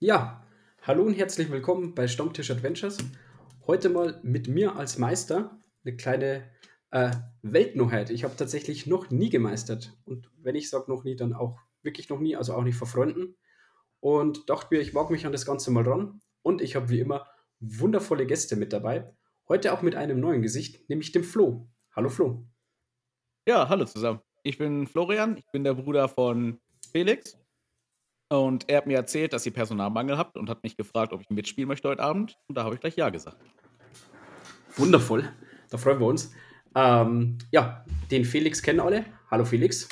Ja, hallo und herzlich willkommen bei Stammtisch Adventures. Heute mal mit mir als Meister eine kleine äh, Weltneuheit. Ich habe tatsächlich noch nie gemeistert. Und wenn ich sage noch nie, dann auch wirklich noch nie, also auch nicht vor Freunden. Und dachte mir, ich mag mich an das Ganze mal ran. Und ich habe wie immer wundervolle Gäste mit dabei. Heute auch mit einem neuen Gesicht, nämlich dem Flo. Hallo Flo. Ja, hallo zusammen. Ich bin Florian, ich bin der Bruder von Felix. Und er hat mir erzählt, dass ihr Personalmangel habt und hat mich gefragt, ob ich mitspielen möchte heute Abend. Und da habe ich gleich Ja gesagt. Wundervoll. Da freuen wir uns. Ähm, ja, den Felix kennen alle. Hallo Felix.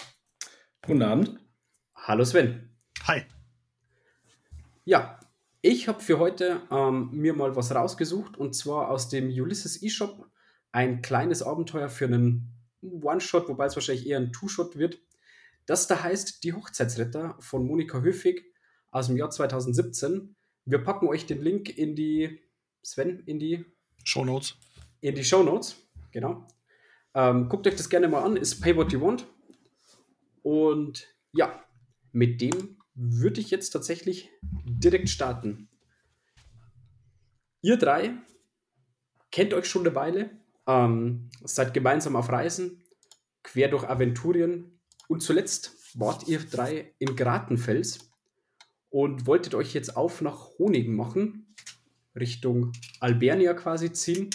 Guten Abend. Hallo Sven. Hi. Ja, ich habe für heute ähm, mir mal was rausgesucht und zwar aus dem Ulysses eShop ein kleines Abenteuer für einen One-Shot, wobei es wahrscheinlich eher ein Two-Shot wird. Das da heißt Die Hochzeitsretter von Monika Höfig aus dem Jahr 2017. Wir packen euch den Link in die, Sven, in die Show Notes. In die Show Notes, genau. Ähm, guckt euch das gerne mal an, ist Pay What You Want. Und ja, mit dem würde ich jetzt tatsächlich direkt starten. Ihr drei kennt euch schon eine Weile, ähm, seid gemeinsam auf Reisen, quer durch Aventurien und zuletzt wart ihr drei in Gratenfels und wolltet euch jetzt auf nach Honigen machen, Richtung Albernia quasi ziehen.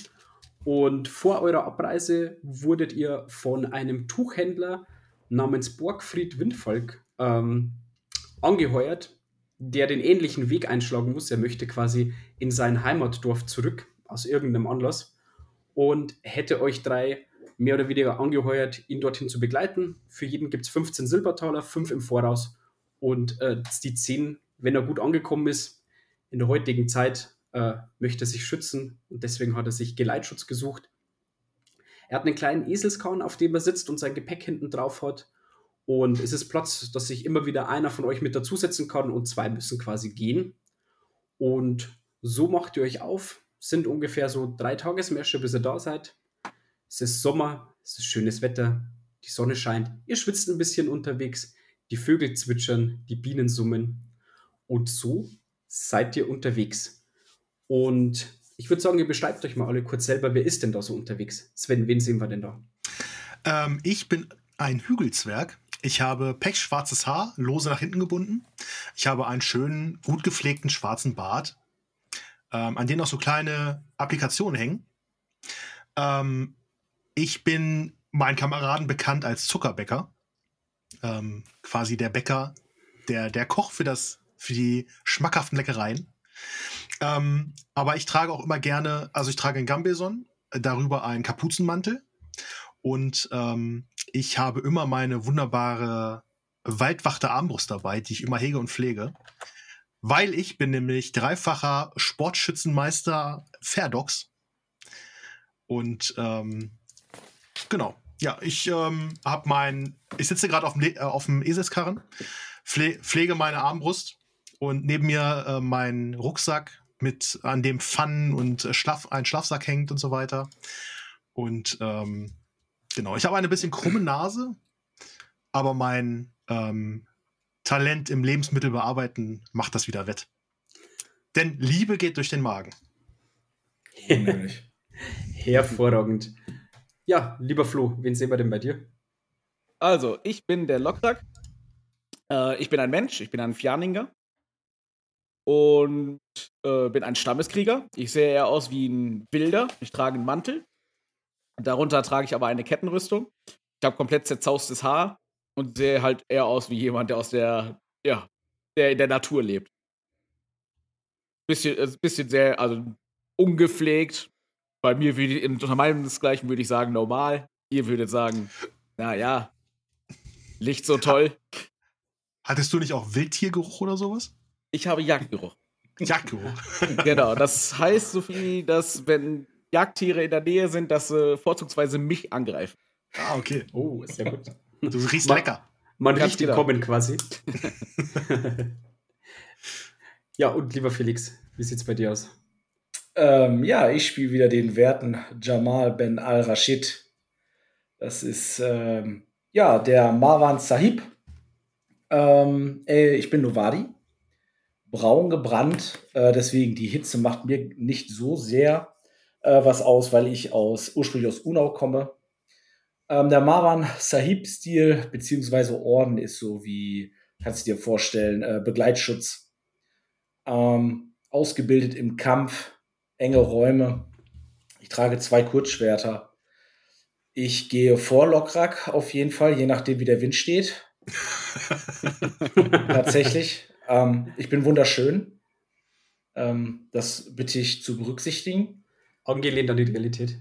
Und vor eurer Abreise wurdet ihr von einem Tuchhändler namens Borgfried Windvolk ähm, angeheuert, der den ähnlichen Weg einschlagen muss. Er möchte quasi in sein Heimatdorf zurück, aus irgendeinem Anlass, und hätte euch drei mehr oder weniger angeheuert, ihn dorthin zu begleiten. Für jeden gibt es 15 Silbertaler, 5 im Voraus und äh, die 10, wenn er gut angekommen ist. In der heutigen Zeit äh, möchte er sich schützen und deswegen hat er sich Geleitschutz gesucht. Er hat einen kleinen Eselskahn, auf dem er sitzt und sein Gepäck hinten drauf hat. Und es ist Platz, dass sich immer wieder einer von euch mit dazusetzen kann und zwei müssen quasi gehen. Und so macht ihr euch auf. Sind ungefähr so drei Tagesmärsche, bis ihr da seid. Es ist Sommer, es ist schönes Wetter, die Sonne scheint, ihr schwitzt ein bisschen unterwegs, die Vögel zwitschern, die Bienen summen. Und so seid ihr unterwegs. Und ich würde sagen, ihr beschreibt euch mal alle kurz selber, wer ist denn da so unterwegs? Sven, wen sehen wir denn da? Ähm, ich bin ein Hügelzwerg. Ich habe pechschwarzes Haar, lose nach hinten gebunden. Ich habe einen schönen, gut gepflegten schwarzen Bart, ähm, an dem noch so kleine Applikationen hängen. Ähm, ich bin meinen Kameraden bekannt als Zuckerbäcker. Ähm, quasi der Bäcker, der, der Koch für, das, für die schmackhaften Leckereien. Ähm, aber ich trage auch immer gerne, also ich trage einen Gambeson, darüber einen Kapuzenmantel und ähm, ich habe immer meine wunderbare Waldwachte Armbrust dabei, die ich immer hege und pflege. Weil ich bin nämlich dreifacher Sportschützenmeister Fairdox. Und ähm, Genau. Ja, ich ähm, habe mein, ich sitze gerade auf, äh, auf dem Eselskarren, pfle pflege meine Armbrust und neben mir äh, mein Rucksack mit an dem Pfannen und äh, Schlaf, ein Schlafsack hängt und so weiter. Und ähm, genau, ich habe eine bisschen krumme Nase, aber mein ähm, Talent im Lebensmittel bearbeiten macht das wieder wett. Denn Liebe geht durch den Magen. Hervorragend. Ja, lieber Flo, wen sehen wir denn bei dir? Also, ich bin der Lokrak. Äh, ich bin ein Mensch, ich bin ein Fjarninger. Und äh, bin ein Stammeskrieger. Ich sehe eher aus wie ein Wilder. Ich trage einen Mantel. Darunter trage ich aber eine Kettenrüstung. Ich habe komplett zerzaustes Haar und sehe halt eher aus wie jemand, der aus der, ja, der in der Natur lebt. Bisschen, äh, bisschen sehr, also ungepflegt, bei mir würde ich, unter meinesgleichen würde ich sagen normal. Ihr würdet sagen, naja, Licht so toll. Hattest du nicht auch Wildtiergeruch oder sowas? Ich habe Jagdgeruch. Jagdgeruch. genau, das heißt so viel, dass wenn Jagdtiere in der Nähe sind, dass sie vorzugsweise mich angreifen. Ah, okay. Oh, ist ja gut. Du riechst man, lecker. Man Ganz riecht genau. kommen quasi. ja, und lieber Felix, wie sieht's bei dir aus? Ähm, ja, ich spiele wieder den werten Jamal Ben al-Rashid. Das ist ähm, ja der Marwan Sahib. Ähm, äh, ich bin Novadi. braun gebrannt. Äh, deswegen die Hitze macht mir nicht so sehr äh, was aus, weil ich aus ursprünglich aus Unau komme. Ähm, der Marwan Sahib-Stil beziehungsweise Orden ist so wie, kannst du dir vorstellen, äh, Begleitschutz. Ähm, ausgebildet im Kampf, enge Räume. Ich trage zwei Kurzschwerter. Ich gehe vor Lokrak auf jeden Fall, je nachdem, wie der Wind steht. Tatsächlich. Ähm, ich bin wunderschön. Ähm, das bitte ich zu berücksichtigen. Angelehnt an die Realität.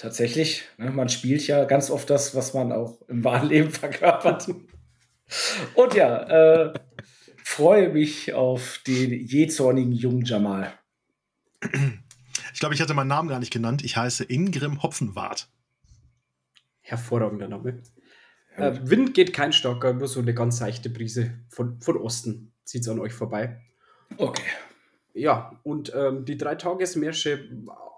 Tatsächlich. Ne, man spielt ja ganz oft das, was man auch im wahren Leben verkörpert. Und ja, äh, freue mich auf den jähzornigen jungen Jamal. Ich glaube, ich hatte meinen Namen gar nicht genannt. Ich heiße Ingrim Hopfenwart. Hervorragender Name. Äh, Wind geht kein starker, nur so eine ganz seichte Brise von, von Osten zieht es an euch vorbei. Okay. Ja, und ähm, die drei Tagesmärsche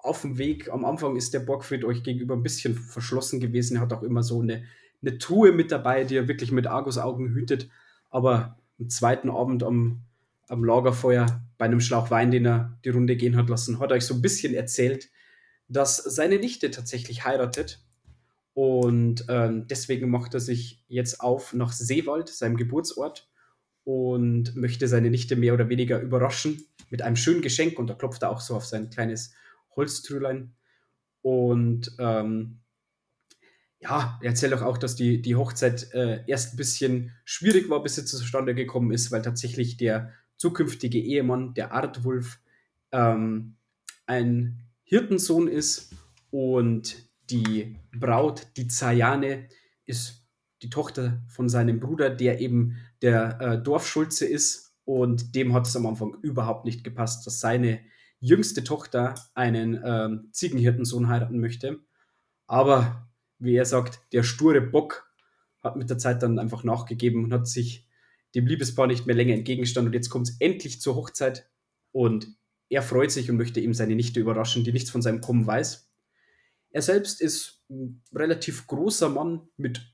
auf dem Weg, am Anfang ist der Borgfried euch gegenüber ein bisschen verschlossen gewesen. Er hat auch immer so eine, eine Truhe mit dabei, die er wirklich mit Argusaugen hütet. Aber am zweiten Abend am, am Lagerfeuer bei einem Schlauch Wein, den er die Runde gehen hat lassen, hat er euch so ein bisschen erzählt, dass seine Nichte tatsächlich heiratet. Und ähm, deswegen macht er sich jetzt auf nach Seewald, seinem Geburtsort, und möchte seine Nichte mehr oder weniger überraschen mit einem schönen Geschenk. Und da klopft er auch so auf sein kleines Holztrülein. Und ähm, ja, er erzählt auch, auch dass die, die Hochzeit äh, erst ein bisschen schwierig war, bis sie zustande gekommen ist, weil tatsächlich der zukünftige Ehemann, der Artwulf, ähm, ein Hirtensohn ist und die Braut, die Zayane, ist die Tochter von seinem Bruder, der eben der äh, Dorfschulze ist. Und dem hat es am Anfang überhaupt nicht gepasst, dass seine jüngste Tochter einen ähm, Ziegenhirtensohn heiraten möchte. Aber wie er sagt, der sture Bock hat mit der Zeit dann einfach nachgegeben und hat sich dem Liebespaar nicht mehr länger entgegengestanden. Und jetzt kommt es endlich zur Hochzeit und er freut sich und möchte ihm seine Nichte überraschen, die nichts von seinem Kommen weiß. Er selbst ist ein relativ großer Mann mit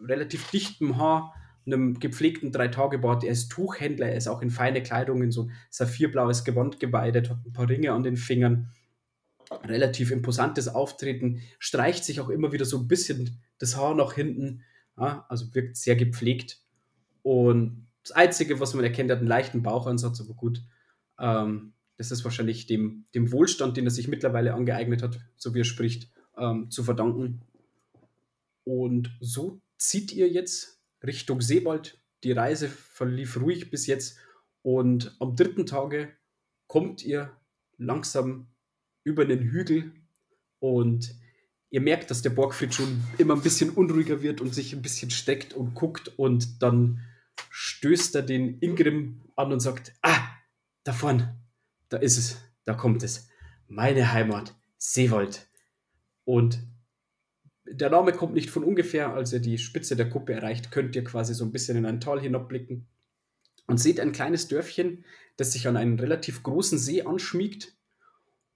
relativ dichtem Haar, einem gepflegten Drei-Tage-Bart. Er ist Tuchhändler, er ist auch in feine Kleidung, in so ein saphirblaues Gewand geweidet, hat ein paar Ringe an den Fingern. Relativ imposantes Auftreten, streicht sich auch immer wieder so ein bisschen das Haar nach hinten, ja, also wirkt sehr gepflegt. Und das Einzige, was man erkennt, hat einen leichten Bauchansatz, aber gut. Ähm, das ist wahrscheinlich dem, dem Wohlstand, den er sich mittlerweile angeeignet hat, so wie er spricht, ähm, zu verdanken. Und so zieht ihr jetzt Richtung Seewald. Die Reise verlief ruhig bis jetzt. Und am dritten Tage kommt ihr langsam über den Hügel und ihr merkt, dass der Borgfried schon immer ein bisschen unruhiger wird und sich ein bisschen steckt und guckt und dann stößt er den Ingrim an und sagt, ah, da vorne, da ist es, da kommt es. Meine Heimat, Seewald. Und der Name kommt nicht von ungefähr, als ihr die Spitze der Kuppe erreicht, könnt ihr quasi so ein bisschen in ein Tal hinabblicken und seht ein kleines Dörfchen, das sich an einen relativ großen See anschmiegt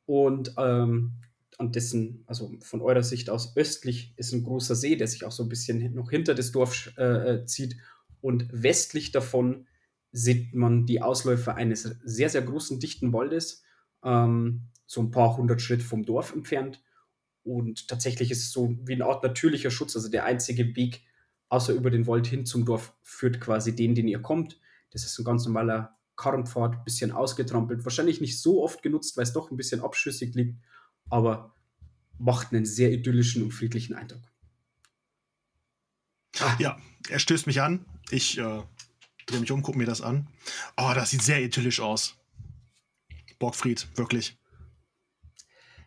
und ähm, an dessen, also von eurer Sicht aus östlich ist ein großer See, der sich auch so ein bisschen noch hinter das Dorf äh, äh zieht und westlich davon sieht man die Ausläufer eines sehr, sehr großen, dichten Waldes, ähm, so ein paar hundert Schritt vom Dorf entfernt. Und tatsächlich ist es so wie eine Art natürlicher Schutz. Also der einzige Weg, außer über den Wald hin zum Dorf, führt quasi den, den ihr kommt. Das ist ein ganz normaler Karrenpfad, bisschen ausgetrampelt. Wahrscheinlich nicht so oft genutzt, weil es doch ein bisschen abschüssig liegt, aber macht einen sehr idyllischen und friedlichen Eindruck. Ah. Ja, er stößt mich an. Ich äh, drehe mich um, gucke mir das an. Oh, das sieht sehr idyllisch aus. Borgfried, wirklich.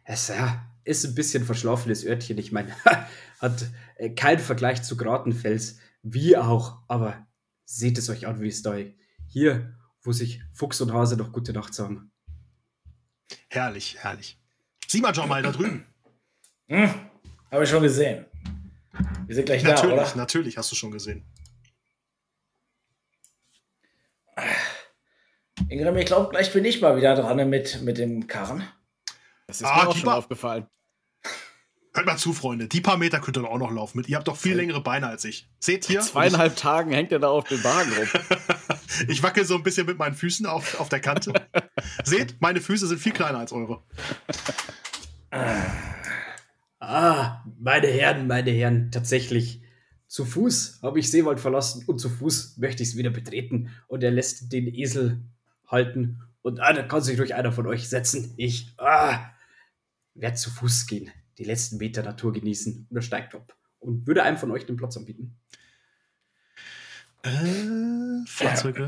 Es ja, ist ein bisschen verschlafenes Örtchen. Ich meine, hat äh, keinen Vergleich zu Gratenfels, wie auch, aber seht es euch an, wie es da hier, wo sich Fuchs und Hase noch gute Nacht sagen. Herrlich, herrlich. Sieh mal, John, mal da drüben. Hm, habe ich schon gesehen. Wir sind gleich natürlich, da, oder? Natürlich, hast du schon gesehen. Ingram, ich glaube, gleich bin ich mal wieder dran mit, mit dem Karren. Das ist ah, mir auch schon aufgefallen. Hört mal zu, Freunde. Die paar Meter könnt ihr doch auch noch laufen mit. Ihr habt doch viel längere Beine als ich. Seht hier? Zweieinhalb Tagen hängt er da auf dem Wagen rum. Ich wackel so ein bisschen mit meinen Füßen auf, auf der Kante. Seht, meine Füße sind viel kleiner als eure. Ah, meine Herren, meine Herren, tatsächlich. Zu Fuß habe ich Seewald verlassen und zu Fuß möchte ich es wieder betreten. Und er lässt den Esel halten. Und ah, da kann sich durch einer von euch setzen. Ich ah, werde zu Fuß gehen, die letzten Meter Natur genießen. Und er steigt ab. Und würde einem von euch den Platz anbieten. Äh, Fahrzeuge.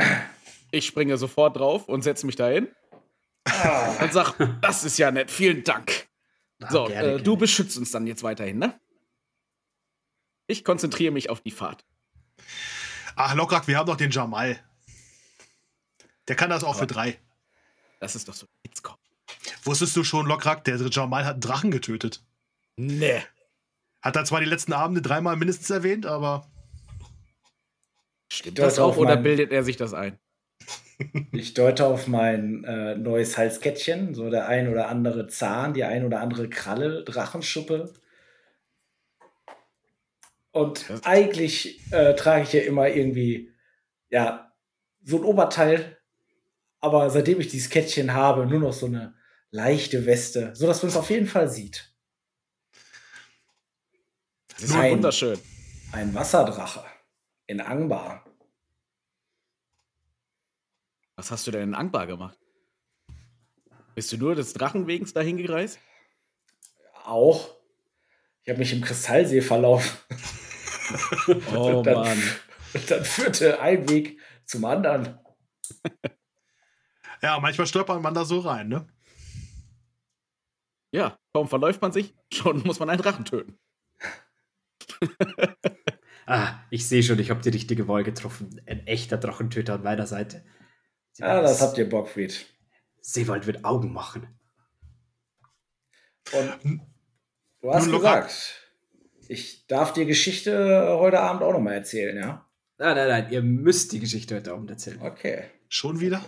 Ich springe sofort drauf und setze mich dahin. Und sag, das ist ja nett, vielen Dank. Ah, So, gerne, äh, du gerne. beschützt uns dann jetzt weiterhin, ne? Ich konzentriere mich auf die Fahrt. Ach, Lokrak, wir haben doch den Jamal. Der kann das auch für Aber- drei. Das ist doch so. Jetzt komm. Wusstest du schon, Lokrak, der Jamal hat einen Drachen getötet? Nee. Hat er zwar die letzten Abende dreimal mindestens erwähnt, aber Stimmt Das auch auf oder mein- bildet er sich das ein? Ich deute auf mein äh, neues Halskettchen, so der ein oder andere Zahn, die ein oder andere Kralle, Drachenschuppe. Und eigentlich äh, trage ich ja immer irgendwie, ja, so ein Oberteil, aber seitdem ich dieses Kettchen habe, nur noch so eine leichte Weste, sodass man es auf jeden Fall sieht. Das ist ja Nein. wunderschön. Ein Wasserdrache in Angbar. Was hast du denn in Angbar gemacht? Bist du nur des Drachenwegens dahin gereist? Auch. Ich habe mich im Kristallsee verlaufen. Oh Dann- Mann. Und dann führte ein Weg zum anderen. ja, manchmal stolpert man da so rein, ne? Ja, kaum verläuft man sich, schon muss man einen Drachen töten. Ah, ich sehe schon, ich habe die richtige Wahl getroffen. Ein echter Drachentöter an meiner Seite. Ja, das habt ihr, Bockfried. Seewald wird Augen machen. Und du hast Nun, gesagt, ich darf dir Geschichte heute Abend auch nochmal erzählen, ja? Nein, nein, nein, ihr müsst die Geschichte heute Abend erzählen. Okay. Schon wieder?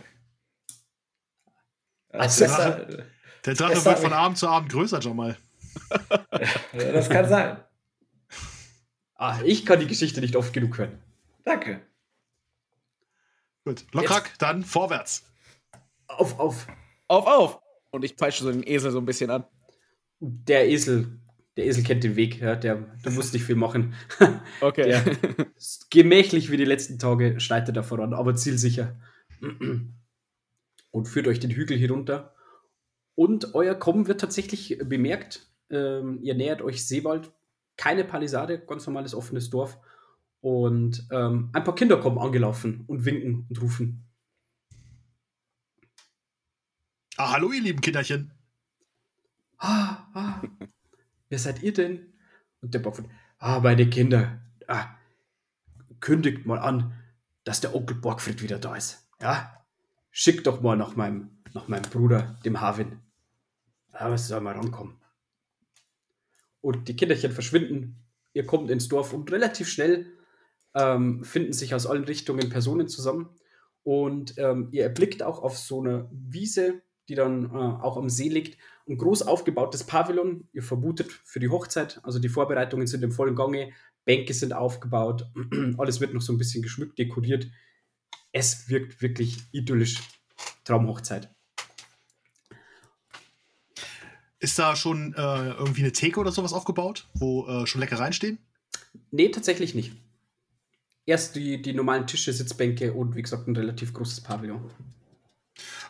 Das, Also, ist besser, Der Drache wird von. Abend zu Abend größer, Jamal. das kann sein. Ah, ich kann die Geschichte nicht oft genug hören. Danke. Gut. Lokrak, dann vorwärts. Auf, auf. Auf, auf! Und ich peitsche so den Esel so ein bisschen an. Der Esel, der Esel kennt den Weg, ja, der, der muss nicht viel machen. Okay. Ja. Gemächlich wie die letzten Tage schreitet er voran, aber zielsicher. Und führt euch den Hügel hinunter. Und euer Kommen wird tatsächlich bemerkt. Ähm, ihr nähert euch Seewald. Keine Palisade, ganz normales offenes Dorf. Und ähm, ein paar Kinder kommen angelaufen und winken und rufen. Ah, hallo, ihr lieben Kinderchen. Ah, ah, wer seid ihr denn? Und der Bockfurt, ah, meine Kinder, ah, kündigt mal an, dass der Onkel Borgfried wieder da ist. Ja? Schickt doch mal nach meinem, nach meinem Bruder, dem Havin. Aber soll mal rankommen. Und die Kinderchen verschwinden. Ihr kommt ins Dorf und relativ schnell ähm, finden sich aus allen Richtungen Personen zusammen. Und ähm, ihr erblickt auch auf so eine Wiese, die dann äh, auch am See liegt, ein groß aufgebautes Pavillon. Ihr vermutet für die Hochzeit. Also die Vorbereitungen sind im vollen Gange. Bänke sind aufgebaut. Alles wird noch so ein bisschen geschmückt, dekoriert. Es wirkt wirklich idyllisch. Traumhochzeit. Ist da schon äh, irgendwie eine Theke oder sowas aufgebaut, wo äh, schon Leckereien stehen? Nee, tatsächlich nicht. Erst die, die normalen Tische, Sitzbänke und wie gesagt ein relativ großes Pavillon.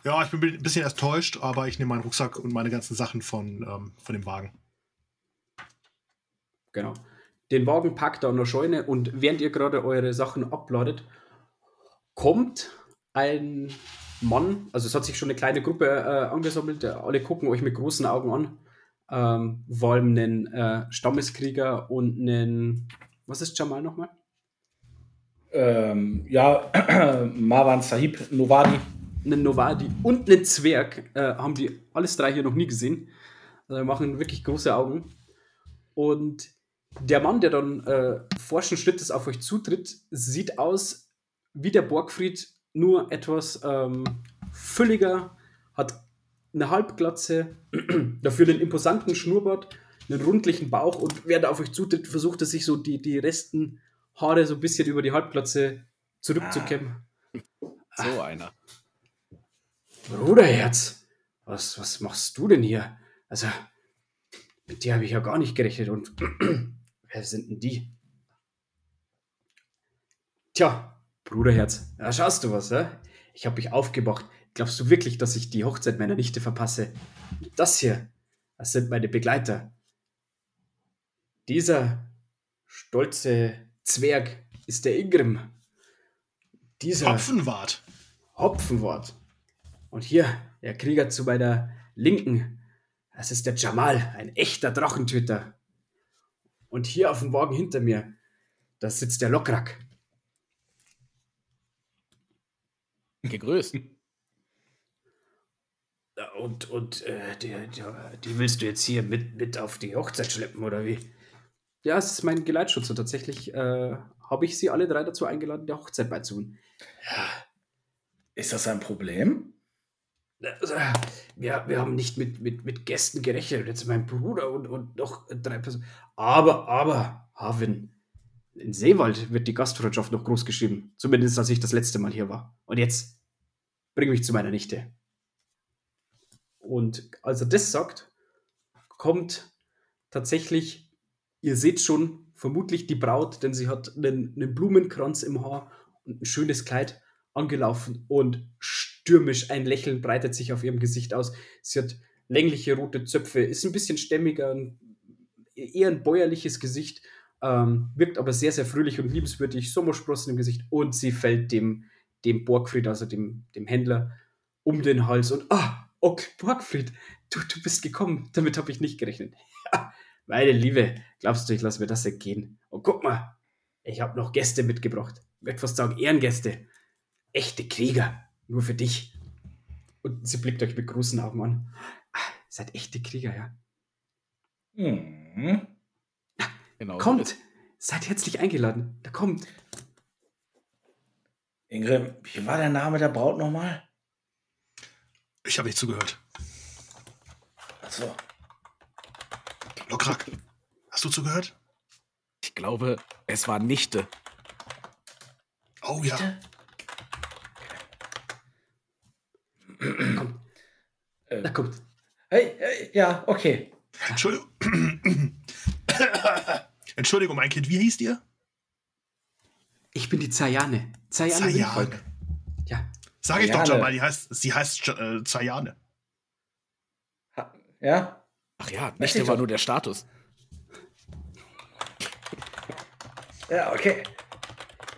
Ja, ich bin ein bisschen enttäuscht, aber ich nehme meinen Rucksack und meine ganzen Sachen von, ähm, von dem Wagen. Genau. Den Wagen packt er an der Scheune und während ihr gerade eure Sachen abladet, kommt ein Mann, also es hat sich schon eine kleine Gruppe äh, angesammelt, äh, alle gucken euch mit großen Augen an. Ähm, vor allem einen äh, Stammeskrieger und einen, was ist Jamal nochmal? Ähm, ja, Marwan Sahib, Novadi. Einen Novadi und einen Zwerg äh, haben die alles drei hier noch nie gesehen. Also machen wirklich große Augen. Und der Mann, der dann äh, forschen Schrittes auf euch zutritt, sieht aus wie der Borgfried, nur etwas ähm, fülliger, hat eine Halbglatze, dafür einen imposanten Schnurrbart, einen rundlichen Bauch und während er auf euch zutritt, versucht er sich so die, die Resten Haare so ein bisschen über die Halbglatze zurückzukämmen. So einer. Bruderherz, was, was machst du denn hier? Also, mit dir habe ich ja gar nicht gerechnet. Und wer sind denn die? Tja, Bruderherz, da schaust du was, hä? Ich habe mich aufgewacht. Glaubst du wirklich, dass ich die Hochzeit meiner Nichte verpasse? Das hier, das sind meine Begleiter. Dieser stolze Zwerg ist der Ingrim. Dieser Hopfenwart. Hopfenwort. Und hier, der Krieger zu meiner Linken, das ist der Jamal, ein echter Drachentöter. Und hier auf dem Wagen hinter mir, da sitzt der Lokrak. Gegrüßt. Und, und äh, die, die, die willst du jetzt hier mit, mit auf die Hochzeit schleppen, oder wie? Ja, es ist mein Geleitschutz und tatsächlich äh, habe ich sie alle drei dazu eingeladen, der Hochzeit beizuwohnen. Ist das ein Problem? Also, wir, wir haben nicht mit, mit, mit Gästen gerechnet. Jetzt mein Bruder und, und noch drei Personen. Aber, aber, Havin, in Seewald wird die Gastfreundschaft noch groß geschrieben. Zumindest, als ich das letzte Mal hier war. Und jetzt bring mich zu meiner Nichte. Und als er das sagt, kommt tatsächlich, ihr seht schon, vermutlich die Braut, denn sie hat einen, einen Blumenkranz im Haar und ein schönes Kleid angelaufen und stürmisch ein Lächeln breitet sich auf ihrem Gesicht aus. Sie hat längliche rote Zöpfe, ist ein bisschen stämmiger, eher ein bäuerliches Gesicht, ähm, wirkt aber sehr, sehr fröhlich und liebenswürdig, Sommersprossen im Gesicht und sie fällt dem, dem Borgfried, also dem, dem Händler, um den Hals und ah, Onkel Borgfried, du, du bist gekommen, damit habe ich nicht gerechnet. Meine Liebe, glaubst du, ich lasse mir das entgehen? Und guck mal, ich habe noch Gäste mitgebracht. Ich möchte fast sagen, Ehrengäste. Echte Krieger. Nur für dich. Und sie blickt euch mit großen Augen an. Ah, seid echte Krieger, ja. Hm. Genau. Kommt! Seid herzlich eingeladen. Da kommt. Ingrid, wie war der Name der Braut nochmal? Ich habe nicht zugehört. Achso. Lokrak, hast du zugehört? Ich glaube, es war Nichte. Oh ja. Bitte? Kommt. Äh, Da kommt. hey, hey, ja, okay. Entschuldigung. Entschuldigung, mein Kind, wie hieß ihr? Ich bin die Zayane. Zayane. Zayane. Ja. Sag ich doch Zayane. schon mal, die heißt, sie heißt äh, Zayane. Ha, ja? Ach ja, ich war nur der Status. Ja, okay.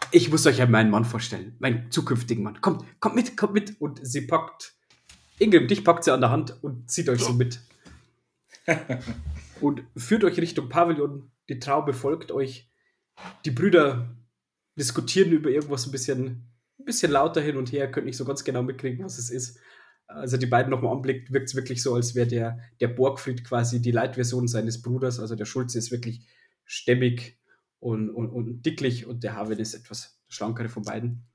Ich muss euch ja meinen Mann vorstellen. Meinen zukünftigen Mann. Kommt, kommt mit, kommt mit. Und sie packt. Ingrid, dich packt sie an der Hand und zieht euch so mit. und führt euch Richtung Pavillon. Die Traube folgt euch. Die Brüder diskutieren über irgendwas ein bisschen, ein bisschen lauter hin und her. Könnt nicht so ganz genau mitkriegen, was es ist. Also die beiden nochmal anblickt, wirkt es wirklich so, als wäre der, der Borgfried quasi die Leitversion seines Bruders. Also der Schulze ist wirklich stämmig und, und, und dicklich und der Harvin ist etwas schlankere von beiden.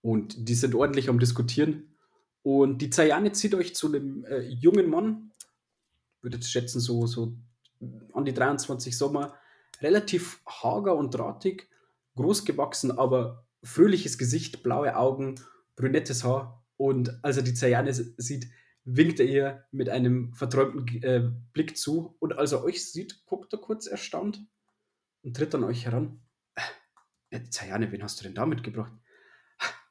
Und die sind ordentlich am Diskutieren. Und die Zayane zieht euch zu einem äh, jungen Mann, würde schätzen, so, so an die 23 Sommer, relativ hager und drahtig, groß gewachsen, aber fröhliches Gesicht, blaue Augen, brünettes Haar. Und als er die Zayane sieht, winkt er ihr mit einem verträumten äh, Blick zu. Und als er euch sieht, guckt er kurz erstaunt und tritt an euch heran. Äh, Zayane, wen hast du denn da mitgebracht?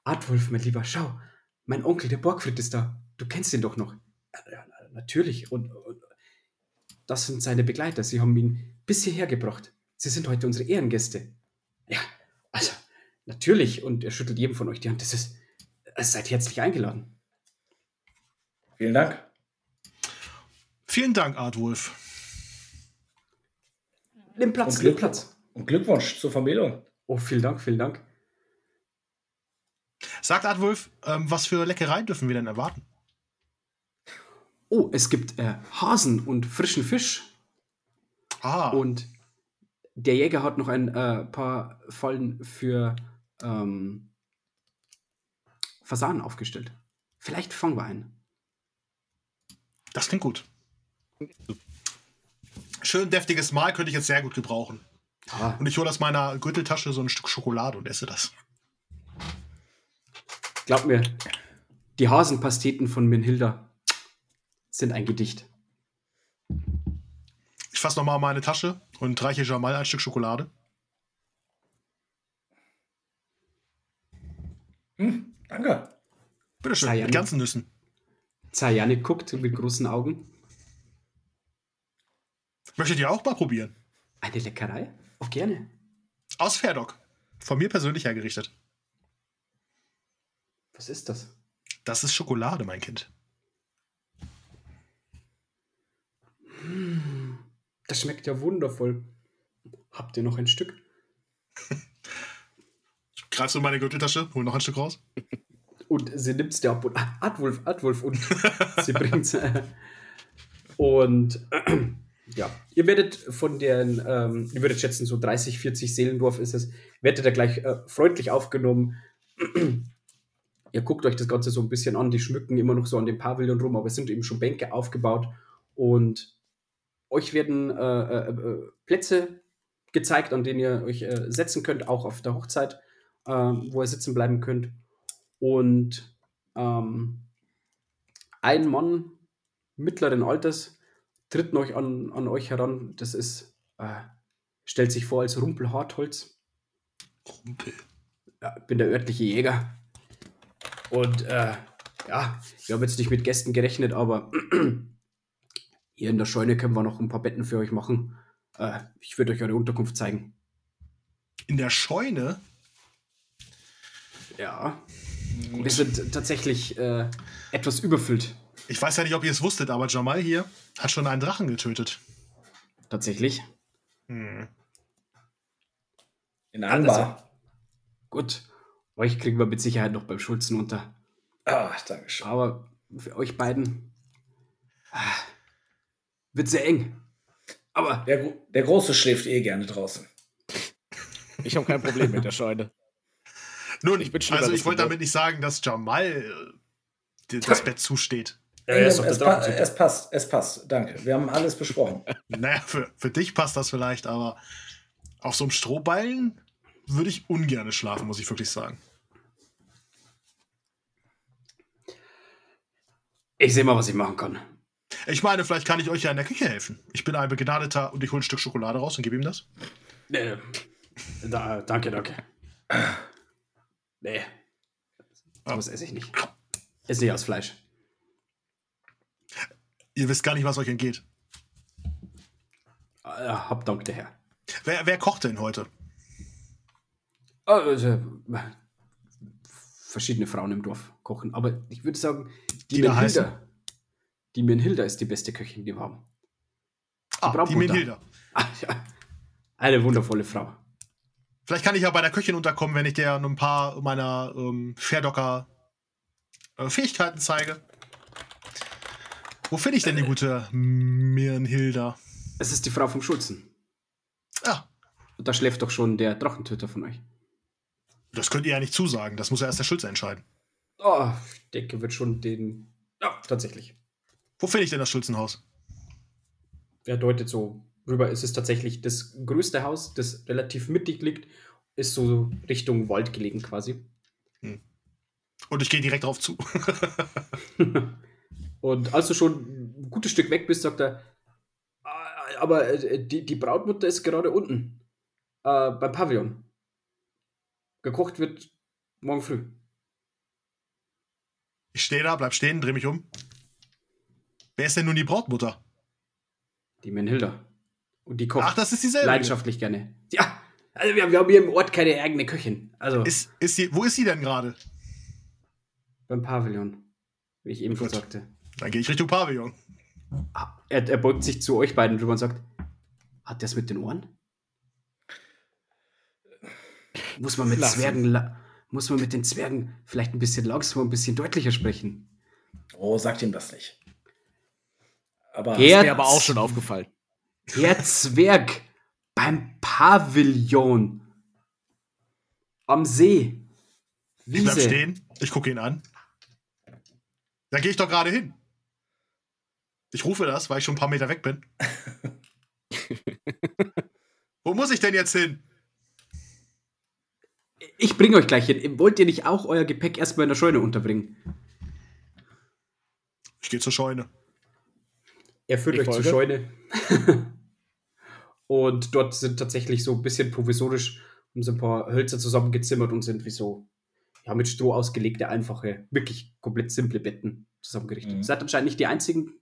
Artwolf, mein Lieber, schau, mein Onkel, der Borgfried ist da. Du kennst ihn doch noch. Ja, natürlich. Und, und das sind seine Begleiter. Sie haben ihn bis hierher gebracht. Sie sind heute unsere Ehrengäste. Ja, also, natürlich. Und er schüttelt jedem von euch die Hand. Das ist, ihr seid herzlich eingeladen. Vielen Dank. Vielen Dank, Artwolf. Nimm Platz, Und nimm Platz. Und Glückwunsch zur Vermählung. Oh, vielen Dank, vielen Dank. Sagt Artwolf, ähm, was für Leckereien dürfen wir denn erwarten? Oh, es gibt äh, Hasen und frischen Fisch. Ah, Und der Jäger hat noch ein äh, paar Fallen für ähm, Fasanen aufgestellt. Vielleicht fangen wir einen. das klingt gut. Schön deftiges Mahl könnte ich jetzt sehr gut gebrauchen. Ah, Und ich hole aus meiner Gürteltasche so ein Stück Schokolade und esse das. Glaub mir, die Hasenpasteten von Minhilda sind ein Gedicht. Ich fasse nochmal meine Tasche und reiche Jamal ein Stück Schokolade. Hm, danke. Bitteschön, ja, mit ganzen Nüssen. Zayane guckt mit großen Augen. Möchtet ihr auch mal probieren? Eine Leckerei? Auch gerne. Aus Fairdock. Von mir persönlich hergerichtet. Was ist das? Das ist Schokolade, mein Kind. Das schmeckt ja wundervoll. Habt ihr noch ein Stück? Greifst du in meine Gürteltasche, hol noch ein Stück raus. Und sie nimmt es dir ab und ah, Adwolf, Adwolf und sie bringt es. Und ja, ihr werdet von den, ähm, ihr würdet schätzen, so 30, 40 Seelendorf ist es, werdet ihr gleich äh, freundlich aufgenommen. ihr guckt euch das Ganze so ein bisschen an, die schmücken immer noch so an dem Pavillon rum, aber es sind eben schon Bänke aufgebaut und euch werden äh, äh, äh, Plätze gezeigt, an denen ihr euch äh, setzen könnt, auch auf der Hochzeit, äh, wo ihr sitzen bleiben könnt. Und ähm, ein Mann mittleren Alters tritt noch an, an euch heran. Das ist, äh, stellt sich vor als Rumpel Hartholz. Rumpel. Ja, bin der örtliche Jäger. Und äh, ja, wir haben jetzt nicht mit Gästen gerechnet, aber hier in der Scheune können wir noch ein paar Betten für euch machen. Äh, ich würde euch eure Unterkunft zeigen. In der Scheune? Ja. Wir sind tatsächlich äh, etwas überfüllt. Ich weiß ja nicht, ob ihr es wusstet, aber Jamal hier hat schon einen Drachen getötet. Tatsächlich. Hm. In Also, Anbar. Gut. Euch kriegen wir mit Sicherheit noch beim Schulzen unter. Ah, danke schön. Aber für euch beiden ah, wird sehr eng. Aber Der, der Große schläft eh gerne draußen. Ich habe kein Problem mit der Scheune. Nun, Ich bin schlimmer also ich wollte gewohnt. damit nicht sagen, dass Jamal äh, das Bett zusteht. Ja, es, pa es passt, es passt. Danke. Wir haben alles besprochen. Naja, für, für dich passt das vielleicht, aber auf so einem Strohballen würde ich ungern schlafen, muss ich wirklich sagen. ich sehe mal, was ich machen kann. Ich meine, vielleicht kann ich euch ja in der Küche helfen. Ich bin ein Begnadeter und ich hole ein Stück Schokolade raus und gebe ihm das. Nee. Da, danke, danke. Nee. Sowas esse ich nicht. Esse nicht aus Fleisch. Ihr wisst gar nicht, was euch entgeht. Äh, hab Dank der Herr. Wer, wer kocht denn heute? Also, verschiedene Frauen im Dorf kochen. Aber ich würde sagen, die, Die da Menhilda. Die Menhilda ist die beste Köchin, die wir haben. Ah, die. Menhilda. Ah, ja. Eine wundervolle Frau. Vielleicht kann ich ja bei der Köchin unterkommen, wenn ich dir ein paar meiner ähm, Fairdocker äh, Fähigkeiten zeige. Wo finde ich denn die gute Mirnhilda? Es ist die Frau vom Schulzen. Ah, Und da schläft doch schon der Drachentöter von euch. das könnt ihr ja nicht zusagen. Das muss ja erst der Schulze entscheiden. Oh, ich denke, wird schon den. Ja, tatsächlich. Wo finde ich denn das Schulzenhaus? Er deutet so rüber. Es ist tatsächlich das größte Haus, das relativ mittig liegt, ist so Richtung Wald gelegen quasi. Und ich gehe direkt drauf zu. Und als du schon ein gutes Stück weg bist, sagt er, "Ah, aber äh, die, die Brautmutter ist gerade unten. Äh, beim Pavillon. Gekocht wird morgen früh. Ich stehe da, bleib stehen, dreh mich um. Wer ist denn nun die Brautmutter? Die Menhilda. Und die kocht Ach, das ist dieselbe. leidenschaftlich gerne. Ja, also wir, haben- wir haben hier im Ort keine eigene Köchin. Also Ist, ist sie, wo ist sie denn gerade? beim Pavillon, wie ich eben schon sagte. Dann gehe ich Richtung Pavillon. Ah, Er, er beugt sich zu euch beiden drüber und sagt, hat der es mit den Ohren? Muss man mit Lassen. Zwergen, muss man mit den Zwergen vielleicht ein bisschen langsamer, ein bisschen deutlicher sprechen? Oh, sagt ihm das nicht. Aber Ja. Ist mir aber auch schon aufgefallen. Der Zwerg beim Pavillon am See. Ich bleib Wiese. stehen, ich gucke ihn an. Da gehe ich doch gerade hin. Ich rufe das, weil ich schon ein paar Meter weg bin. Wo muss ich denn jetzt hin? Ich bringe euch gleich hin. Wollt ihr nicht auch euer Gepäck erstmal in der Scheune unterbringen? Ich gehe zur Scheune. Er führt Ich euch zur folge. Scheune. und dort sind tatsächlich so ein bisschen provisorisch haben so ein paar Hölzer zusammengezimmert und sind wie so ja, mit Stroh ausgelegte, einfache, wirklich komplett simple Betten zusammengerichtet. Mhm. Ihr seid anscheinend nicht die einzigen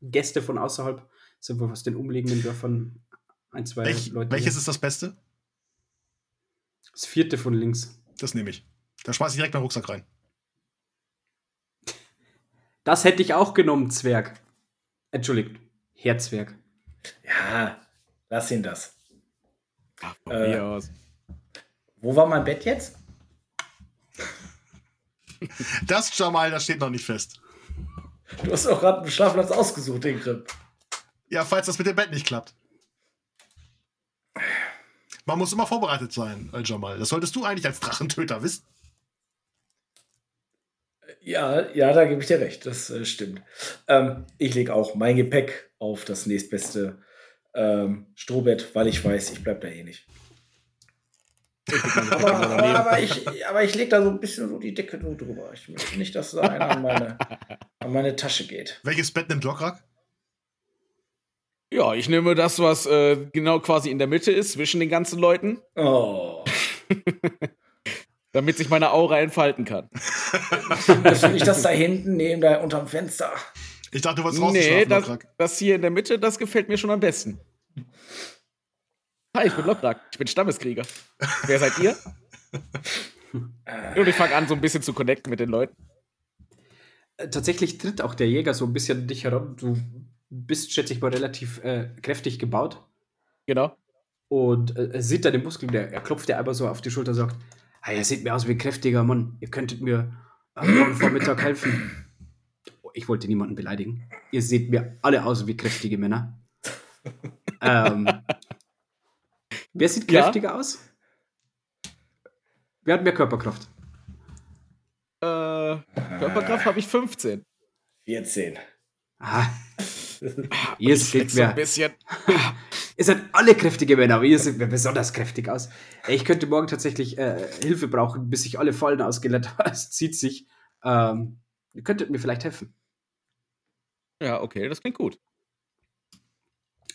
Gäste von außerhalb, sind wohl aus den umliegenden Dörfern ein, zwei Welch, Leute. welches hier. ist das Beste? das vierte von links. Das nehme ich. Da schmeiße ich direkt meinen Rucksack rein. Das hätte ich auch genommen, Zwerg. Entschuldigt, Herzwerg. Ja, lass ihn das. Ach, von Äh, mir aus. Wo war mein Bett jetzt? Das, Jamal, das steht noch nicht fest. Du hast doch gerade einen Schlafplatz ausgesucht, Ingrid. Ja, falls das mit dem Bett nicht klappt. Man muss immer vorbereitet sein, äh, Jamal. Das solltest du eigentlich als Drachentöter wissen. Ja, ja, da gebe ich dir recht, das äh, stimmt. Ähm, ich lege auch mein Gepäck auf das nächstbeste ähm, Strohbett, weil ich weiß, ich bleibe da eh nicht. aber, aber, aber ich, aber ich lege da so ein bisschen so die Decke nur drüber. Ich möchte nicht, dass da einer an meine, an meine Tasche geht. Welches Bett nimmt Lockrack? Ja, ich nehme das, was äh, genau quasi in der Mitte ist, zwischen den ganzen Leuten, Oh, damit sich meine Aura entfalten kann. das finde ich das da hinten neben da unterm Fenster. Ich dachte, du wolltest draußen Nee, das, das hier in der Mitte, das gefällt mir schon am besten. Hi, ich bin Lokrak, ich bin Stammeskrieger. Wer seid ihr? Und ich fange an, so ein bisschen zu connecten mit den Leuten. Äh, Tatsächlich tritt auch der Jäger so ein bisschen an dich heran. Du bist, schätze ich mal, relativ äh, kräftig gebaut. Genau. Und äh, er sieht deine Muskeln, der, er klopft dir einmal so auf die Schulter und sagt, hey, ihr seht mir aus wie ein kräftiger Mann. Ihr könntet mir am morgen Vormittag helfen. Oh, Ich wollte niemanden beleidigen. Ihr seht mir alle aus wie kräftige Männer. ähm, wer sieht Ja. kräftiger aus? Wer hat mehr Körperkraft? Äh, Körperkraft habe ich 15. 14. Ah, ihr seht so ein mir bisschen. Ihr seid alle kräftige Männer, aber ihr seht mir besonders kräftig aus. Ich könnte morgen tatsächlich äh, Hilfe brauchen, bis sich alle Fallen ausgelettet haben. Es zieht sich. Ähm, ihr könntet mir vielleicht helfen, Ja, okay, das klingt gut.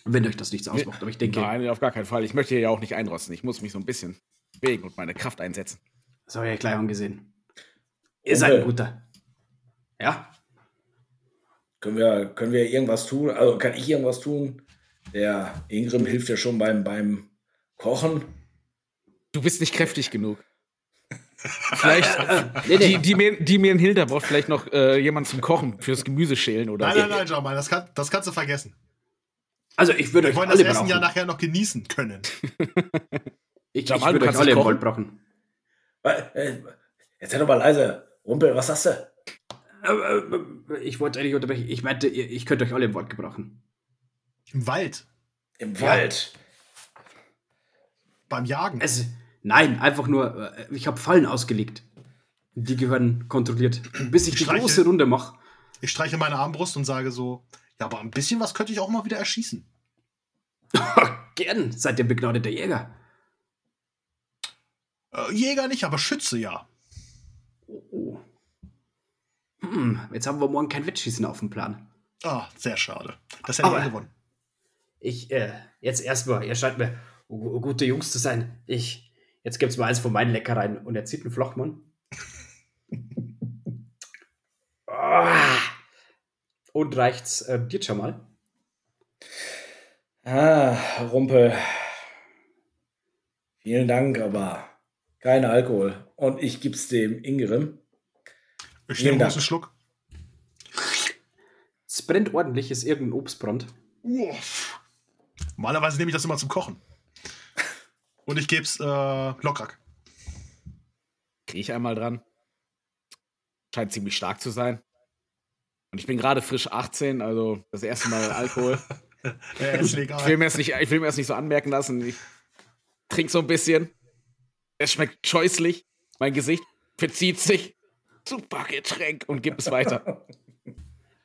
wenn euch das nichts ausmacht. Aber ich denke, Nein, auf gar keinen Fall. Ich möchte hier ja auch nicht einrosten. Ich muss mich so ein bisschen bewegen und meine Kraft einsetzen. das habe ich ja gleich angesehen. Ihr seid ein guter. Ja, Können wir, können wir irgendwas tun? Also kann ich irgendwas tun? Der Ingrim hilft ja schon beim, beim Kochen. Du bist nicht kräftig genug. Vielleicht. nee, nee. Die, die, mir, die mir in Hilda braucht vielleicht noch äh, jemand zum Kochen fürs Gemüse schälen oder Nein, so. nein, nein, Jamal, das, kann, das kannst du vergessen. Also ich würde Wir euch wollen das alle Essen brauchen. ja nachher noch genießen können. ich ich Jamal, du würde euch kannst alle im? Wald brauchen. Äh, Jetzt sei doch mal leise. Rumpel, was hast du? Äh, äh, Ich wollte eigentlich unterbrechen. Ich meinte, ich könnte euch alle im Wald gebrauchen. Im Wald, Im Ja. Wald. beim Jagen. Es, nein, einfach nur, äh, ich habe Fallen ausgelegt. Die gehören kontrolliert. Bis ich die Streiche. große Runde mache. Ich streiche meine Armbrust und sage so, ja, aber ein bisschen was könnte ich auch mal wieder erschießen. Gern, seid ihr begnadeter Jäger. Äh, Jäger nicht, aber Schütze ja. Oh, oh. Hm, jetzt haben wir morgen kein Wettschießen auf dem Plan. Ah, sehr schade. Das hätte Aber- ich gewonnen. Ich, äh, jetzt erstmal, ihr scheint mir gu- gute Jungs zu sein. Ich, jetzt gibt's mal eins von meinen Leckereien und er zieht einen Flochmann. Ah. Und reicht's äh, dir schon mal? Ah, Rumpel. Vielen Dank, aber kein Alkohol. Und ich gib's dem Ingrim. Ich nehme einen Schluck. Es brennt ordentlich, ist irgendein Obstbrand. Uff. Normalerweise nehme ich das immer zum Kochen. Und ich gebe es äh, Lockrack. Kriege ich einmal dran. Scheint ziemlich stark zu sein. Und ich bin gerade frisch 18, also das erste Mal Alkohol. Ist Ich will legal. mir das nicht, ich will mir das nicht so anmerken lassen. Ich trinke so ein bisschen. Es schmeckt scheußlich. Mein Gesicht verzieht sich. Super Getränk und gib es weiter.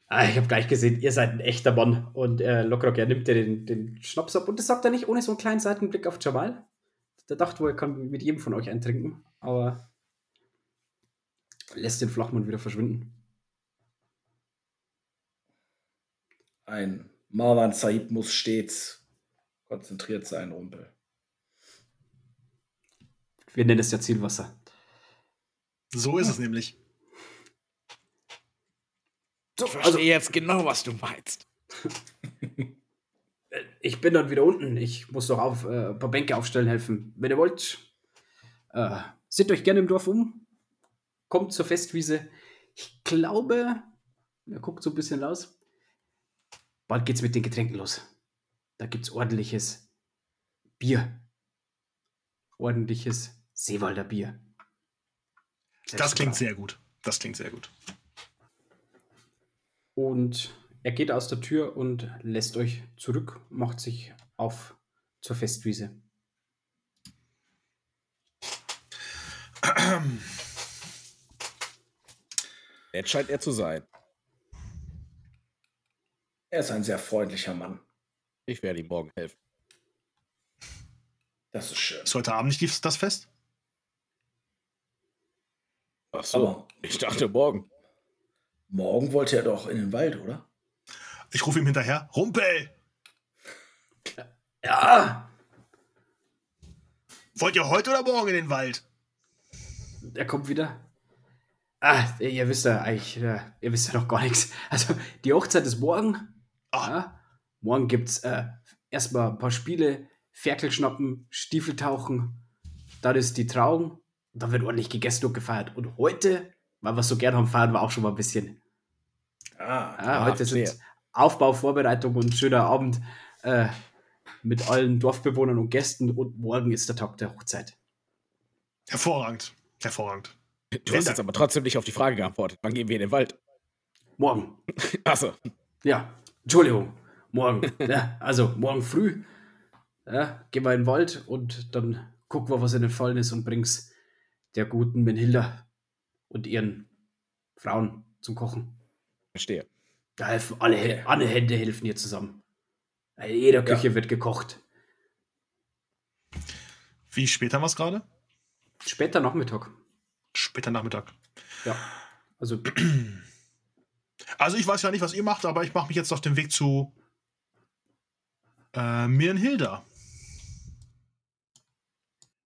Ah, ich habe gleich gesehen, ihr seid ein echter Mann. Und äh, Lockrock, er nimmt dir den, den Schnaps ab. Und das sagt er nicht ohne so einen kleinen Seitenblick auf Jamal. der dachte wohl, er kann mit jedem von euch eintrinken, aber lässt den Flachmann wieder verschwinden. Ein Marwan Said muss stets konzentriert sein, Rumpel. Wir nennen es ja Zielwasser. So ist es nämlich. So, ich verstehe jetzt genau, was du meinst. Ich bin dann wieder unten. Ich muss noch auf, äh, ein paar Bänke aufstellen helfen. Wenn ihr wollt, äh, seht euch gerne im Dorf um. Kommt zur Festwiese. Ich glaube, er guckt so ein bisschen raus. Bald geht's mit den Getränken los. Da gibt's ordentliches Bier. Ordentliches Seewalder Bier. Das klingt sehr gut. Das klingt sehr gut. Und er geht aus der Tür und lässt euch zurück, macht sich auf zur Festwiese. Jetzt scheint er zu sein. Er ist ein sehr freundlicher Mann. Ich werde ihm morgen helfen. Das ist schön. Ist heute Abend nicht die- das Fest? Ach so. Aber Ich dachte morgen. Morgen wollte er doch in den Wald, oder? Ich rufe ihm hinterher. Rumpel! Ja! Wollt ihr heute oder morgen in den Wald? Er kommt wieder. Ah, ihr wisst ja eigentlich, äh, ihr wisst ja noch gar nichts. Also, die Hochzeit ist morgen. Ah. Ja. Morgen gibt's äh, erstmal ein paar Spiele, Ferkel schnappen, Stiefel tauchen. Dann ist die Trauung. Dann wird ordentlich gegessen und gefeiert. Und heute, weil wir es so gern haben, feiern wir auch schon mal ein bisschen. Ah, Ja, Ah, heute verstehe. sind Aufbau, Vorbereitung und schöner Abend äh, mit allen Dorfbewohnern und Gästen. Und morgen ist der Tag der Hochzeit. Hervorragend. Hervorragend. Du hast jetzt aber trotzdem nicht auf die Frage geantwortet. Wann gehen wir in den Wald? Morgen. Achso. Ja, Entschuldigung. Morgen. ja, also morgen früh. Ja, gehen wir in den Wald und dann gucken wir, was in den Fallen ist und bring's der guten Menhilda und ihren Frauen zum Kochen. Verstehe. Da helfen alle, alle Hände helfen hier zusammen. In jeder Küche wird gekocht. Wie spät haben wir es gerade? Später Nachmittag. Später Nachmittag. Ja. Also, Also ich weiß ja nicht, was ihr macht, aber ich mache mich jetzt auf den Weg zu äh, Mirnhilda.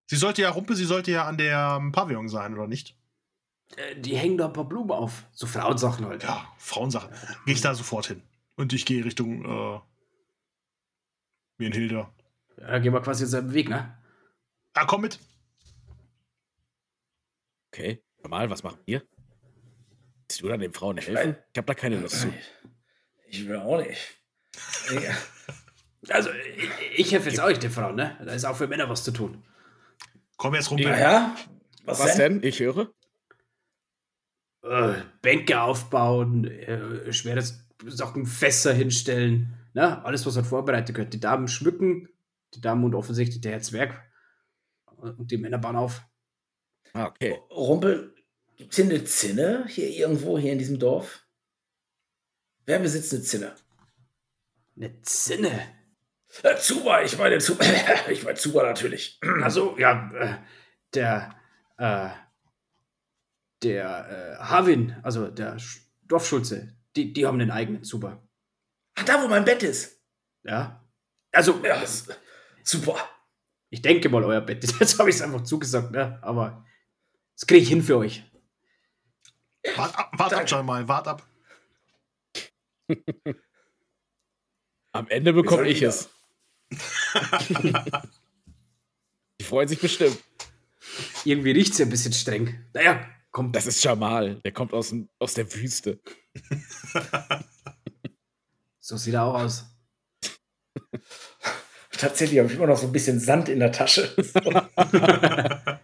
Sie sollte ja, Rumpe, sie sollte ja an der ähm, Pavillon sein, oder nicht? Äh, die hängen da ein paar Blumen auf. So Frauensachen halt. Ja, Frauensache. Gehe ich da sofort hin. Und ich gehe Richtung äh, Mirnhilda. Ja, da gehen wir quasi seinen Weg, ne? Ah, komm mit. Okay. Normal, was machen wir? Willst du dann den Frauen helfen? Ich habe da keine Lust zu. Ich will auch nicht. Ja. Also, ich, ich helfe jetzt euch, den Frauen, ne? Da ist auch für Männer was zu tun. Komm jetzt, Rumpel. Ah ja? Was, Was denn? denn? Ich höre. Äh, Bänke aufbauen, äh, schwere Sachen, Fässer hinstellen, ne? alles, was halt vorbereitet gehört. Die Damen schmücken, die Damen und offensichtlich der Herr Zwerg und die Männer bauen auf. Ah, okay. Rumpel, gibt es hier eine Zinne hier irgendwo hier in diesem Dorf? Wer besitzt eine Zinne? Eine Zinne. Äh, Zuba, ich meine Zuba. ich meine Zuba natürlich. Also, ja, äh, der, äh, der äh, Havin, also der Sch- Dorfschulze, die, die haben einen eigenen Zuber. Ah, da, wo mein Bett ist. Ja. Also, Ja, s- super. ich denke mal, euer Bett. Jetzt habe ich es einfach zugesagt, ne? Aber das kriege ich hin für euch. Wart ab, wart ab schon mal, wart ab. Am Ende bekomme ich wieder? es. Die freuen sich bestimmt. Irgendwie riecht es ja ein bisschen streng. Naja, komm, Das ist Jamal. Der kommt aus, dem, aus der Wüste. so sieht er auch aus. Tatsächlich habe ich immer noch so ein bisschen Sand in der Tasche.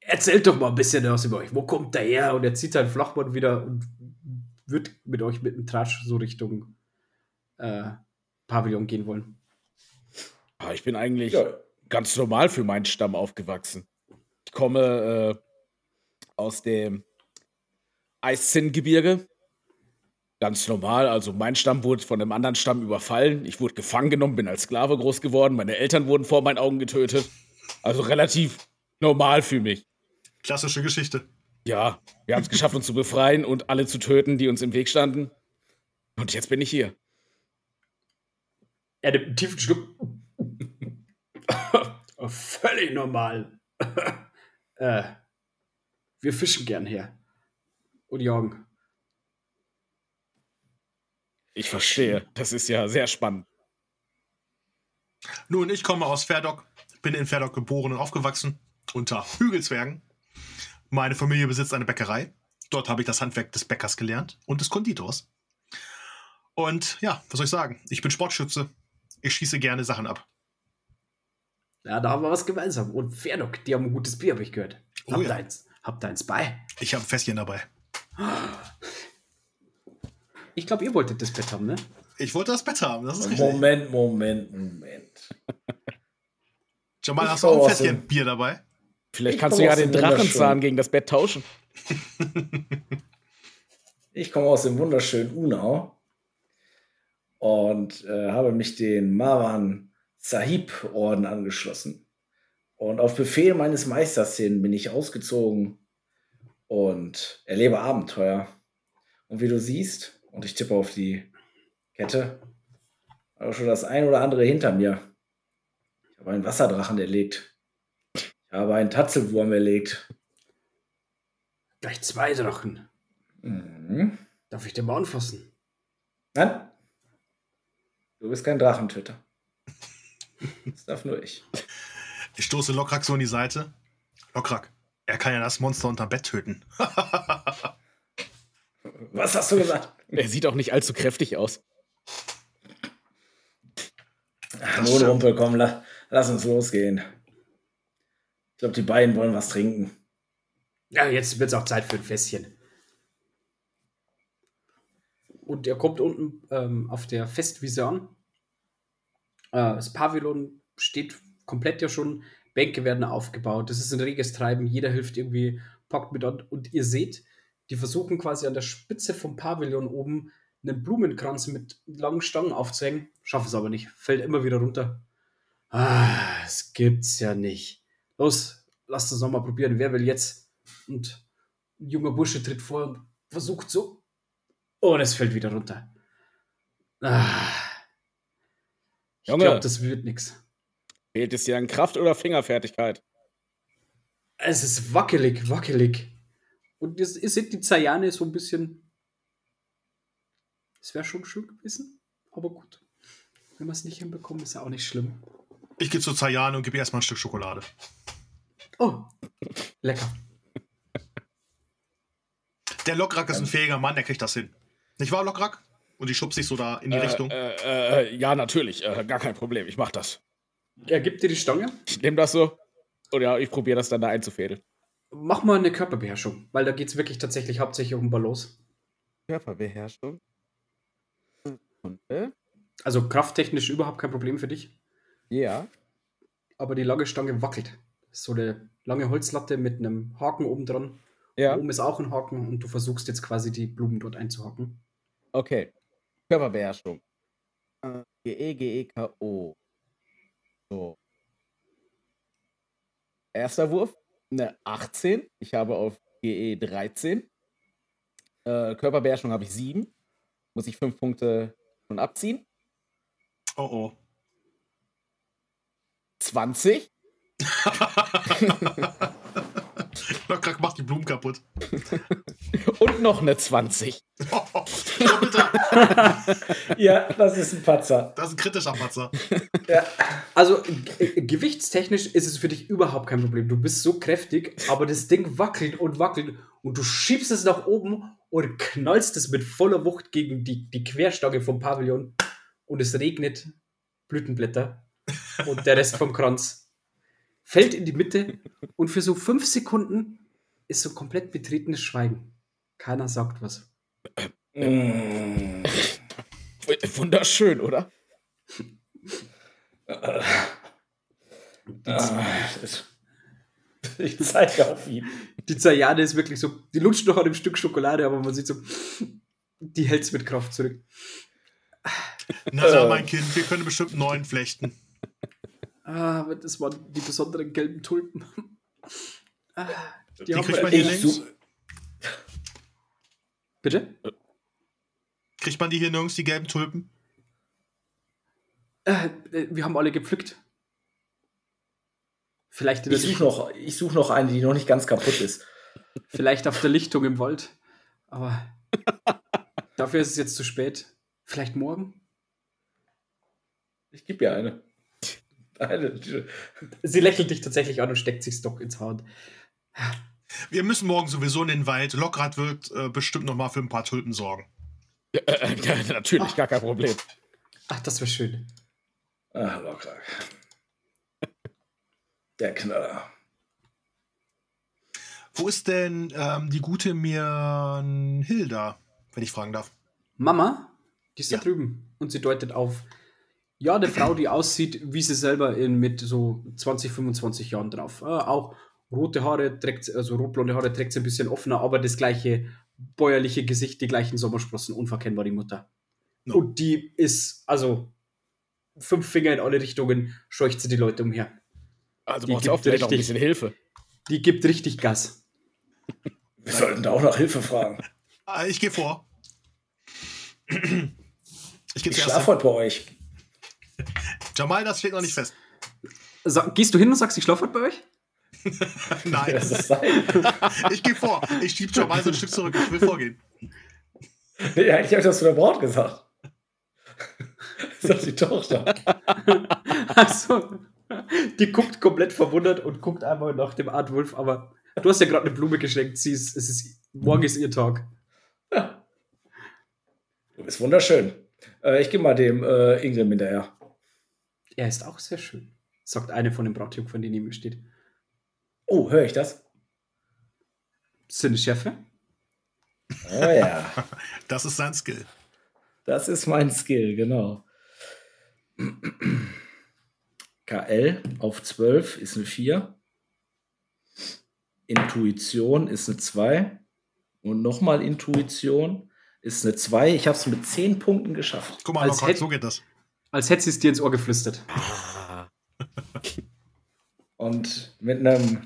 Erzählt doch mal ein bisschen was über euch. Wo kommt der her? Und er zieht seinen Flachmann wieder und wird mit euch mit dem Tratsch so Richtung äh, Pavillon gehen wollen. Ah, ich bin eigentlich ja, ganz normal für meinen Stamm aufgewachsen. Ich komme äh, aus dem Eiszinn-Gebirge. Ganz normal. Also mein Stamm wurde von einem anderen Stamm überfallen. Ich wurde gefangen genommen, bin als Sklave groß geworden. Meine Eltern wurden vor meinen Augen getötet. Also relativ normal für mich. Klassische Geschichte. Ja, wir haben es geschafft, uns zu befreien und alle zu töten, die uns im Weg standen. Und jetzt bin ich hier. Er nimmt einen tiefen Schluck. Völlig normal. äh, wir fischen gern her. Und jagen. Ich verstehe. Das ist ja sehr spannend. Nun, ich komme aus Ferdok, bin in Ferdok geboren und aufgewachsen, unter Hügelzwergen. Meine Familie besitzt eine Bäckerei. Dort habe ich das Handwerk des Bäckers gelernt und des Konditors. Und ja, was soll ich sagen? Ich bin Sportschütze. Ich schieße gerne Sachen ab. Ja, da haben wir was gemeinsam. Und Ferdok, die haben ein gutes Bier, habe ich gehört. Oh habt, ja. ihr eins, habt ihr eins bei? Ich habe ein Fässchen dabei. Ich glaube, ihr wolltet das Bett haben, ne? Ich wollte das Bett haben, das ist richtig. Moment, Moment, Moment. Jamal, Ich hast du auch ein Fässchen Bier dabei? Vielleicht Ich kannst du ja den Drachenzahn gegen das Bett tauschen. Ich komme aus dem wunderschönen Unau und äh, habe mich den Marwan Sahib Orden angeschlossen. Und auf Befehl meines Meisters hin bin ich ausgezogen und erlebe Abenteuer. Und wie du siehst, und ich tippe auf die Kette, habe schon das ein oder andere hinter mir. Ich habe einen Wasserdrachen erlegt. Ich habe einen Tatzelwurm erlegt. Gleich zwei Drachen. Mhm. Darf ich den mal anfassen? Nein. Du bist kein Drachentöter. Das darf nur ich. Ich stoße Lokrak so an die Seite. Lokrak, er kann ja das Monster unterm Bett töten. Was hast du gesagt? Er sieht auch nicht allzu kräftig aus. Mondrumpel, komm, la, lass uns losgehen. Ich glaube, die beiden wollen was trinken. Ja, jetzt wird es auch Zeit für ein Fässchen. Und er kommt unten ähm, auf der Festwiese an. Äh, das Pavillon steht komplett ja schon. Bänke werden aufgebaut. Das ist ein reges Treiben. Jeder hilft irgendwie, packt mit an. Und ihr seht, die versuchen quasi an der Spitze vom Pavillon oben einen Blumenkranz mit langen Stangen aufzuhängen. Schaffen es aber nicht. Fällt immer wieder runter. Ah, das gibt's ja nicht. Los, lasst uns nochmal probieren. Wer will jetzt? Und ein junger Bursche tritt vor und versucht so. Oh, das fällt wieder runter. Ah. Ich glaube, das wird nichts. Fehlt es dir an Kraft oder Fingerfertigkeit? Es ist wackelig, wackelig. Und ihr, ihr seht die Zayane so ein bisschen. Es wäre schon schön gewesen, aber gut. Wenn wir es nicht hinbekommen, ist ja auch nicht schlimm. Ich gehe zu Zayane und gebe ihr erstmal ein Stück Schokolade. Oh, lecker. Der Lokrak ist ein fähiger Mann, der kriegt das hin. Nicht wahr, Lokrak? Und die schubst sich so da in die Richtung. Äh, äh, äh, ja, natürlich. Äh, gar kein Problem. Ich mach das. Er gibt dir die Stange. Ich nehme das so. Und ja, ich probiere das dann da einzufädeln. Mach mal eine Körperbeherrschung, weil da geht es wirklich tatsächlich hauptsächlich um Balance. Körperbeherrschung. Und, Also krafttechnisch überhaupt kein Problem für dich. ja. aber die lange Stange wackelt. So eine lange Holzlatte mit einem Haken oben dran. Ja. Oben ist auch ein Haken und du versuchst jetzt quasi die Blumen dort einzuhaken. Okay. Körperbeherrschung. Äh, GE, GE, K.O. So. Erster Wurf, eine 18. Ich habe auf GE 13. Äh, Körperbeherrschung habe ich 7. Muss ich 5 Punkte schon abziehen. Oh oh. 20. Lokrak macht die Blumen kaputt. Und noch eine 20. Ja, das ist ein Patzer. Das ist ein kritischer Patzer. Ja. Also g- gewichtstechnisch ist es für dich überhaupt kein Problem. Du bist so kräftig, aber das Ding wackelt und wackelt und du schiebst es nach oben und knallst es mit voller Wucht gegen die, die Querstange vom Pavillon und es regnet Blütenblätter und der Rest vom Kranz fällt in die Mitte und für so fünf Sekunden ist so komplett betretenes Schweigen. Keiner sagt was. Mm. Wunderschön, oder? Ich zeige auf ihn. Die Zayane ist wirklich so, die lutscht noch an dem Stück Schokolade, aber man sieht so, Die hält's mit Kraft zurück. Na sag, Äh. mein Kind, wir können bestimmt einen neuen flechten. Ah, das waren die besonderen gelben Tulpen. Ah, die Die haben kriegt wir man hier such, Bitte? Kriegt man die hier nirgends, die gelben Tulpen? Äh, äh, wir haben alle gepflückt. Vielleicht, in der ich suche noch, ich such noch eine, die noch nicht ganz kaputt ist. Vielleicht auf der Lichtung im Wald. Aber dafür ist es jetzt zu spät. Vielleicht morgen? Ich gebe ihr eine. Sie lächelt dich tatsächlich an und steckt sich Stock ins Haar. Wir müssen morgen sowieso in den Wald. Lockrad wird äh, bestimmt noch mal für ein paar Tulpen sorgen. Äh, äh, ja, natürlich, gar kein Problem. Ach, das wäre schön. Ah, locker. Der Knaller. Wo ist denn ähm, die gute Mirnhilda, wenn ich fragen darf? Mama, die ist Ja. da drüben. Und sie deutet auf. Ja, eine Frau, die aussieht, wie sie selber in, mit so 20, 25 Jahren drauf. Äh, auch rote Haare trägt, also rotblonde Haare trägt sie ein bisschen offener, aber das gleiche bäuerliche Gesicht, die gleichen Sommersprossen, unverkennbar die Mutter. No. Und die ist, also fünf Finger in alle Richtungen, scheucht sie die Leute umher. Also Die braucht auch vielleicht noch ein richtig- bisschen Hilfe. Die gibt richtig Gas. Wir sollten da auch nach Hilfe fragen. Äh, ich gehe vor. Ich gehe Ich zuerst. schlafe heute bei euch. Jamal, das steht noch nicht fest. Sa gehst du hin und sagst, ich schlafe bei euch? Nein, Das ist sein. ich gehe vor. Ich schieb Jamal so ein Stück zurück. Ich will vorgehen. Nee, eigentlich habe ich das zu der Braut gesagt. Das ist doch die Tochter. Achso. Die guckt komplett verwundert und guckt einmal nach dem Art Wolf, aber du hast ja gerade eine Blume geschenkt. Sie ist, es ist, morgen ist ihr Tag. Du bist wunderschön. Äh, ich gehe mal dem äh, Ingrid hinterher. Er ist auch sehr schön, sagt eine von den Brautjungfern, die neben mir steht. Oh, höre ich das? Sind Schärfe? Oh ja. Das ist sein Skill. Das ist mein Skill, genau. KL auf 12 ist eine 4. Intuition ist eine 2. Und nochmal Intuition ist eine 2. Ich habe es mit 10 Punkten geschafft. Guck mal, Als Lockrad, hätt- so geht das. Als hätte sie es dir ins Ohr geflüstert. Und mit einem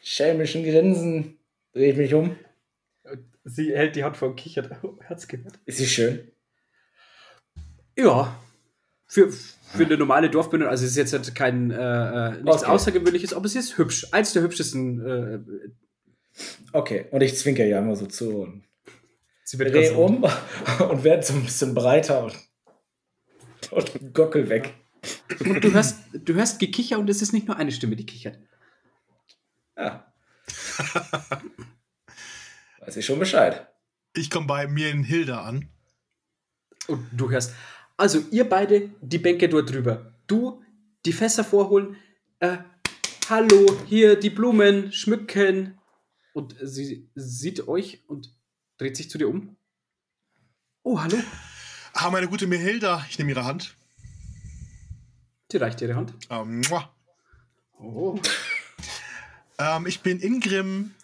schelmischen Grinsen drehe ich mich um. Sie hält die Hand vor dem Kichert. Oh, hat's gehört? Ist sie schön? Ja. Für, für eine normale Dorfbündel, also es ist jetzt halt kein äh, äh, nichts Okay. Außergewöhnliches, aber sie ist hübsch. Eins der hübschesten. Äh, Okay, und ich zwinker ja immer so zu und sie wird drehe um und werde so ein bisschen breiter und, und gockel weg. Du hörst, du hörst Gekicher und es ist nicht nur eine Stimme, die kichert. Ja. Weiß ich schon Bescheid. Ich komme bei Mirnhilda an. Und du hörst, also ihr beide die Bänke dort drüber. Du die Fässer vorholen. Äh, hallo, hier die Blumen schmücken. Und sie sieht euch und dreht sich zu dir um. Oh, hallo. Ah, meine gute Mirhilda. Ich nehme ihre Hand. Sie reicht ihre Hand. Ähm. Oh. ähm, ich bin Ingrim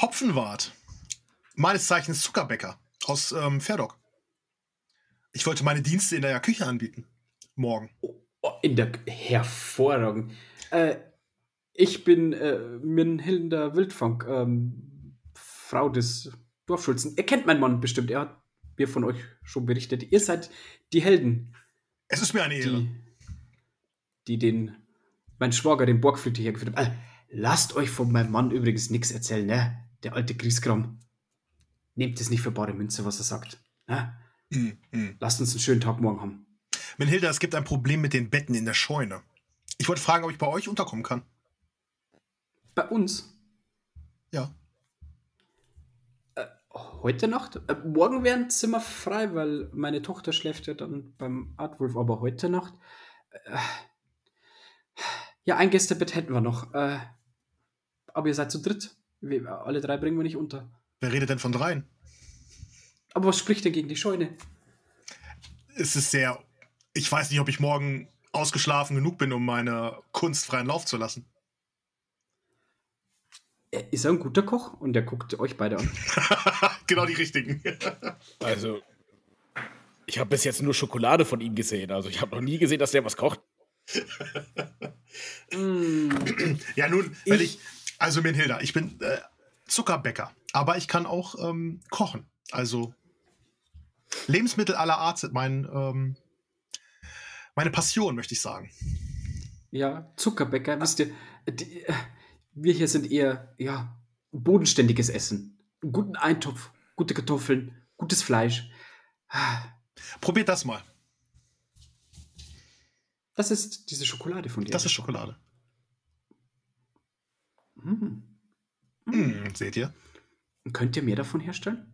Hopfenwart. Meines Zeichens Zuckerbäcker aus ähm, Ferdok. Ich wollte meine Dienste in der Küche anbieten. Morgen. Oh, in der hervorragend. Äh, ich bin äh, Minhilder Wildfang, ähm, Frau des Dorfschulzen. Ihr kennt meinen Mann bestimmt. Er hat mir von euch schon berichtet. Ihr seid die Helden, Es ist mir eine Ehre. die, die den mein Schwager, den Borgfried hierher geführt haben. Äh, lasst euch von meinem Mann übrigens nichts erzählen, ne? Der alte Grieskram. Nehmt es nicht für bare Münze, was er sagt. Ne? Hm, hm. Lasst uns einen schönen Tag morgen haben. Mirhilda, es gibt ein Problem mit den Betten in der Scheune. Ich wollte fragen, ob ich bei euch unterkommen kann. Bei uns Ja. Heute Nacht? Äh, morgen wäre ein Zimmer frei, weil meine Tochter schläft ja dann beim Artwolf, aber heute Nacht. Äh, ja, ein Gästebett hätten wir noch. Äh, aber ihr seid zu dritt. Wir, alle drei bringen wir nicht unter. Wer redet denn von dreien? Aber was spricht denn gegen die Scheune? Es ist sehr. Ich weiß nicht, ob ich morgen ausgeschlafen genug bin, um meine Kunst freien Lauf zu lassen. Äh, Ist er ein guter Koch? Und der guckt euch beide an. genau die richtigen. Also, ich habe bis jetzt nur Schokolade von ihm gesehen. Also, ich habe noch nie gesehen, dass der was kocht. ja, nun, wenn ich, also Menhilda, ich bin äh, Zuckerbäcker, aber ich kann auch ähm, kochen. Also Lebensmittel aller Art sind mein, ähm, meine Passion, möchte ich sagen. Ja, Zuckerbäcker, wisst ihr, die, äh, wir hier sind eher, ja, bodenständiges Essen. Einen guten Eintopf, gute Kartoffeln, gutes Fleisch. Probiert das mal. Das ist diese Schokolade von dir. Das ist Schokolade. Hm. Mm, seht ihr? Könnt ihr mehr davon herstellen?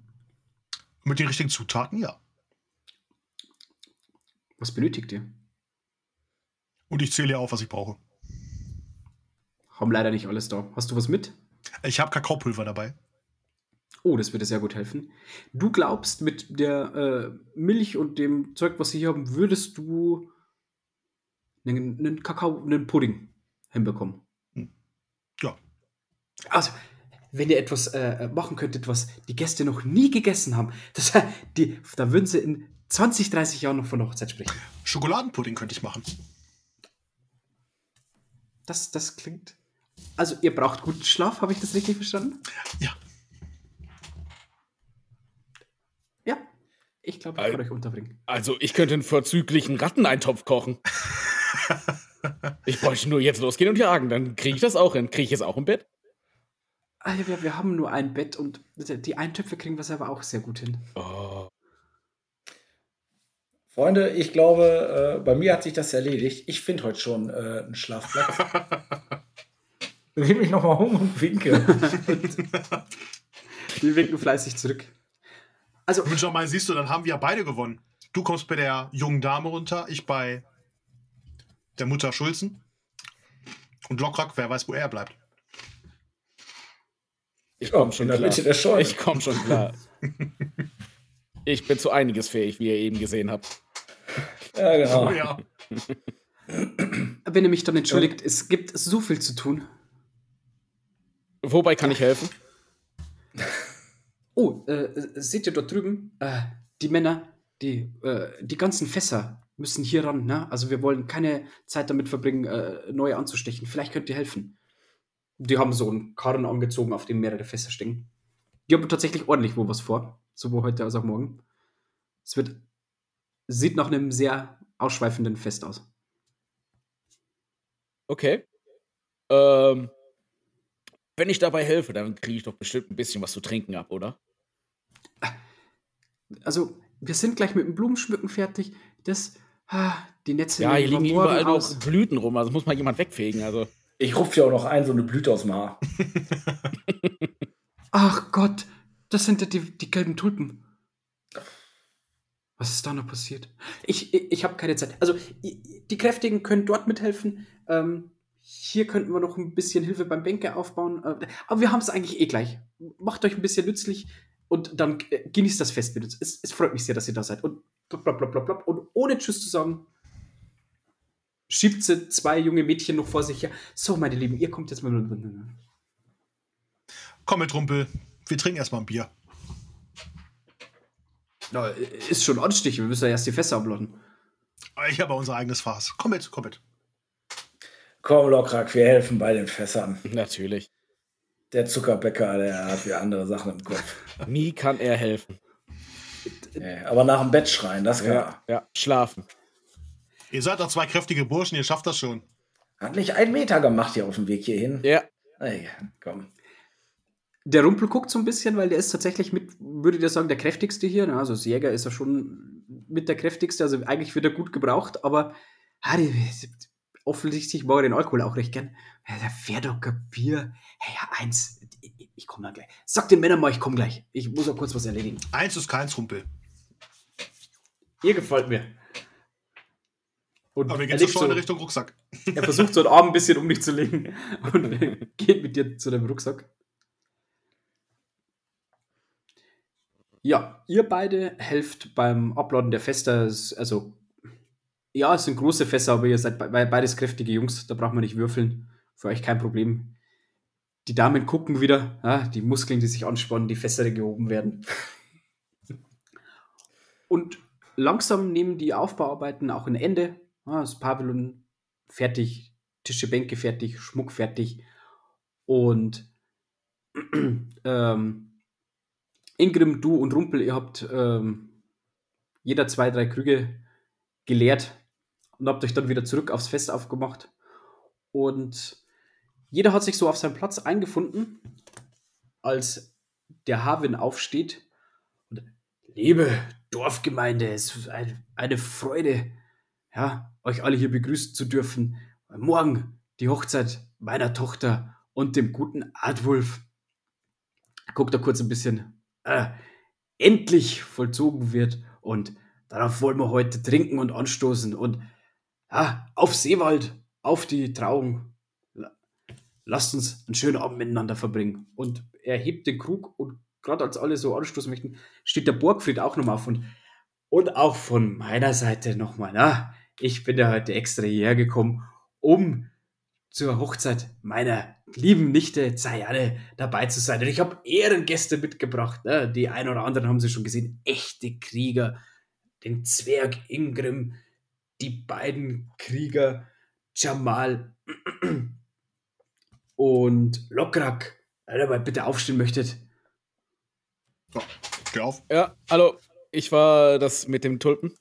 Mit den richtigen Zutaten, ja. Was benötigt ihr? Und ich zähle ja auf, was ich brauche. Haben leider nicht alles da. Hast du was mit? Ich habe Kakaopulver dabei. Oh, das würde sehr gut helfen. Du glaubst, mit der äh, Milch und dem Zeug, was sie hier haben, würdest du einen, einen Kakao, einen Pudding hinbekommen. Hm. Ja. Also, wenn ihr etwas äh, machen könntet, was die Gäste noch nie gegessen haben, das, die, da würden sie in 20, 30 Jahren noch von der Hochzeit sprechen. Schokoladenpudding könnte ich machen. Das, das klingt. Also, ihr braucht guten Schlaf, habe ich das richtig verstanden? Ja. Ja. Ich glaube, ich kann euch unterbringen. Also, ich könnte einen vorzüglichen Ratteneintopf kochen. ich bräuchte nur jetzt losgehen und jagen, dann kriege ich das auch hin. Kriege ich es auch im Bett? Ah, ja, wir, wir haben nur ein Bett und die Eintöpfe kriegen wir selber auch sehr gut hin. Oh. Freunde, ich glaube, äh, bei mir hat sich das erledigt. Ich finde heute schon äh, einen Schlafplatz. Dreh mich nochmal um und winke. Die winken fleißig zurück. Also, Und schon mal siehst du, dann haben wir beide gewonnen. Du kommst bei der jungen Dame runter, ich bei der Mutter Schulzen. Und Lokrak, wer weiß, wo er bleibt. Ich komme schon in der klar. Mitte der Scheune. Ich komme schon klar. ich bin zu einiges fähig, wie ihr eben gesehen habt. Ja, genau. Oh ja. wenn ihr mich dann entschuldigt, es gibt so viel zu tun. Wobei kann ich helfen? Oh, äh, seht ihr dort drüben? Äh, die Männer, die, äh, die ganzen Fässer müssen hier ran, ne? Also wir wollen keine Zeit damit verbringen, äh, neue anzustechen. Vielleicht könnt ihr helfen. Die haben so einen Karren angezogen, auf dem mehrere Fässer stehen. Die haben tatsächlich ordentlich wo was vor. Sowohl heute als auch morgen. Es wird, sieht nach einem sehr ausschweifenden Fest aus. Okay. Ähm, wenn ich dabei helfe, dann kriege ich doch bestimmt ein bisschen was zu trinken ab, oder? Also, wir sind gleich mit dem Blumenschmücken fertig. Das, ah, die Netze Ja, hier liegen überall aus. noch Blüten rum, also muss mal jemand wegfegen. Also. Ich rupfe ja auch noch ein, so eine Blüte aus dem Haar. Ach Gott, das sind ja die, die gelben Tulpen. Was ist da noch passiert? Ich, ich, ich habe keine Zeit. Also, die Kräftigen können dort mithelfen. Ähm, hier könnten wir noch ein bisschen Hilfe beim Bänke aufbauen. Äh, aber wir haben es eigentlich eh gleich. Macht euch ein bisschen nützlich und dann äh, genießt das Fest mit uns. Es, es freut mich sehr, dass ihr da seid. Und. Und ohne Tschüss zu sagen, schiebt sie zwei junge Mädchen noch vor sich her. So, meine Lieben, ihr kommt jetzt mal. Komm mit, Rumpel. Wir trinken erstmal ein Bier. Na, ist schon anstich, wir müssen ja erst die Fässer abladen. Ich habe unser eigenes Fass. Komm mit, komm mit. Komm, Lokrak, wir helfen bei den Fässern. Natürlich. Der Zuckerbäcker, der hat wieder andere Sachen im Kopf. Nie kann er helfen. Nee, aber nach dem Bett schreien, das kann Ja, ja. Schlafen. Ihr seid doch zwei kräftige Burschen, ihr schafft das schon. er. Hat nicht einen Meter gemacht hier auf dem Weg hierhin. Ja. Ey, komm. Der Rumpel guckt so ein bisschen, weil der ist tatsächlich mit, würde ich sagen, der kräftigste hier. ne? Also als Jäger ist er schon mit der kräftigste, also eigentlich wird er gut gebraucht, aber die, offensichtlich mag er den Alkohol auch recht gern. Der Pferdocker Bier. Hey, ja, eins. Ich, ich komme da gleich. Sag den Männern mal, ich komme gleich. Ich muss auch kurz was erledigen. Eins ist keins, Rumpel. Ihr gefällt mir. Und Aber wir er, gehen so legt schon in so, Richtung Rucksack. er versucht so einen Arm ein bisschen um dich zu legen und geht mit dir zu deinem Rucksack. Ja, ihr beide helft beim Abladen der Fässer. Es- Also, ja, es sind große Fässer, aber ihr seid be be- beides kräftige Jungs. Da braucht man nicht würfeln. Für euch kein Problem. die Damen gucken wieder, ja, die Muskeln, die sich anspannen, die Fässer, die gehoben werden. Und langsam nehmen die Aufbauarbeiten auch ein Ende. Ja, das Pavillon fertig, Tische, Bänke fertig, Schmuck fertig. Und ähm, Ingrim, du und Rumpel, ihr habt ähm, jeder zwei, drei Krüge geleert und habt euch dann wieder zurück aufs Fest aufgemacht. Und jeder hat sich so auf seinen Platz eingefunden, als der Havin aufsteht. Und, Liebe Dorfgemeinde, es ist ein, eine Freude, ja, euch alle hier begrüßen zu dürfen. Morgen die Hochzeit meiner Tochter und dem guten Artwulf. Guckt da kurz ein bisschen. Äh, endlich vollzogen wird und darauf wollen wir heute trinken und anstoßen und ja, auf Seewald, auf die Trauung. Lasst uns einen schönen Abend miteinander verbringen. Und er hebt den Krug und gerade als alle so anstoßen möchten, steht der Borgfried auch nochmal auf und, und auch von meiner Seite nochmal, na, ich bin ja heute extra hierher gekommen, um zur Hochzeit meiner lieben Nichte Zayane dabei zu sein. Und ich habe Ehrengäste mitgebracht. Ne? Die ein oder anderen haben sie schon gesehen. Echte Krieger. Den Zwerg Ingrim, die beiden Krieger Jamal und Lokrak. Wenn ihr mal bitte aufstehen möchtet. So, steh auf. Ja, hallo. Ich war das mit dem Tulpen.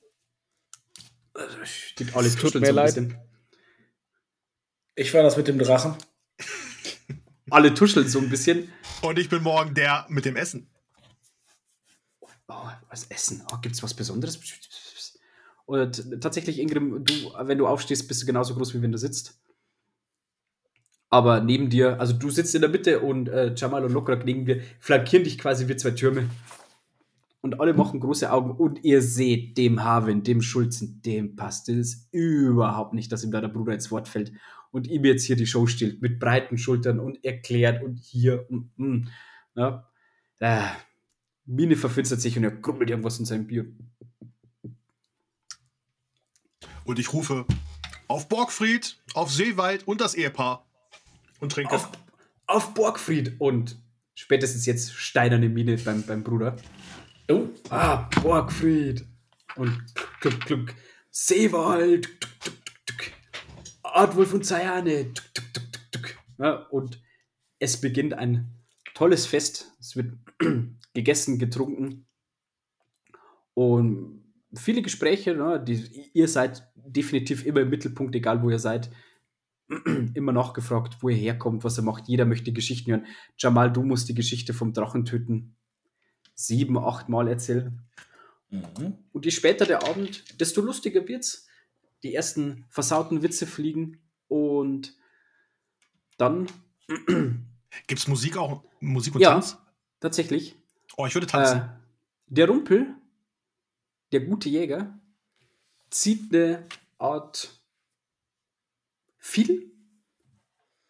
Steht alles Tut mir so ein leid. bisschen. Ich war das mit dem Drachen. Alle tuscheln so ein bisschen. Und ich bin morgen der mit dem Essen. Oh, was essen? Oh, Gibt es was Besonderes? Und tatsächlich, Ingrim, du, wenn du aufstehst, bist du genauso groß, wie wenn du sitzt. Aber neben dir, also du sitzt in der Mitte und äh, Jamal und Lokrak neben dir flankieren dich quasi wie zwei Türme. Und alle machen große Augen und ihr seht dem Harvin, dem Schulzen, dem passt es überhaupt nicht, dass ihm da der Bruder ins Wort fällt und ihm jetzt hier die Show stiehlt mit breiten Schultern und erklärt und hier und mm, ja. Äh, Mine verfinstert sich und er grummelt irgendwas in seinem Bier. Und ich rufe auf Borgfried, auf Seewald und das Ehepaar. Und trinke. Auf, auf Borgfried und spätestens jetzt steinerne Mine beim, beim Bruder. Oh, Ah, Borgfried. Und kluk, kluk. Seewald. Tuk, und tuk. Ja, und es beginnt ein tolles Fest. Es wird gegessen, getrunken. Und viele Gespräche. Ne, die, ihr seid definitiv immer im Mittelpunkt, egal wo ihr seid. immer nachgefragt, wo ihr herkommt, was er macht. Jeder möchte Geschichten hören. Jamal, du musst die Geschichte vom Drachen töten sieben, acht Mal erzählen. mhm. Und je später der Abend, desto lustiger wird's. Die ersten versauten Witze fliegen und dann Gibt's Musik auch? Musik und Ja. Tanz? tatsächlich Oh, ich würde tanzen. äh, der Rumpel, der gute Jäger, zieht eine Art Fiedel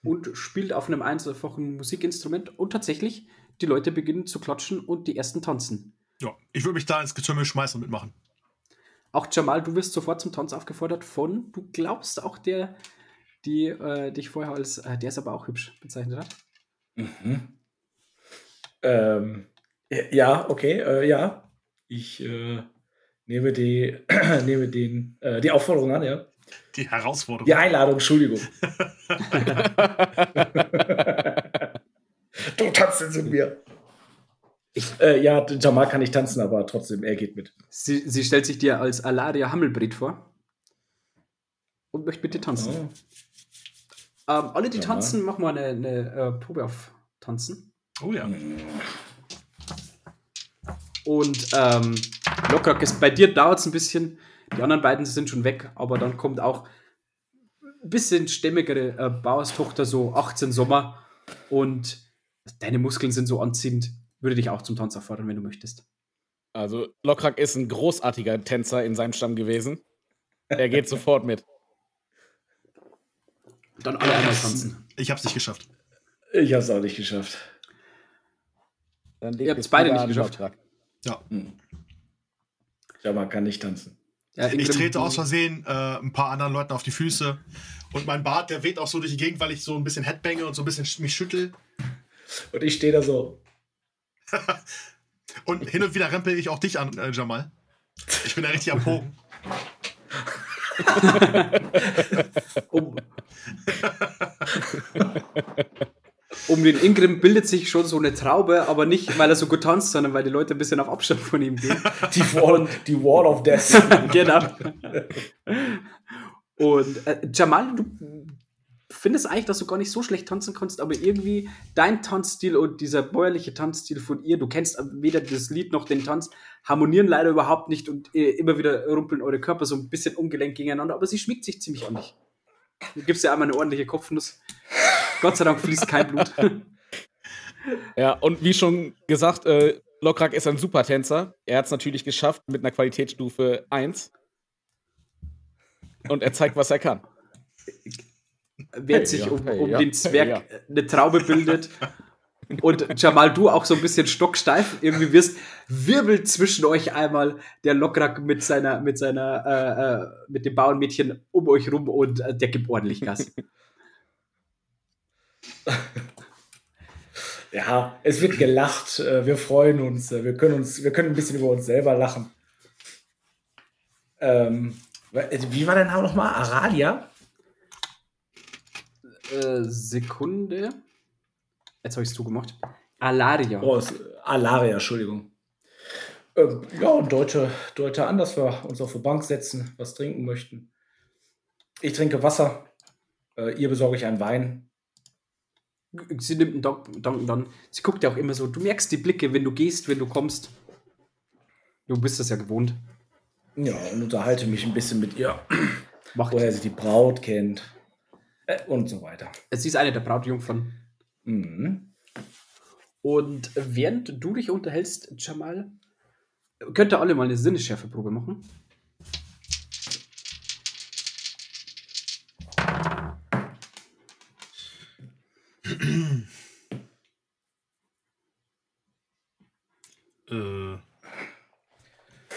und spielt auf einem einfachen Musikinstrument und tatsächlich die Leute beginnen zu klatschen und die ersten tanzen. ja, ich würde mich da ins Getümmel schmeißen und mitmachen. Auch Jamal, du wirst sofort zum Tanz aufgefordert von, du glaubst auch der, die äh, dich vorher als, äh, der ist aber auch hübsch bezeichnet hat. Mhm. Ähm, ja, okay, äh, ja. Ich äh, nehme, die, nehme den, äh, die Aufforderung an, ja. Die Herausforderung. Die Einladung, Entschuldigung. du tanzt jetzt mit mir. Äh, ja, Jamal kann nicht tanzen, aber trotzdem, er geht mit. Sie, sie stellt sich dir als Alaria Hammelbret vor und möchte mit dir tanzen. Oh. Ähm, alle, die Ja. tanzen, machen mal eine, eine äh, Probe auf Tanzen. Oh ja. Und ähm, locker, ist bei dir dauert es ein bisschen. Die anderen beiden sind schon weg, aber dann kommt auch ein bisschen stämmigere äh, Bauerstochter, so 18 Sommer. Und deine Muskeln sind so anziehend. Würde dich auch zum Tanz auffordern, wenn du möchtest. Also, Lokrak ist ein großartiger Tänzer in seinem Stamm gewesen. Er geht sofort mit. Dann alle einmal tanzen. Ich hab's nicht geschafft. Ich habe es auch nicht geschafft. Dann Ihr habt's beide nicht geschafft. Lokrak. Ja. Hm. Jamal kann nicht tanzen. Ja, Ich trete aus Versehen äh, ein paar anderen Leuten auf die Füße. Und mein Bart, der weht auch so durch die Gegend, weil ich so ein bisschen Headbange und so ein bisschen sch- mich schüttel. Und ich stehe da so. Und hin und wieder rempel ich auch dich an, äh, Jamal. Ich bin da richtig am Pogen. Um, um den Ingrim bildet sich schon so eine Traube, aber nicht, weil er so gut tanzt, sondern weil die Leute ein bisschen auf Abstand von ihm gehen. Die Wall, die Wall of Death. genau. Und äh, Jamal, du findest eigentlich, dass du gar nicht so schlecht tanzen kannst, aber irgendwie dein Tanzstil und dieser bäuerliche Tanzstil von ihr, du kennst weder das Lied noch den Tanz, harmonieren leider überhaupt nicht und äh, immer wieder rumpeln eure Körper so ein bisschen ungelenk gegeneinander, aber sie schmiegt sich ziemlich an dich. Du gibst ja einmal eine ordentliche Kopfnuss. Gott sei Dank fließt kein Blut. Ja, und wie schon gesagt, äh, Lokrak ist ein Supertänzer. Er hat es natürlich geschafft mit einer Qualitätsstufe 1. Und er zeigt, was er kann. während sich ja, um, hey, um ja, den Zwerg hey, eine Traube bildet. Und Jamal, du auch so ein bisschen stocksteif irgendwie wirst, wirbelt zwischen euch einmal der Lokrak mit seiner, mit seiner, äh, äh, mit dem Bauernmädchen um euch rum und äh, der gibt ordentlich Gas. Ja, es wird gelacht. äh, Wir freuen uns. äh, Wir können uns, wir können ein bisschen über uns selber lachen. Ähm, wie war dein Name nochmal? Aradia? äh, Sekunde. Jetzt habe ich es zugemacht. Alaria. Oh, Alaria, Entschuldigung. Ähm, ja, und deute, deute an, dass wir uns auf die Bank setzen, was trinken möchten. Ich trinke Wasser. Äh, ihr besorge ich einen Wein. Sie nimmt einen Danken dann. Sie guckt ja auch immer so. Du merkst die Blicke, wenn du gehst, wenn du kommst. Du bist das ja gewohnt. Ja, und unterhalte mich ein bisschen mit ihr, Macht. woher sie die Braut kennt. Äh, und so weiter. Sie ist eine der Brautjungfern. Mhm. Und während du dich unterhältst, Jamal, könnt ihr alle mal eine Sinnesschärfeprobe machen.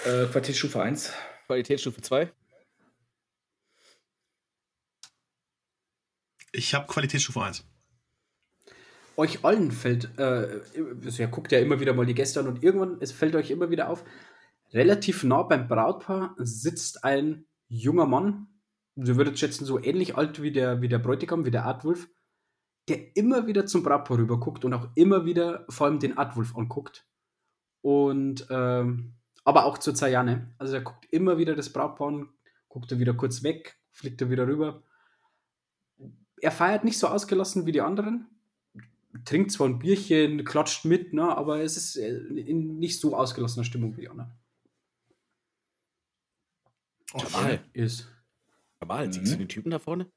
Äh, Quartierstufe 1. Qualitätsstufe 2. ich habe Qualitätsstufe 1. Euch allen fällt, äh, also ihr guckt ja immer wieder mal die Gäste an und irgendwann, es fällt euch immer wieder auf, relativ nah beim Brautpaar sitzt ein junger Mann, ihr würdet schätzen, so ähnlich alt wie der, wie der Bräutigam, wie der Artwulf, der immer wieder zum Brautpaar rüber guckt und auch immer wieder vor allem den Artwulf anguckt. Und, ähm, aber auch zur Zayane. Also er guckt immer wieder das Brautpaar an, guckt er wieder kurz weg, fliegt er wieder rüber. Er feiert nicht so ausgelassen wie die anderen, trinkt zwar ein Bierchen, klatscht mit, ne, aber es ist äh, in nicht so ausgelassener Stimmung wie die anderen. Oh, Jamal. Ist. Jamal, Mhm. siehst du den Typen da vorne?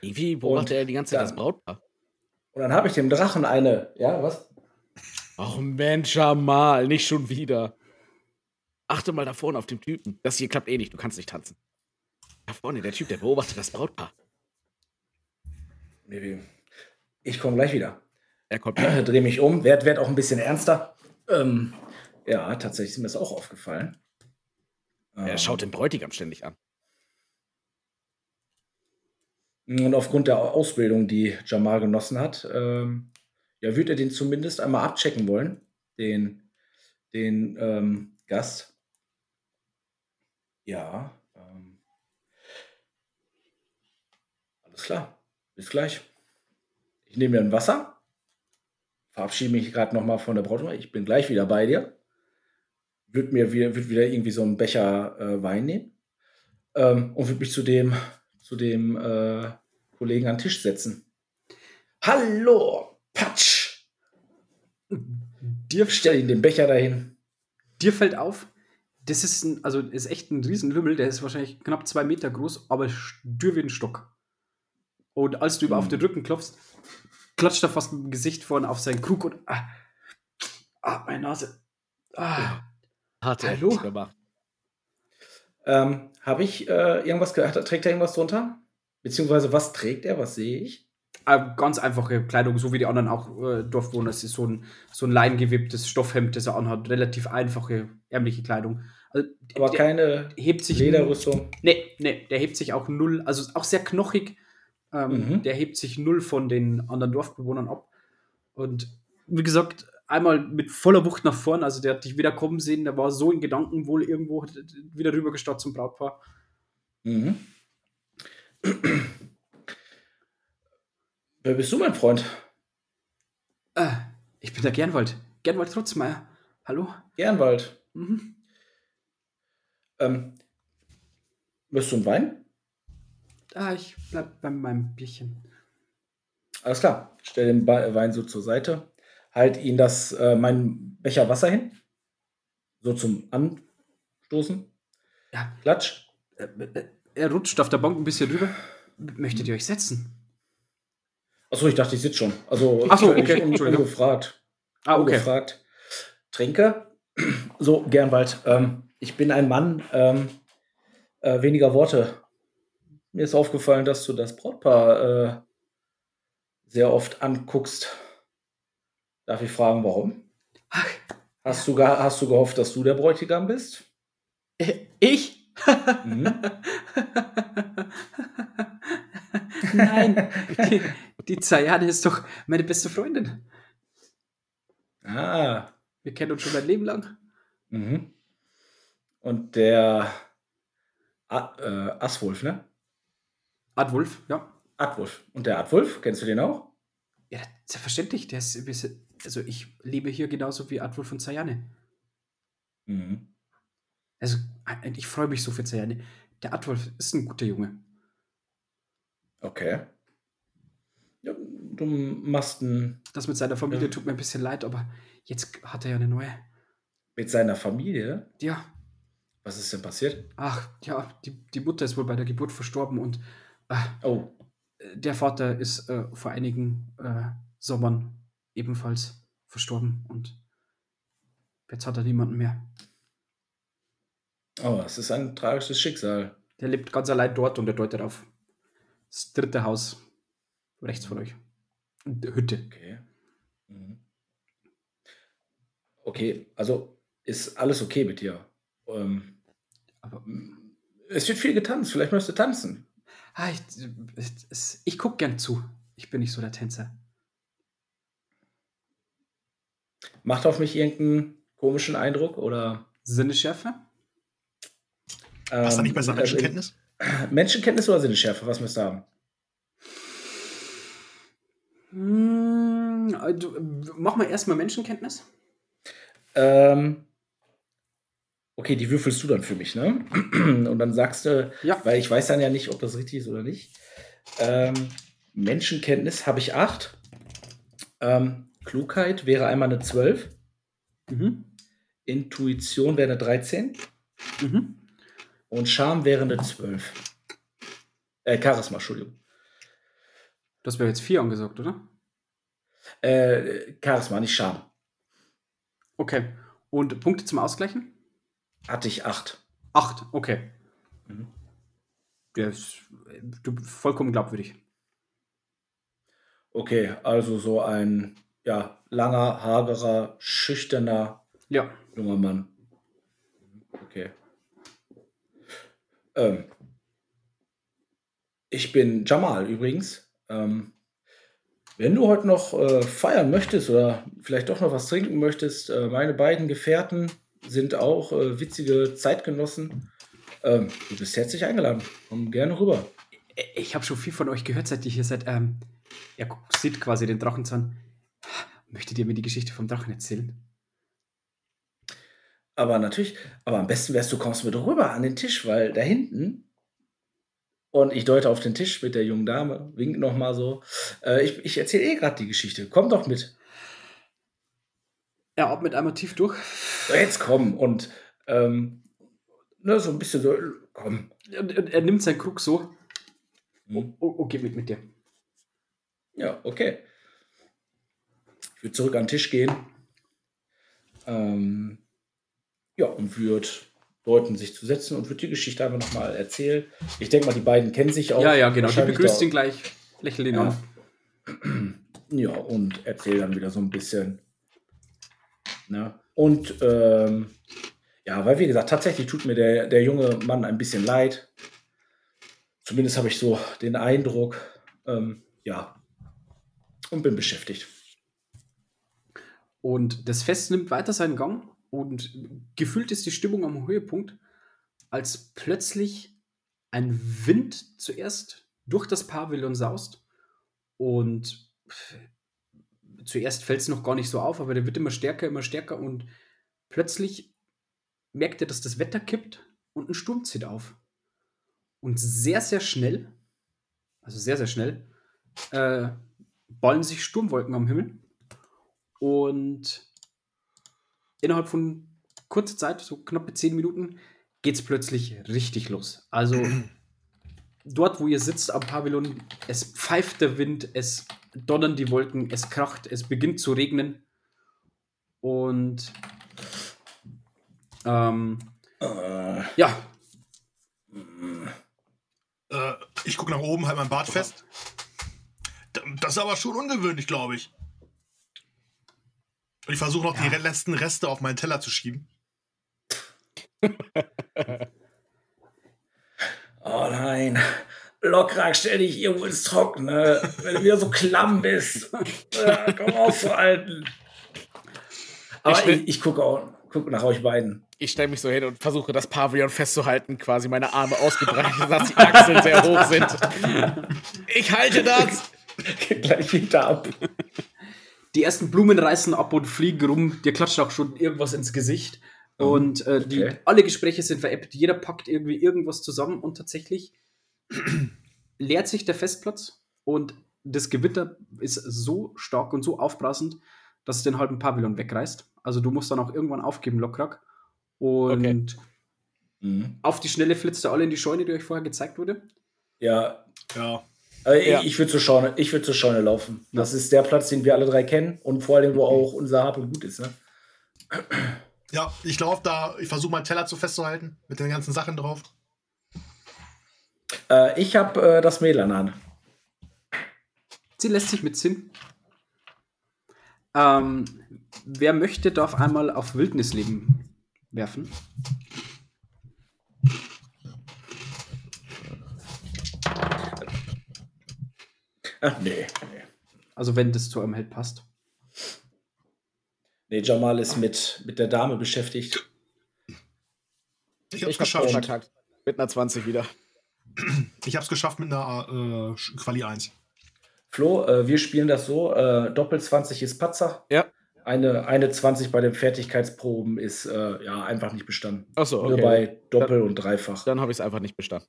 Wie beobachtet er die ganze Zeit dann- das Brautpaar? Und dann habe ich dem Drachen eine. Ja, was? Ach Mensch, Jamal, nicht schon wieder. Achte mal da vorne auf den Typen. Das hier klappt eh nicht, du kannst nicht tanzen. Da vorne, der Typ, der beobachtet das Brautpaar. Ich komme gleich wieder. Er kommt Äh, Dreh mich um, werd, werd auch ein bisschen ernster. Ähm, ja, tatsächlich ist mir das auch aufgefallen. Er Ähm, schaut den Bräutigam ständig an. Und aufgrund der Ausbildung, die Jamal genossen hat, ähm, ja, würde er den zumindest einmal abchecken wollen, den, den ähm, Gast. Ja. Ähm, alles klar. Bis gleich. Ich nehme mir ein Wasser. Verabschiede mich gerade nochmal von der Braut. Ich bin gleich wieder bei dir. Würde mir wieder, würd wieder irgendwie so einen Becher äh, Wein nehmen. Ähm, und würde mich zu dem, zu dem äh, Kollegen an den Tisch setzen. Hallo, Patsch! Dir, Stell ihn den Becher dahin. dir fällt auf, das ist ein, also ist echt ein Riesenlümmel, der ist wahrscheinlich knapp zwei Meter groß, aber dürr wie ein Stock. Und als du ihm Hm. auf den Rücken klopfst, klatscht er fast mit dem Gesicht vorne auf seinen Krug und ah, ah meine Nase. Ah. Hat er Hallo? gemacht. Ähm, Habe ich äh, irgendwas gehört? Trägt er irgendwas drunter? Beziehungsweise, was trägt er? Was sehe ich? Äh, ganz einfache Kleidung, so wie die anderen auch äh, Dorfbewohner. Es ist so ein, so ein leingewebtes Stoffhemd, das er anhat. Relativ einfache, ärmliche Kleidung. Also, Aber der keine hebt sich Lederrüstung. Nee, nee, der hebt sich auch null, also auch sehr knochig. Ähm, Mhm. Der hebt sich null von den anderen Dorfbewohnern ab. Und wie gesagt, einmal mit voller Wucht nach vorn, also der hat dich wieder kommen sehen, der war so in Gedanken wohl irgendwo wieder rübergestarrt zum Brautpaar. Mhm. Wer bist du, mein Freund? Äh, ich bin der Gernwald. Gernwald Trutzmeier. Hallo? Gernwald. Mhm. Ähm, möchtest du einen Wein? Ah, ich bleib bei meinem Bierchen. Alles klar. Stell den Wein so zur Seite. Halt ihn das, äh, meinen Becher Wasser hin. So zum Anstoßen. Ja. Klatsch. Äh, äh, Er rutscht auf der Bank ein bisschen rüber. Möchtet ihr euch setzen? Achso, ich dachte, ich sitze schon. Also, Ach so, okay, un ungefragt. Ah, okay. Ungefragt. Trinke. So, Gernwald. Ähm, ich bin ein Mann. Ähm, äh, weniger Worte. Mir ist aufgefallen, dass du das Brautpaar äh, sehr oft anguckst. Darf ich fragen, warum? Ach, Hast du, hast du gehofft, dass du der Bräutigam bist? äh, ich? Mhm. Nein, die, die Zayane ist doch meine beste Freundin. Ah. Wir kennen uns schon ein Leben lang. Mhm. Und der A äh, Aswolf, ne? Adwulf, ja. Adwolf. Und der Adwolf, kennst du den auch? Ja, selbstverständlich. Der ist, also ich lebe hier genauso wie Adwulf und Zayane. Mhm. Also ich freue mich so für Zayane. Der Adwulf ist ein guter Junge. Okay. Ein, Das mit seiner Familie Ja. tut mir ein bisschen leid, aber jetzt hat er ja eine neue. mit seiner Familie. Ja, Was ist denn passiert? ach, ja, die, die Mutter ist wohl bei der Geburt verstorben und äh, Oh, der Vater ist äh, vor einigen äh, Sommern ebenfalls verstorben und jetzt hat er niemanden mehr. oh, es ist ein tragisches Schicksal. Der lebt ganz allein dort und er deutet auf das dritte Haus rechts von euch. Hütte. Okay. Mhm. Okay, also ist alles okay mit dir. Ähm, Aber es wird viel getanzt, vielleicht möchtest du tanzen. ah, ich, ich, ich gucke gern zu. Ich bin nicht so der Tänzer. Macht auf mich irgendeinen komischen Eindruck oder. Sinneschärfe? Was da nicht besser ähm, Menschenkenntnis? Menschenkenntnis oder Sinneschärfe? Was müsst ihr haben? Hm, äh, mach mal erstmal Menschenkenntnis. Ähm, okay, die würfelst du dann für mich, ne? Und dann sagst du, Ja. weil ich weiß dann ja nicht, ob das richtig ist oder nicht. Ähm, Menschenkenntnis habe ich 8. Ähm, Klugheit wäre einmal eine 12. Mhm. Intuition wäre eine 13. Mhm. Und Charme wäre eine 12. Äh, Charisma, Entschuldigung. Das wäre jetzt vier angesagt, oder? Äh, Charisma, nicht Charme. Okay. Und Punkte zum Ausgleichen? Hatte ich 8. Acht. Okay. Mhm. Der ist du, vollkommen glaubwürdig. Okay, also so ein ja, langer, hagerer, schüchterner Ja. junger Mann. Okay. Ähm, ich bin Jamal übrigens. Ähm, wenn du heute noch äh, feiern möchtest oder vielleicht doch noch was trinken möchtest, äh, meine beiden Gefährten sind auch äh, witzige Zeitgenossen. Ähm, du bist herzlich eingeladen. Komm gerne rüber. Ich habe schon viel von euch gehört, seit ihr hier seid. Ähm, er guckt- sieht quasi den Drachenzahn. Möchtet ihr mir die Geschichte vom Drachen erzählen? Aber natürlich, aber am besten wärst du kommst mit rüber an den Tisch, weil da hinten und ich deute auf den Tisch mit der jungen Dame, wink noch mal so. Äh, ich ich erzähle eh gerade die Geschichte. Komm doch mit. Er atmet einmal tief durch. So, Jetzt komm und ähm, ne, so ein bisschen so. Komm. Und, und er nimmt seinen Krug so. Hm. Oh, oh, oh, geht mit mit dir. Ja, okay. Ich würde zurück an den Tisch gehen. Ähm, ja, und würde deuten, sich zu setzen und würde die Geschichte einfach nochmal erzählen. Ich denke mal, die beiden kennen sich auch. Ja, ja, genau. Die begrüßt ihn gleich. Lächelt ihn Ja. an. Ja, und erzähl dann wieder so ein bisschen. Ne? Und ähm, Ja, weil wie gesagt, tatsächlich tut mir der, der junge Mann ein bisschen leid. Zumindest habe ich so den Eindruck. Ähm, ja. Und bin beschäftigt. Und das Fest nimmt weiter seinen Gang und gefühlt ist die Stimmung am Höhepunkt, als plötzlich ein Wind zuerst durch das Pavillon saust und zuerst fällt es noch gar nicht so auf, aber der wird immer stärker, immer stärker und plötzlich merkt er, dass das Wetter kippt und ein Sturm zieht auf. Und sehr, sehr schnell, also sehr, sehr schnell, äh, ballen sich Sturmwolken am Himmel und innerhalb von kurzer Zeit, so knappe zehn Minuten, geht es plötzlich richtig los. Also dort, wo ihr sitzt am Pavillon, es pfeift der Wind, es donnern die Wolken, es kracht, es beginnt zu regnen. Und ähm, Äh, ja, Äh, ich gucke nach oben, halt mein Bart fest. Das ist aber schon ungewöhnlich, glaube ich. Und ich versuche noch die Ja. letzten Reste auf meinen Teller zu schieben. oh nein. Lockrack, stell dich irgendwo ins Trockene, wenn du wieder so klamm bist. Äh, komm auszuhalten. Aber stell- ich, ich gucke auch guck nach euch beiden. Ich stelle mich so hin und versuche das Pavillon festzuhalten, quasi meine Arme ausgebreitet, dass die Achseln sehr hoch sind. Ich halte das! Geht gleich wieder ab. Die ersten Blumen reißen ab und fliegen rum. Dir klatscht auch schon irgendwas ins Gesicht. Und äh, die, okay. alle Gespräche sind veräppt. Jeder packt irgendwie irgendwas zusammen und tatsächlich leert sich der Festplatz und das Gewitter ist so stark und so aufbrausend, dass es den halben Pavillon wegreißt. Also du musst dann auch irgendwann aufgeben, Lockrack. Und Okay. Mhm. auf die Schnelle flitzt ihr alle in die Scheune, die euch vorher gezeigt wurde. Ja, Ja. Äh, Ja. ich, ich würde zur Scheune, ich würd zur Scheune laufen. Das ist der Platz, den wir alle drei kennen und vor allem, wo auch unser Hab und Gut ist. Ne? Ja, ich laufe da, ich versuche meinen Teller zu festzuhalten, mit den ganzen Sachen drauf. Äh, ich habe äh, das Mädel an der Hand. Sie lässt sich mitziehen. Ähm, wer möchte, darf einmal auf Wildnisleben werfen. Ach, nee. nee. Also wenn das zu eurem Held passt. Nee, Jamal ist mit, mit der Dame beschäftigt. Ich hab's Ich geschafft. verkackt. Mit einer 20 wieder. Ich hab's geschafft mit einer äh, Quali 1. Flo, äh, wir spielen das so: äh, Doppel 20 ist Patzer. Ja. Eine, eine 20 bei den Fertigkeitsproben ist äh, ja einfach nicht bestanden. Achso, Nur okay. bei Doppel und Dreifach. Dann habe ich es einfach nicht bestanden.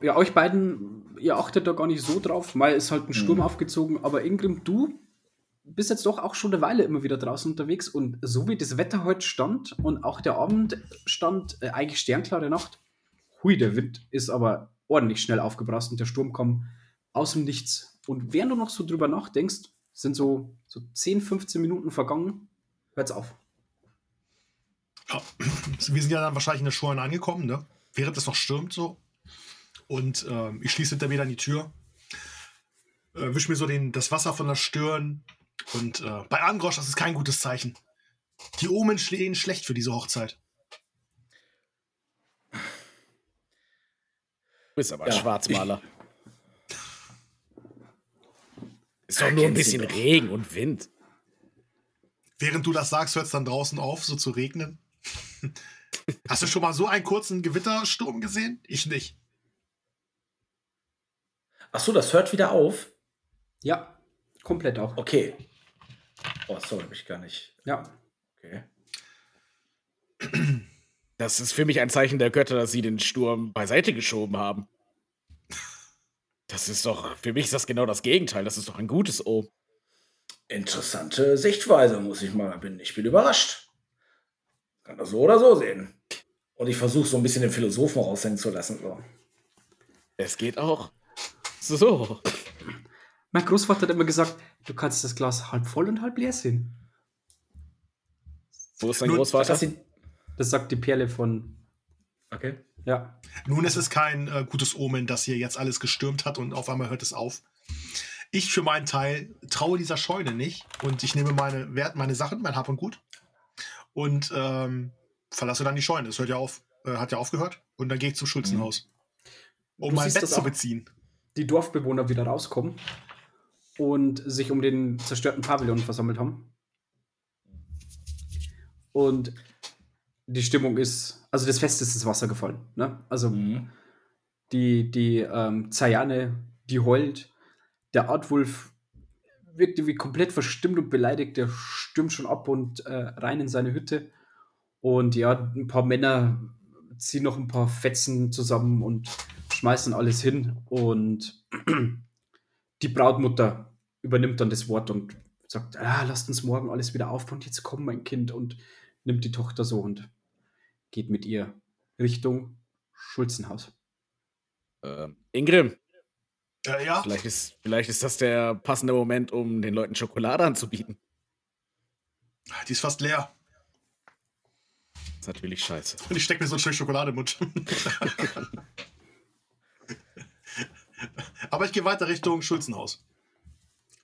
Ja, euch beiden, ihr achtet da gar nicht so drauf. Mal ist halt ein Sturm Mhm. aufgezogen, aber Ingrim, du bist jetzt doch auch schon eine Weile immer wieder draußen unterwegs und so wie das Wetter heute stand und auch der Abend stand, äh, eigentlich sternklare Nacht. Hui, der Wind ist aber ordentlich schnell aufgebrast und der Sturm kam aus dem Nichts. Und während du noch so drüber nachdenkst, sind so, so 10, 15 Minuten vergangen, hört's auf. Ja. Wir sind ja dann wahrscheinlich in der Scheune angekommen, ne? Während es noch stürmt so. Und ähm, ich schließe hinter mir dann die Tür. Äh, wisch mir so den, das Wasser von der Stirn. Und äh, bei Angrosch, das ist kein gutes Zeichen. Die Omen stehen schlecht für diese Hochzeit. Du bist aber ein Ja, Schwarzmaler. Ist doch nur ein bisschen. Regen und Wind. Während du das sagst, hört es dann draußen auf, so zu regnen. Hast du schon mal so einen kurzen Gewittersturm gesehen? Ich nicht. Ach so, das hört wieder auf. Ja, komplett auch. Okay. Oh, sorry, hab ich gar nicht. Ja. Okay. Das ist für mich ein Zeichen der Götter, dass sie den Sturm beiseite geschoben haben. Das ist doch, für mich ist das genau das Gegenteil. Das ist doch ein gutes O. Interessante Sichtweise, muss ich mal bin. Ich bin überrascht. Kann das so oder so sehen. Und ich versuche so ein bisschen den Philosophen raushängen zu lassen. So. Es geht auch. So. Mein Großvater hat immer gesagt, du kannst das Glas halb voll und halb leer sehen. Wo ist dein Nun, Großvater? Das Das sagt die Perle von. okay. Ja. Nun, es ist kein äh, gutes Omen, dass hier jetzt alles gestürmt hat und auf einmal hört es auf. Ich für meinen Teil traue dieser Scheune nicht und ich nehme meine, Wert, meine Sachen, mein Hab und Gut und ähm, verlasse dann die Scheune. Es hört ja auf, äh, hat ja aufgehört und dann gehe ich zum Schulzenhaus, um Du mein Bett das zu auch. beziehen. Die Dorfbewohner wieder rauskommen und sich um den zerstörten Pavillon versammelt haben. Und die Stimmung ist, also das Fest ist ins Wasser gefallen. Ne? Also Mhm. die, die ähm, Zayane, die heult. Der Artwolf wirkt irgendwie komplett verstimmt und beleidigt. Der stürmt schon ab und äh, rein in seine Hütte. Und ja, ein paar Männer ziehen noch ein paar Fetzen zusammen und schmeißen alles hin. Und die Brautmutter übernimmt dann das Wort und sagt: ah, Lasst uns morgen alles wieder aufbauen. Jetzt komm, mein Kind. Und nimmt die Tochter so und geht mit ihr Richtung Schulzenhaus. Ähm, Ingrim, Äh, ja, vielleicht ist, vielleicht ist das der passende Moment, um den Leuten Schokolade anzubieten. die ist fast leer. Das ist natürlich scheiße. Und ich stecke mir so ein Stück Schokolade im Mund. Aber ich gehe weiter Richtung Schulzenhaus.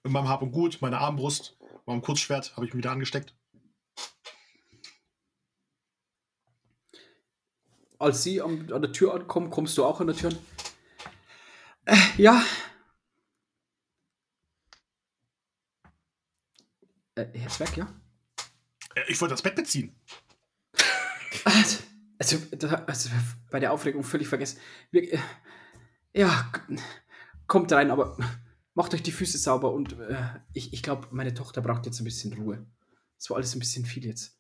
Mit meinem Hab und Gut, meiner Armbrust, meinem Kurzschwert habe ich mich wieder angesteckt. als sie am, an der Tür ankommen, kommst du auch an der Tür an. Äh, ja. Äh, Herr Zwerg, ja? Äh, Ich wollte das Bett beziehen. Also, da, also bei der Aufregung völlig vergessen. Wir, äh, ja, kommt rein, aber macht euch die Füße sauber und äh, ich, ich glaube, meine Tochter braucht jetzt ein bisschen Ruhe. Es war alles ein bisschen viel jetzt.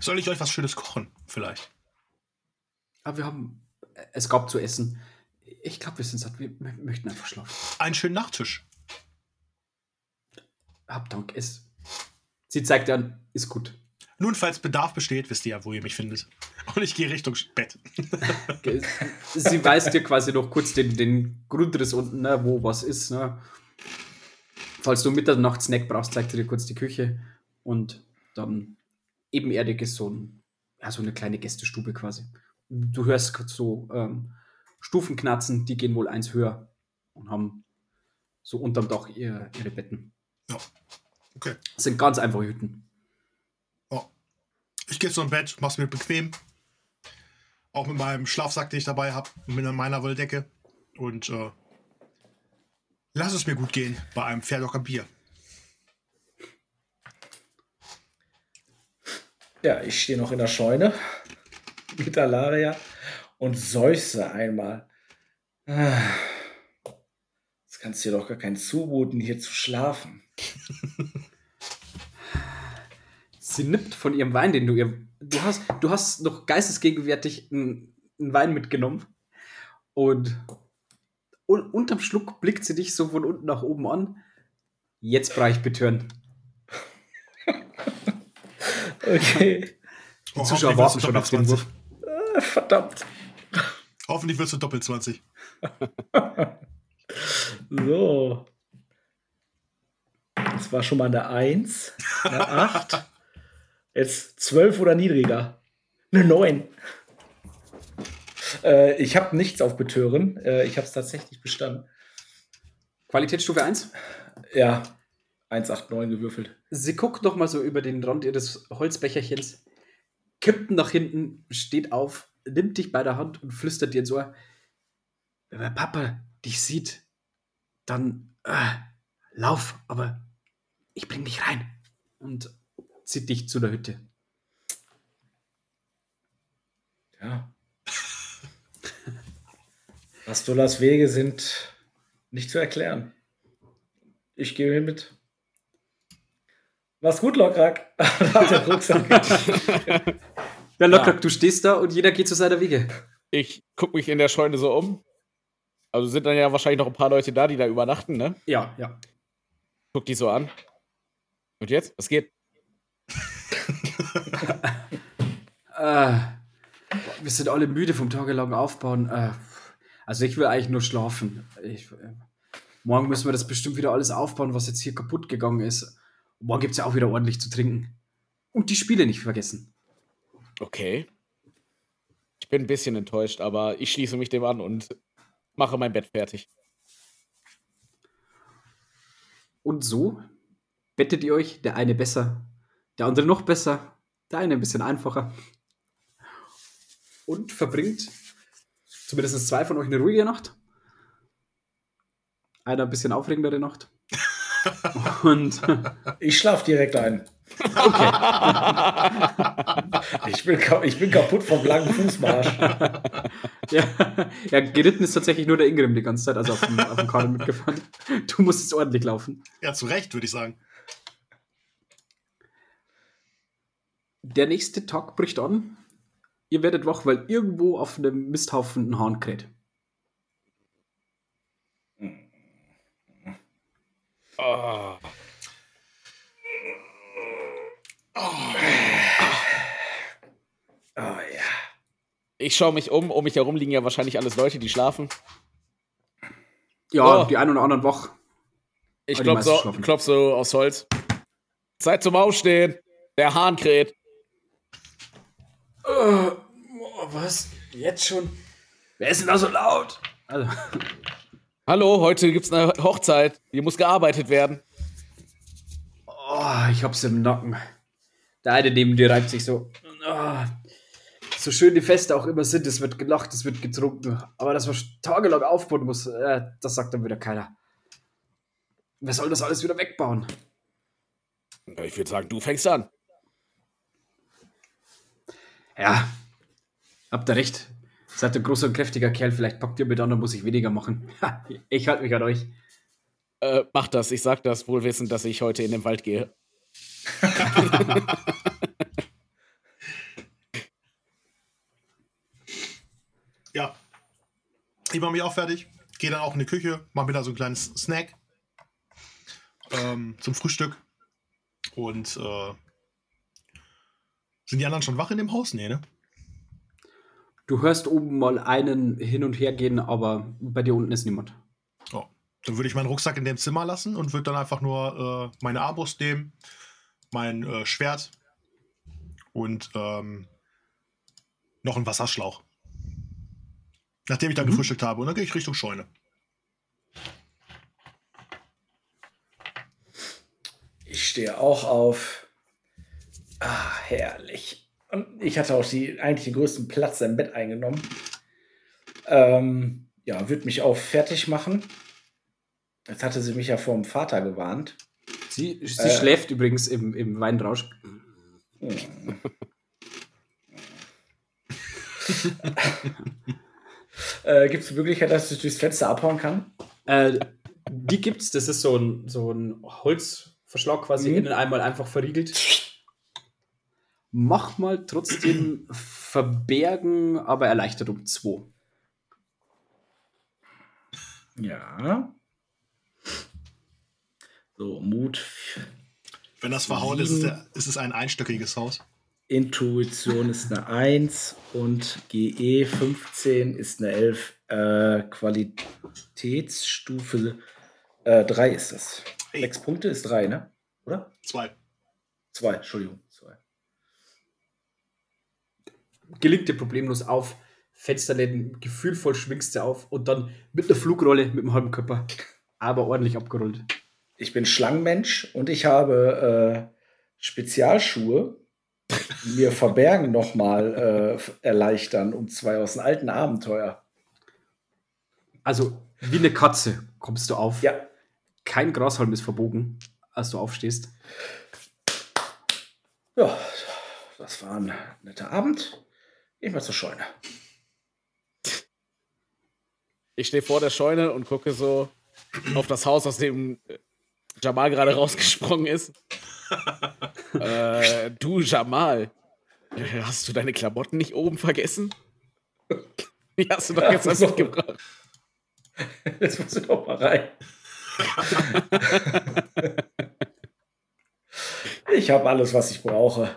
Soll ich euch was Schönes kochen? Vielleicht. Aber wir haben, äh, es gab zu essen. Ich glaube, wir sind satt. Wir, wir möchten einfach schlafen. Einen schönen Nachtisch. Hab Dank. Es, sie zeigt an, ist gut. Nun, falls Bedarf besteht, wisst ihr ja, wo ihr mich findet. Und ich gehe Richtung Bett. Sie weist dir quasi noch kurz den, den Grundriss unten, ne, wo was ist. Ne. Falls du Mitternacht-Snack brauchst, zeigt sie dir kurz die Küche. Und dann ebenerdig ist so, ein, ja, so eine kleine Gästestube quasi. Du hörst so ähm, Stufen die gehen wohl eins höher und haben so unterm Dach ihr, ihre Betten. Ja. Okay. Das sind ganz einfache Hütten. Ich gehe zum Bett, mach's mir bequem. Auch mit meinem Schlafsack, den ich dabei habe, mit meiner Wolldecke. Und äh, lass es mir gut gehen bei einem Pferdocker Bier. Ja, ich stehe noch in der Scheune mit Alaria und seufze einmal. Ah, Das kannst du dir doch gar keinen zumuten, hier zu schlafen. Sie nippt von ihrem Wein, den du ihr. Du hast, du hast noch geistesgegenwärtig einen, einen Wein mitgenommen. Und un, unterm Schluck blickt sie dich so von unten nach oben an. Jetzt brauche ich betören. Okay. Die Oh, Zuschauer hoffentlich warten wirst du schon auf den Doppel-20. Wurf. Ah, Verdammt. Hoffentlich wirst du Doppel 20. So. Das war schon mal eine 1, eine 8. Jetzt 12 oder niedriger. Eine 9. Äh, ich habe nichts auf Betören. Äh, ich habe es tatsächlich bestanden. Qualitätsstufe 1. Ja, 189 gewürfelt. Sie guckt noch mal so über den Rand ihres Holzbecherchens, kippt nach hinten, steht auf, nimmt dich bei der Hand und flüstert dir ins Ohr: Wenn mein Papa dich sieht, dann äh, lauf, aber ich bring dich rein. Und zieht dich zu der Hütte. Ja. Rastolas Wege sind nicht zu erklären. Ich gehe mit. Mach's gut, hat der Rucksack. Ja, locker, Ja. du stehst da und jeder geht zu seiner Wege. Ich gucke mich in der Scheune so um. Also sind dann ja wahrscheinlich noch ein paar Leute da, die da übernachten, ne? Ja, ja. Guck die so an. Und jetzt? Was geht? Äh, wir sind alle müde vom tagelangen Aufbauen. Äh, also ich will eigentlich nur schlafen. Ich, äh, morgen müssen wir das bestimmt wieder alles aufbauen, was jetzt hier kaputt gegangen ist. Morgen gibt es ja auch wieder ordentlich zu trinken. Und die Spiele nicht vergessen. Okay. Ich bin ein bisschen enttäuscht, aber ich schließe mich dem an und mache mein Bett fertig. Und so bettet ihr euch, der eine besser, der andere noch besser, der eine ein bisschen einfacher. Und verbringt zumindest zwei von euch eine ruhige Nacht. Einer ein bisschen aufregendere Nacht. Und Ich schlaf direkt ein. okay. Ich bin, ich bin kaputt vom langen Fußmarsch. Ja, ja, geritten ist tatsächlich nur der Ingrim die ganze Zeit, also auf dem, auf dem Karren mitgefahren. Du musst jetzt ordentlich laufen. Ja, zu Recht, würde ich sagen. Der nächste Tag bricht an. Ihr werdet wach, weil irgendwo auf einem Misthaufen ein Hahn kräht. Oh. Oh ja. Ich schaue mich um. Um mich herum liegen ja wahrscheinlich alles Leute, die schlafen. Ja, Oh. die einen oder anderen wach. Ich Aber die klopf meisten so, klopf so aus Holz. Zeit zum Aufstehen. Der Hahn kräht. Äh, was? Jetzt schon? Wer ist denn da so laut? Also, Hallo, heute gibt's eine Hochzeit. Hier muss gearbeitet werden. oh, ich hab's im Nacken. Der eine neben dir reibt sich so. Oh, so schön die Feste auch immer sind, es wird gelacht, es wird getrunken. Aber dass man tagelang aufbauen muss, äh, das sagt dann wieder keiner. Wer soll das alles wieder wegbauen? Ich würde sagen, du fängst an. Ja, habt ihr recht. Seid ein großer und kräftiger Kerl, vielleicht packt ihr mit an, dann muss ich weniger machen. Ich halte mich an euch. Äh, mach das. Ich sag das wohl wissend, dass ich heute in den Wald gehe. Ja. Ich mache mich auch fertig. Gehe dann auch in die Küche, mache mir da so ein kleines Snack ähm, zum Frühstück. Und äh, sind die anderen schon wach in dem Haus? Nee, ne? Du hörst oben mal einen hin und her gehen, aber bei dir unten ist niemand. Oh. Dann würde ich meinen Rucksack in dem Zimmer lassen und würde dann einfach nur äh, meine Armbrust nehmen, mein äh, Schwert und ähm, noch einen Wasserschlauch. Nachdem ich dann Mhm. gefrühstückt habe. Und dann gehe ich Richtung Scheune. Ich stehe auch auf. Ah, herrlich. Und ich hatte auch die, eigentlich den größten Platz im Bett eingenommen. Ähm, ja, würde mich auch fertig machen. Jetzt hatte sie mich ja vor dem Vater gewarnt. Sie, sie Äh. schläft übrigens im, im Weinrausch. Hm. äh, Gibt es die Möglichkeit, dass ich durchs Fenster abhauen kann? Äh, die gibt's, das ist so ein, so ein Holzverschlag quasi Mhm. innen einmal einfach verriegelt. Mach mal trotzdem verbergen, aber erleichtert um 2. Ja. So, Mut. Wenn das verhauen ist, ist, es ein einstöckiges Haus. Intuition ist eine 1 und GE 15 ist eine 11. Äh, Qualitätsstufe äh, 3 ist das. Hey. 6 Punkte ist 3, ne? Oder? Zwei. 2, Entschuldigung. 2. Gelingt dir problemlos auf, Fensterläden, gefühlvoll schwingst du auf und dann mit einer Flugrolle mit dem halben Körper, aber ordentlich abgerollt. Ich bin Schlangenmensch und ich habe äh, Spezialschuhe, die mir Verbergen nochmal äh, erleichtern, um zwei aus dem alten Abenteuer. Also wie eine Katze kommst du auf. Ja, Kein Grashalm ist verbogen, als du aufstehst. ja, das war ein netter Abend. Ich mal zur Scheune. Ich stehe vor der Scheune und gucke so auf das Haus, aus dem äh, Jamal gerade rausgesprungen ist. äh, du, Jamal, äh, hast du deine Klamotten nicht oben vergessen? Die hast du doch Ja, gestern so. mitgebracht. Jetzt musst du doch mal rein. ich habe alles, was ich brauche.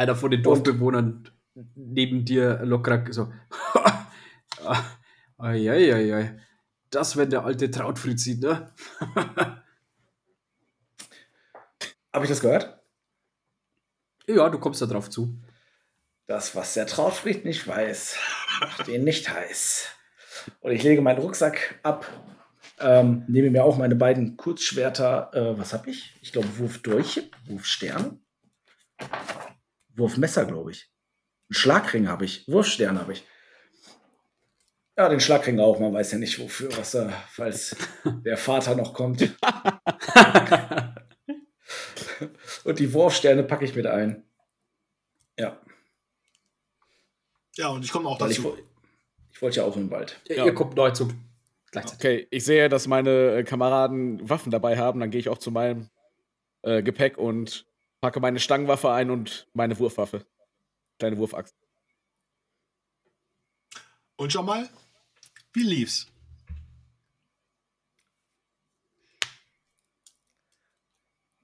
Einer von den Dorfbewohnern neben dir locker so. Eieiei. Das, wenn der alte Trautfried sieht, ne? Habe ich das gehört? ja, du kommst da drauf zu. Das, was der Trautfried nicht weiß, macht ihn nicht heiß. Und ich lege meinen Rucksack ab, Ähm, nehme mir auch meine beiden Kurzschwerter. Äh, was habe ich? Ich glaube, Wurfdolche, Wurfstern, Wurfmesser, glaube ich. Einen Schlagring habe ich, Wurfstern habe ich. Ja, den Schlagring auch. Man weiß ja nicht, wofür, was da, falls der Vater noch kommt. Und die Wurfsterne packe ich mit ein. Ja. Ja, und ich komme auch Weil ich, dazu. wo- ich wollte ja auch in den Wald. Ja. Ihr kommt neu zu. Okay, ich sehe, dass meine äh, Kameraden Waffen dabei haben. Dann gehe ich auch zu meinem äh, Gepäck und packe meine Stangenwaffe ein und meine Wurfwaffe. Kleine Wurfaxt. Und Jamal, wie lief's?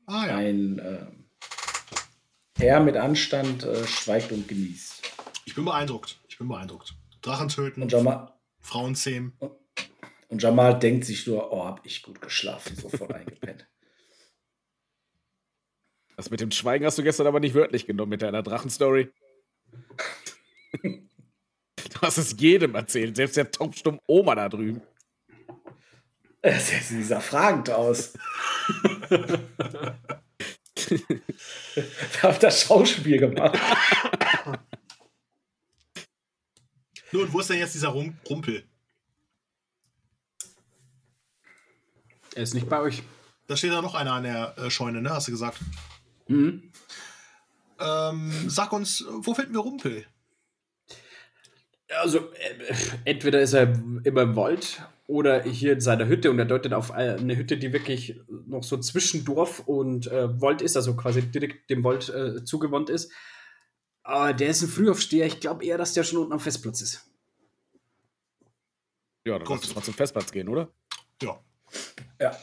Ah ja. Ein äh, Herr mit Anstand äh, schweigt und genießt. Ich bin beeindruckt. Ich bin beeindruckt. Drachen töten, Und Jamal, Frauen zähmen. und Jamal denkt sich nur, oh, hab ich gut geschlafen, sofort eingepennt. Das mit dem Schweigen hast du gestern aber nicht wörtlich genommen mit deiner Drachenstory. du hast es jedem erzählt, selbst der taubstumm Oma da drüben. Sieht dieser fragend aus. da hat das Schauspiel gemacht. Nun, wo ist denn jetzt dieser Rum Rumpel? Er ist nicht bei euch. Da steht da noch einer an der äh, Scheune, ne? Hast du gesagt. Mhm. Ähm, sag uns, wo finden wir Rumpel? Also, äh, entweder ist er immer im Wald oder hier in seiner Hütte und er deutet auf eine Hütte, die wirklich noch so zwischen Dorf und äh, Wald ist, also quasi direkt dem Wald äh, zugewandt ist. Aber der ist ein Frühaufsteher. Ich glaube eher, dass der schon unten am Festplatz ist. Ja, dann lass uns mal zum Festplatz gehen, oder? Ja. Ja.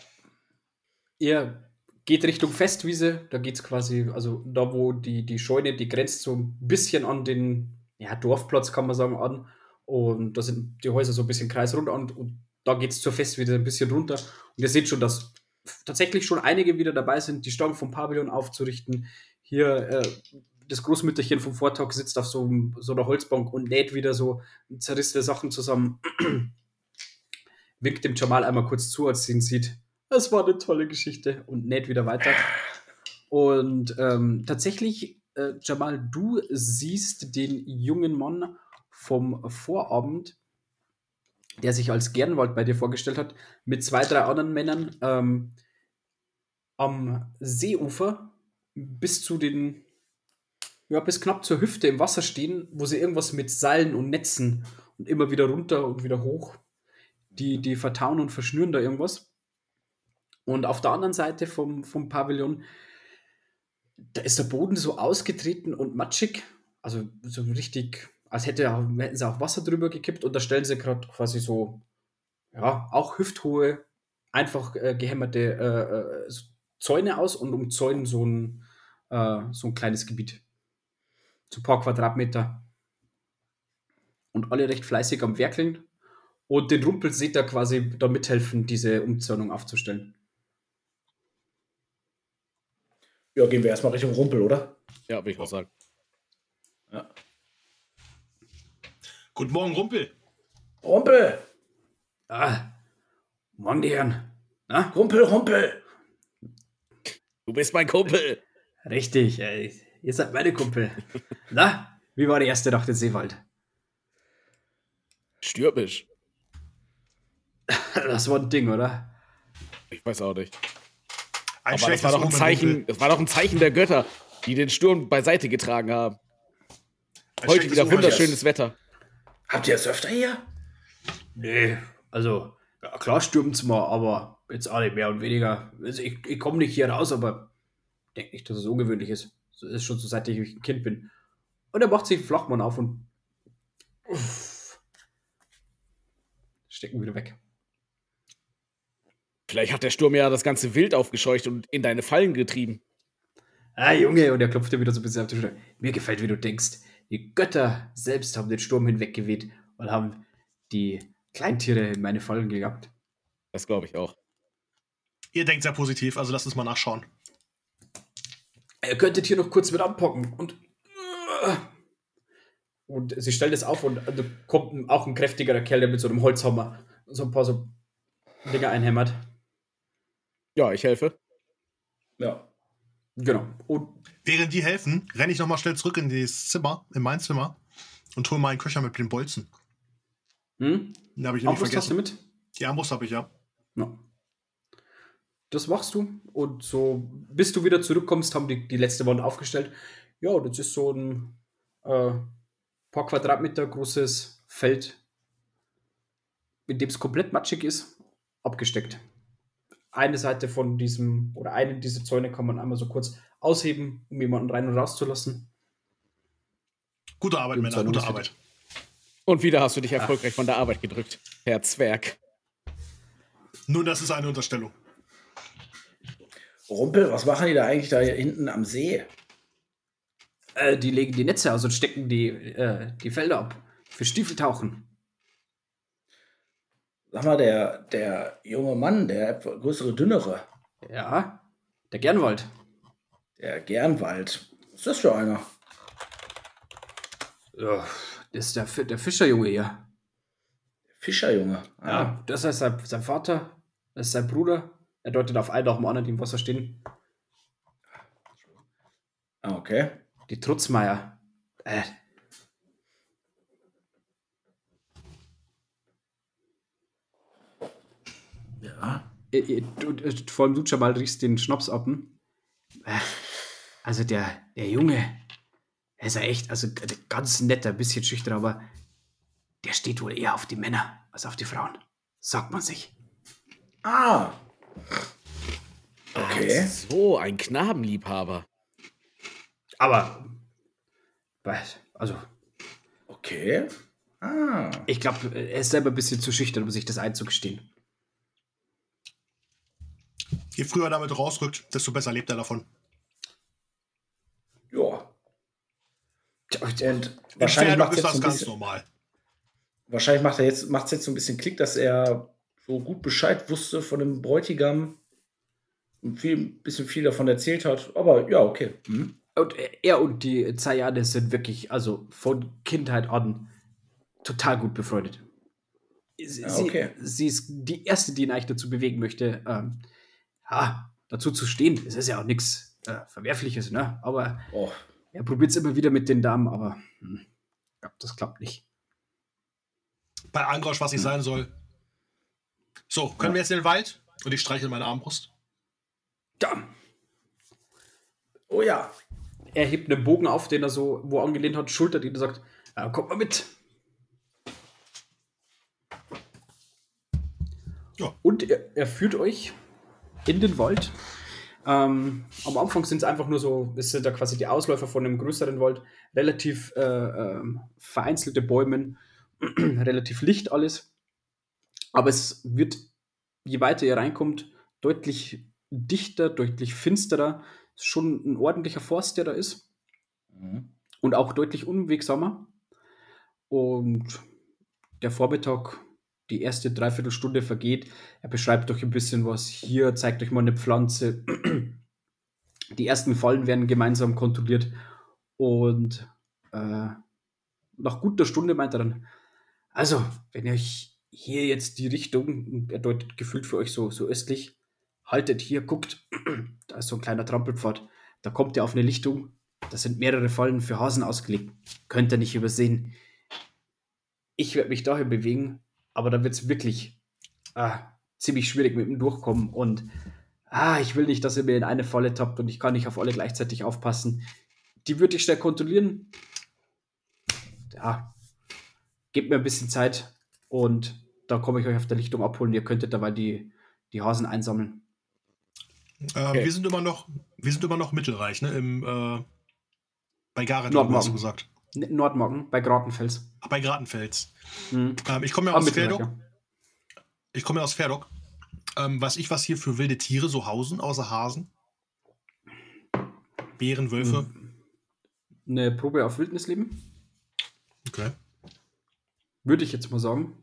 Ihr geht Richtung Festwiese. Da geht es quasi, also da, wo die, die Scheune, die grenzt so ein bisschen an den ja, Dorfplatz, kann man sagen, an. Und da sind die Häuser so ein bisschen kreisrund an. Und da geht es zur Festwiese ein bisschen runter. Und ihr seht schon, dass tatsächlich schon einige wieder dabei sind, die Stangen vom Pavillon aufzurichten. Hier äh, das Großmütterchen vom Vortag sitzt auf so, so einer Holzbank und näht wieder so zerrissene Sachen zusammen. Winkt dem Jamal einmal kurz zu, als sie ihn sieht. Das war eine tolle Geschichte und näht wieder weiter. Und ähm, tatsächlich, äh, Jamal, du siehst den jungen Mann vom Vorabend, der sich als Gernwald bei dir vorgestellt hat, mit zwei, drei anderen Männern ähm, am Seeufer bis zu den, ja, bis knapp zur Hüfte im Wasser stehen, wo sie irgendwas mit Seilen und Netzen und immer wieder runter und wieder hoch, die, die vertauen und verschnüren da irgendwas. Und auf der anderen Seite vom, vom Pavillon, da ist der Boden so ausgetreten und matschig, also so richtig, als hätte, hätten sie auch Wasser drüber gekippt und da stellen sie gerade quasi so, ja, auch hüfthohe, einfach äh, gehämmerte äh, äh, so Zäune aus und umzäunen so ein, äh, so ein kleines Gebiet. So ein paar Quadratmeter. Und alle recht fleißig am Werkeln. Und den Rumpel seht ihr quasi da mithelfen, diese Umzäunung aufzustellen. Ja, gehen wir erstmal Richtung Rumpel, oder? Ja, würde ich auch sagen. Ja. Guten Morgen, Rumpel. Rumpel! Ah, morgen die Herren. Na? Rumpel, Rumpel! Du bist mein Kumpel. Richtig, äh, ihr seid meine Kumpel. Na, wie war die erste Nacht in Seewald? Stürmisch. Das war ein Ding, oder? Ich weiß auch nicht. Ein Aber das war doch ein Zeichen, das war doch ein Zeichen der Götter, die den Sturm beiseite getragen haben. Ein Heute wieder wunderschönes Wetter. Habt ihr es öfter hier? Nee, also, ja, klar stürmt's mal, aber jetzt auch nicht mehr und weniger. Also ich ich komme nicht hier raus, aber denke nicht, dass es ungewöhnlich ist. Das ist schon so, seit ich ein Kind bin. Und er macht sich Flachmann auf und uff, stecken wieder weg. Vielleicht hat der Sturm ja das ganze Wild aufgescheucht und in deine Fallen getrieben. Ah, Junge, und er klopft dir wieder so ein bisschen auf die Schulter. Mir gefällt, wie du denkst. Die Götter selbst haben den Sturm hinweggeweht und haben die Kleintiere in meine Fallen gejagt. Das glaube ich auch. Ihr denkt sehr positiv, also lasst uns mal nachschauen. Ihr könntet hier noch kurz mit anpacken und. Und sie stellt es auf und da kommt auch ein kräftigerer Kerl, der mit so einem Holzhammer so ein paar so Dinger einhämmert. Ja, ich helfe. Ja. Genau. Und Während die helfen, renne ich nochmal schnell zurück in das Zimmer, in mein Zimmer und hole meinen Köcher mit den Bolzen. hm? Den habe ich nämlich Armbrust hast du vergessen. mit? Die Armbrust habe ich ja. Ja. Das machst du. Und so, bis du wieder zurückkommst, haben die die letzte Wand aufgestellt. Ja, das ist so ein äh, paar Quadratmeter großes Feld, in dem es komplett matschig ist, abgesteckt. Eine Seite von diesem, oder eine dieser Zäune kann man einmal so kurz ausheben, um jemanden rein und rauszulassen. Gute Arbeit, Und Männer, gute Arbeit. Und wieder hast du dich erfolgreich von der Arbeit gedrückt, Herr Zwerg. Nun, das ist eine Unterstellung. Rumpel, was machen die da eigentlich da hinten am See? Äh, die legen die Netze aus und stecken die, äh, die Felder ab. Für Stiefeltauchen. Sag mal, der, der junge Mann, der größere, dünnere, Ja, der Gernwald. der Gernwald. Was ist das für einer? Ja, das ist der, der Fischerjunge hier. Fischerjunge. Ah, Ja, das ist sein, sein Vater, das ist sein Bruder. Er deutet auf einen, auch dem anderen, die im Wasser stehen. Ah, okay. Die Trutzmeier. Äh, Ja. äh, äh, du, äh, vor allem du, Jamal, riechst den Schnaps ab. hm? Äh, Also der, der Junge, er ist ja echt, also ganz netter, ein bisschen schüchtern, aber der steht wohl eher auf die Männer als auf die Frauen. Sagt man sich. Ah. Okay. So, ein Knabenliebhaber. Aber, weiß, also, Okay. Ah. ich glaube, er ist selber ein bisschen zu schüchtern, um sich das einzugestehen. Je früher er damit rausrückt, desto besser lebt er davon. Ja. Und In wahrscheinlich macht ist jetzt das so ein ganz bisschen, normal. wahrscheinlich macht er jetzt, macht's jetzt so ein bisschen Klick, dass er so gut Bescheid wusste von dem Bräutigam und viel, ein bisschen viel davon erzählt hat. Aber ja, okay. Hm. Und er und die Zayane sind wirklich, also von Kindheit an, total gut befreundet. Sie, Ja, okay. sie, sie ist die Erste, die ihn eigentlich dazu bewegen möchte, ähm, ja, dazu zu stehen. Es ist ja auch nichts äh, Verwerfliches, ne? Aber Oh, er probiert es immer wieder mit den Damen, aber hm, ich glaub, das klappt nicht. Bei Angrosch, was nicht sein soll. So, können Ja. wir jetzt in den Wald? Und ich streiche meine Armbrust. Ja, oh ja. er hebt einen Bogen auf, den er so wo angelehnt hat, schultert ihn und sagt, äh, kommt mal mit. Ja. Und er, er führt euch in den Wald. Ähm, am Anfang sind es einfach nur so, es sind da quasi die Ausläufer von einem größeren Wald, relativ äh, ähm, vereinzelte Bäume, relativ licht alles. Aber es wird, je weiter ihr reinkommt, deutlich dichter, deutlich finsterer. Ist schon ein ordentlicher Forst, der da ist Mhm. und auch deutlich unwegsamer. Und der Vormittag, die erste Dreiviertelstunde vergeht. Er beschreibt euch ein bisschen was hier, zeigt euch mal eine Pflanze. Die ersten Fallen werden gemeinsam kontrolliert. Und äh, nach guter Stunde meint er dann, also, wenn ihr euch hier jetzt die Richtung, er deutet gefühlt für euch so, so östlich, haltet hier, guckt, da ist so ein kleiner Trampelpfad, da kommt ihr auf eine Lichtung, da sind mehrere Fallen für Hasen ausgelegt. Könnt ihr nicht übersehen. Ich werde mich dahin bewegen, aber da wird es wirklich ah, ziemlich schwierig mit dem Durchkommen. Und ah, ich will nicht, dass ihr mir in eine Falle tappt und ich kann nicht auf alle gleichzeitig aufpassen. Die würde ich schnell kontrollieren. Ja, gebt mir ein bisschen Zeit und da komme ich euch auf der Lichtung abholen. Ihr könntet dabei die, die Hasen einsammeln. Ähm, Okay. wir, sind immer noch, wir sind immer noch mittelreich, ne? Im, äh, bei Gareth hast du gesagt. Nordmorgen bei Gratenfels. Ah, bei Gratenfels. Mhm. Ähm, ich komme ja aus Ferdok. ja. Ich komme ja aus Ferdok. Ähm, weiß ich, was hier für wilde Tiere so hausen, außer Hasen? Bären, Wölfe. Eine Probe auf Wildnisleben, Okay. würde ich jetzt mal sagen.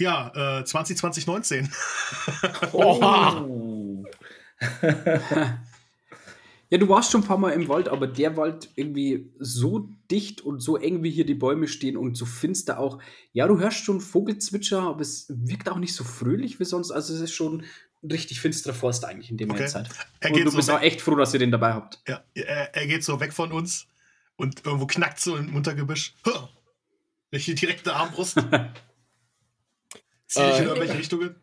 Ja, äh, 2020, 19. Oh. Ja, du warst schon ein paar Mal im Wald, aber der Wald irgendwie so dicht und so eng, wie hier die Bäume stehen und so finster auch. Ja, du hörst schon Vogelzwitscher, aber es wirkt auch nicht so fröhlich wie sonst. Also es ist schon ein richtig finsterer Forst eigentlich in dem Okay. Zeit. Er Und geht du so bist weg. auch echt froh, dass ihr den dabei habt. Ja, er, er geht so weg von uns und irgendwo knackt so im Untergebüsch. Huh. Welche direkte Armbrust. Zieh ich in Äh, irgendwelche Richtungen?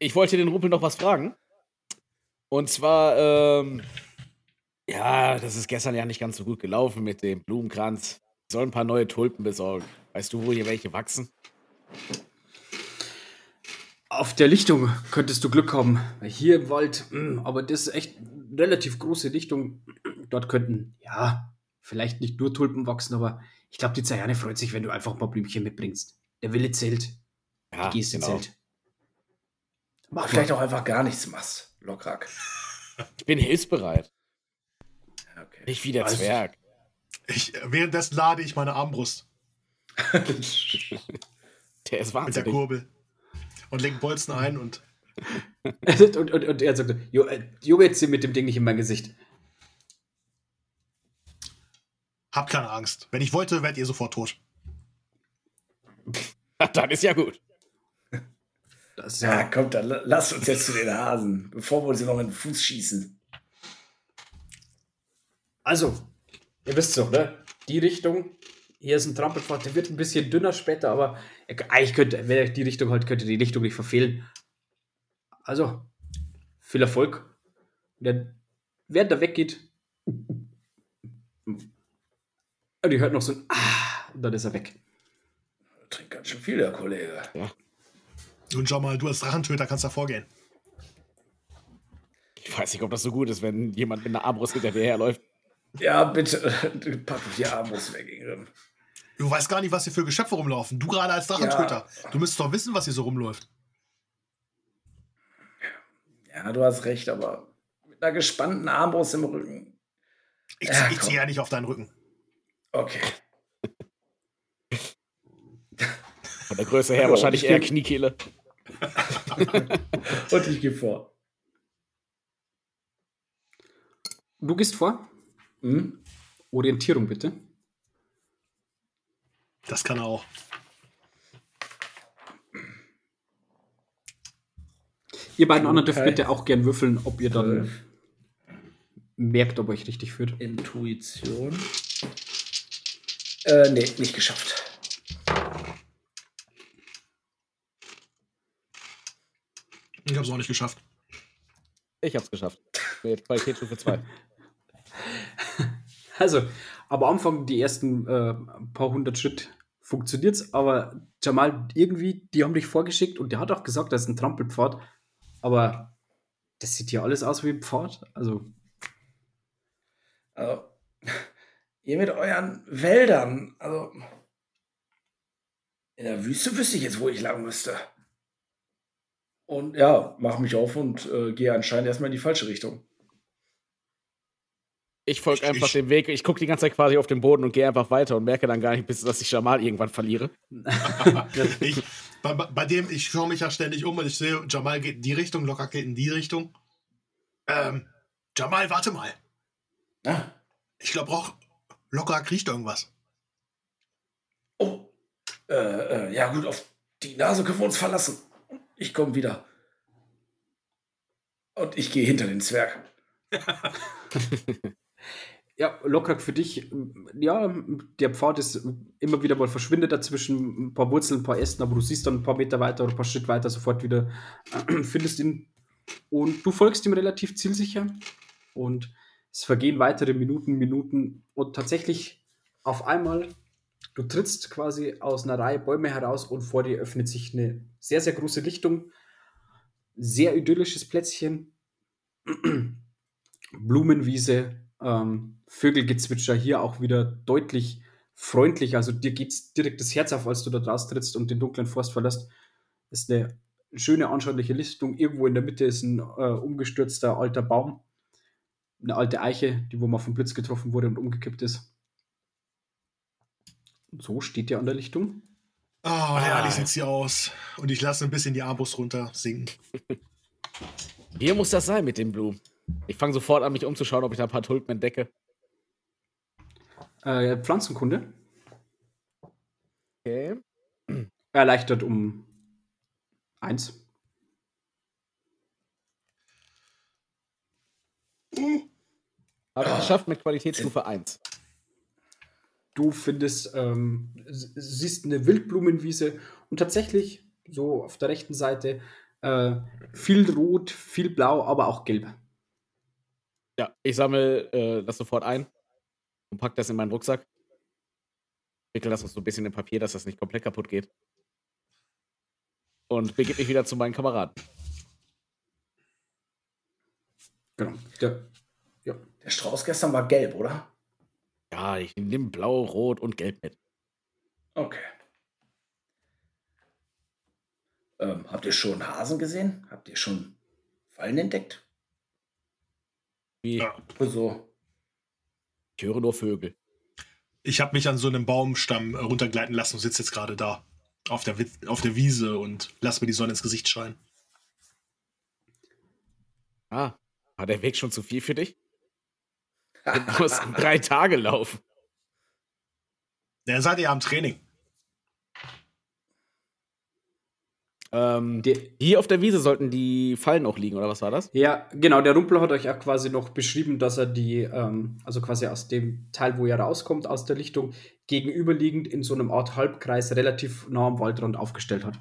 Ich wollte den Rumpel noch was fragen. Und zwar, ähm, ja, das ist gestern ja nicht ganz so gut gelaufen mit dem Blumenkranz. Ich soll ein paar neue Tulpen besorgen. Weißt du, wo hier welche wachsen? Auf der Lichtung könntest du Glück haben. Hier im Wald, mh, aber das ist echt eine relativ große Lichtung. Dort könnten, ja, vielleicht nicht nur Tulpen wachsen, aber ich glaube, die Zayane freut sich, wenn du einfach mal Blümchen mitbringst. Der Wille zählt. Ja, Die Geste zählt. Mach vielleicht auch einfach gar nichts machst, Lokrak. Ich bin hilfsbereit. Okay. Nicht wie der Also- Zwerg. Ich, währenddessen lade ich meine Armbrust Der ist mit der wahnsinnig. Kurbel und leg Bolzen ein und und, und, und er sagt, "Jo, äh, Junge, jetzt mit dem Ding nicht in mein Gesicht. hab keine Angst. Wenn ich wollte, wärt ihr sofort tot. Dann ist ja gut. Das Ja, ja, komm, dann la- lass uns jetzt zu den Hasen, bevor wir uns hier noch in den Fuß schießen. also, ihr wisst so, ne? Die Richtung, hier ist ein Trampelpfad, der wird ein bisschen dünner später, aber er- eigentlich könnte, wenn er die Richtung halt, könnte die Richtung nicht verfehlen. Also, viel Erfolg. Und dann, während er weggeht, und ihr hört noch so ein Ah, und dann ist er weg. Trinkt ganz schön viel, der Kollege. Und schau mal, du als Drachentöter kannst da vorgehen. Ich weiß nicht, ob das so gut ist, wenn jemand mit einer Armbrust hinter dir herläuft. Ja, bitte, pack die Armbrust weg, Ingrid. Du weißt gar nicht, was hier für Geschöpfe rumlaufen. Du gerade als Drachentöter. Du müsstest doch wissen, was hier so rumläuft. Ja, du hast recht, aber mit einer gespannten Armbrust im Rücken. Ich, Ja, ich ziehe ja nicht auf deinen Rücken. Okay. Von der Größe her Ja, wahrscheinlich ich eher Kniekehle. Und ich gehe vor. Du gehst vor. Hm? Orientierung bitte. Das kann er auch. Ihr beiden anderen dürft Okay. bitte auch gern würfeln, ob ihr dann merkt, ob euch richtig führt. Intuition. Äh, nee, nicht geschafft. Ich habe es auch nicht geschafft. Ich hab's geschafft. Mit Qualitätsstufe 2. Also, aber am Anfang die ersten äh, paar hundert Schritt funktioniert's, aber Jamal, irgendwie, die haben dich vorgeschickt und der hat auch gesagt, das ist ein Trampelpfad, aber das sieht ja alles aus wie ein Pfad. Also, Also, ihr mit euren Wäldern, also in der Wüste wüsste ich jetzt, wo ich lang müsste. Und ja, mach mich auf und äh, gehe anscheinend erstmal in die falsche Richtung. Ich folge einfach dem Weg. Ich gucke die ganze Zeit quasi auf den Boden und gehe einfach weiter und merke dann gar nicht, bis dass ich Jamal irgendwann verliere. ich, bei, bei bei dem, ich schaue mich ja ständig um und ich sehe, Jamal geht in die Richtung, Locker geht in die Richtung. Ähm, Jamal, warte mal. Ah, Ich glaube auch, Locker riecht irgendwas. oh, äh, äh, ja gut, auf die Nase können wir uns verlassen. Ich komme wieder. Und ich gehe hinter den Zwerg. ja, Lokrak für dich, ähm, ja, der Pfad ist immer wieder mal verschwindet dazwischen, ein paar Wurzeln, ein paar Ästen, aber du siehst dann ein paar Meter weiter oder ein paar Schritt weiter sofort wieder, findest ihn und du folgst ihm relativ zielsicher und es vergehen weitere Minuten, Minuten und tatsächlich auf einmal, du trittst quasi aus einer Reihe Bäume heraus und vor dir öffnet sich eine sehr, sehr große Lichtung, sehr idyllisches Plätzchen, Blumenwiese, ähm, Vögelgezwitscher, hier auch wieder deutlich freundlich. Also dir geht's direkt das Herz auf, als du da draus trittst und den dunklen Forst verlässt. Ist eine schöne, anschauliche Lichtung. Irgendwo in der Mitte ist ein äh, umgestürzter alter Baum. Eine alte Eiche, die wo mal vom Blitz getroffen wurde und umgekippt ist. So steht ihr an der Lichtung. Oh, herrlich sieht sie aus. Und ich lasse ein bisschen die Armbrust runter sinken. Hier muss das sein mit den Blumen. Ich fange sofort an, mich umzuschauen, ob ich da ein paar Tulpen entdecke. Äh, Pflanzenkunde Okay. erleichtert um eins. Habe ich geschafft mit Qualitätsstufe 1. Du findest, ähm, siehst eine Wildblumenwiese und tatsächlich so auf der rechten Seite äh, viel Rot, viel Blau, aber auch Gelb. Ja, ich sammle äh, das sofort ein und pack das in meinen Rucksack. Wickel das auch so ein bisschen in Papier, dass das nicht komplett kaputt geht. Und begebe mich wieder zu meinen Kameraden. Genau. Der, ja. Der Strauß gestern war gelb, oder? Ja, ich nehme blau, rot und gelb mit. Okay. Ähm, habt ihr schon Hasen gesehen? Habt ihr schon Fallen entdeckt? Wie, Ja. Also, ich höre nur Vögel. Ich habe mich an so einem Baumstamm äh, runtergleiten lassen und sitze jetzt gerade da auf der, auf der Wiese und lass mir die Sonne ins Gesicht scheinen. Ah, war der Weg schon zu viel für dich? Du musst drei Tage laufen. Ja, seid ihr am Training. Ähm, Der, hier auf der Wiese sollten die Fallen auch liegen, oder was war das? ja, genau, der Rumpel hat euch auch quasi noch beschrieben, dass er die, ähm, also quasi aus dem Teil, wo ihr rauskommt, aus der Lichtung, gegenüberliegend in so einem Art Halbkreis relativ nah am Waldrand aufgestellt hat.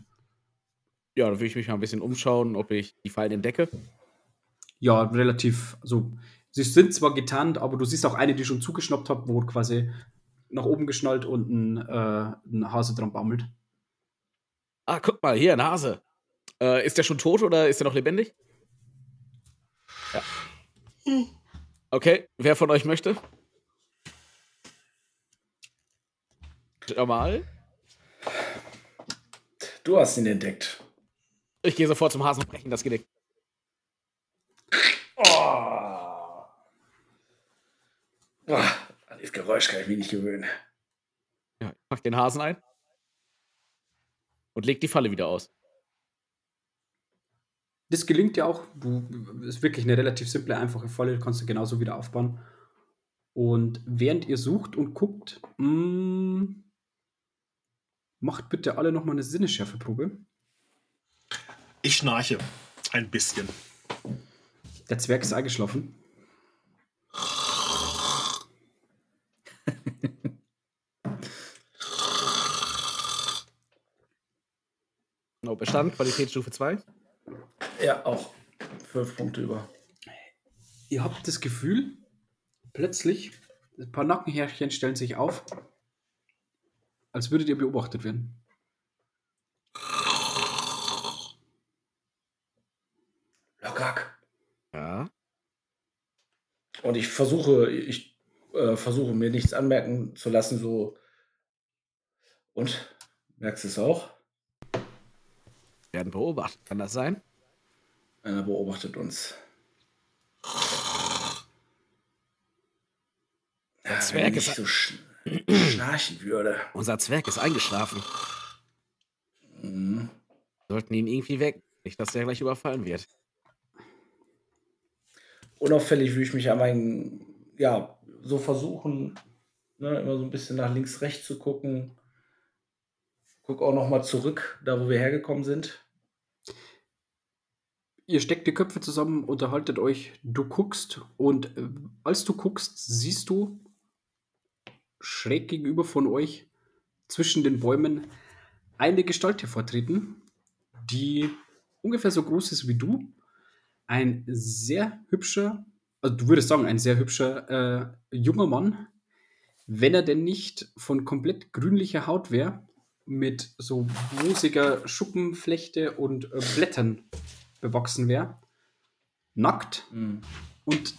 Ja, da will ich mich mal ein bisschen umschauen, ob ich die Fallen entdecke. Ja, relativ, also sie sind zwar getarnt, aber du siehst auch eine, die schon zugeschnappt hat, wo quasi nach oben geschnallt und ein, äh, ein Hase dran baumelt. Ah, guck mal, hier, ein Hase. Äh, ist der schon tot oder ist der noch lebendig? Ja. Okay, wer von euch möchte? Jamal? du hast ihn entdeckt. Ich gehe sofort zum Hasen und brechen das Genick. Oh. Ah, an dieses Geräusch kann ich mich nicht gewöhnen. Ja, ich pack den Hasen ein. Und leg die Falle wieder aus. Das gelingt ja auch. Du ist wirklich eine relativ simple, einfache Falle, kannst du genauso wieder aufbauen. Und während ihr sucht und guckt, mh, macht bitte alle nochmal eine Sinnesschärfeprobe. Ich schnarche. Ein bisschen. Der Zwerg ist eingeschlafen. No, Bestand, Qualitätsstufe 2. Ja, auch fünf Punkte über. Ihr habt das Gefühl, plötzlich, ein paar Nackenhärchen stellen sich auf, als würdet ihr beobachtet werden. Lockhack. Ja. Und ich versuche, ich äh, versuche mir nichts anmerken zu lassen, so. Und? Merkst du es auch? Werden beobachtet. Kann das sein? Einer beobachtet uns. Der Ja, Zwerg wenn ist- nicht so sch schnarchen würde. Unser Zwerg ist eingeschlafen. Mhm. Wir sollten ihn irgendwie weg. Nicht, dass der gleich überfallen wird. Unauffällig würde ich mich an meinen, ja, so versuchen, ne, immer so ein bisschen nach links, rechts zu gucken. Guck auch noch mal zurück, da wo wir hergekommen sind. Ihr steckt die Köpfe zusammen, unterhaltet euch, du guckst und äh, als du guckst, siehst du schräg gegenüber von euch zwischen den Bäumen eine Gestalt hervortreten, die ungefähr so groß ist wie du. Ein sehr hübscher, also du würdest sagen, ein sehr hübscher äh, junger Mann, wenn er denn nicht von komplett grünlicher Haut wäre, mit so moosiger Schuppenflechte und äh, Blättern bewachsen wäre, nackt Mhm. und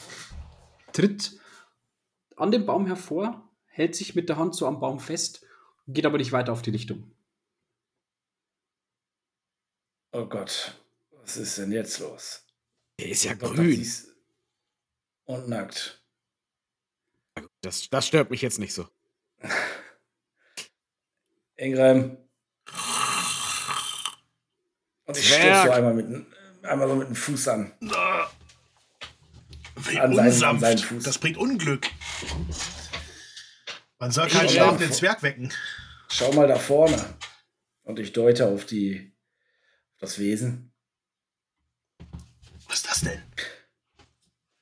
tritt an dem Baum hervor, hält sich mit der Hand so am Baum fest, geht aber nicht weiter auf die Lichtung. Oh Gott, was ist denn jetzt los? Der ist ja Doch, grün. ist- Und nackt. Das, das stört mich jetzt nicht so. Engreim. Und ich stoße so einmal mit, einmal so mit dem Fuß an. Wie An seinen- an seinen Fuß. Das bringt Unglück. Man soll keinen schlafenden mal. Zwerg wecken. Schau mal da vorne. Und ich deute auf die auf das Wesen. Was ist das denn?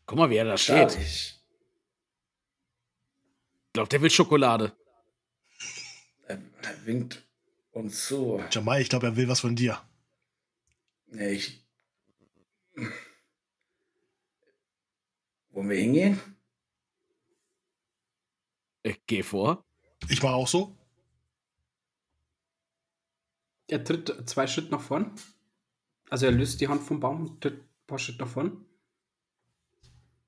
Guck mal, wie er da steht. ich, Ich glaube, der will Schokolade. Er, er winkt uns zu. Jamal, ich glaube, er will was von dir. Nee, ich. Wollen wir hingehen? Ich geh vor. Ich mache auch so. Er tritt zwei Schritte nach vorn. Also er löst die Hand vom Baum und tritt ein paar Schritte nach vorn.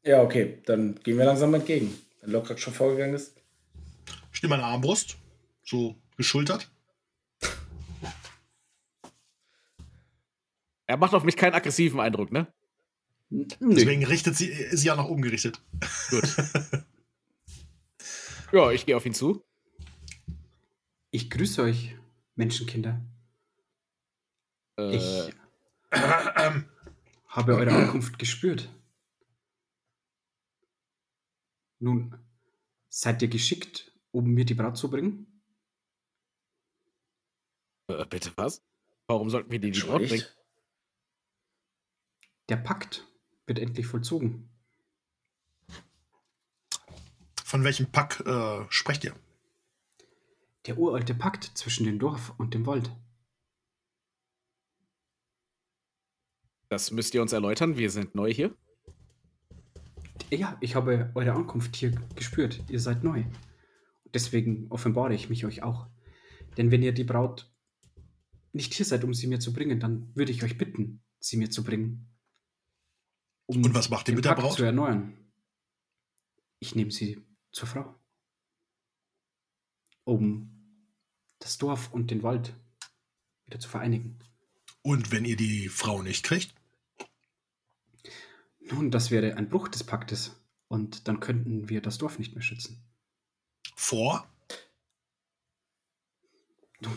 Ja, okay. Dann gehen wir langsam entgegen. Wenn Lockrack schon vorgegangen ist. Ich nehme meine Armbrust. So geschultert. Er macht auf mich keinen aggressiven Eindruck, ne? Nö. Deswegen richtet sie, ist sie ja nach oben gerichtet. Gut. ja, ich gehe auf ihn zu. Ich grüße euch, Menschenkinder. Äh, Ich habe eure Ankunft gespürt. Nun, seid ihr geschickt, um mir die Braut zu bringen? Äh, bitte was? Warum sollten wir die die Braut bringen? Der Pakt wird endlich vollzogen. von welchem Pack äh, sprecht ihr? Der uralte Pakt zwischen dem Dorf und dem Wald. Das müsst ihr uns erläutern. Wir sind neu hier. Ja, ich habe eure Ankunft hier gespürt. Ihr seid neu. Deswegen offenbare ich mich euch auch. Denn wenn ihr die Braut nicht hier seid, um sie mir zu bringen, dann würde ich euch bitten, sie mir zu bringen. Um Und was macht ihr mit der Braut? zu erneuern. Ich nehme sie zur Frau. Um das Dorf und den Wald wieder zu vereinigen. Und wenn ihr die Frau nicht kriegt? Nun, das wäre ein Bruch des Paktes. Und dann könnten wir das Dorf nicht mehr schützen. Vor? Nun,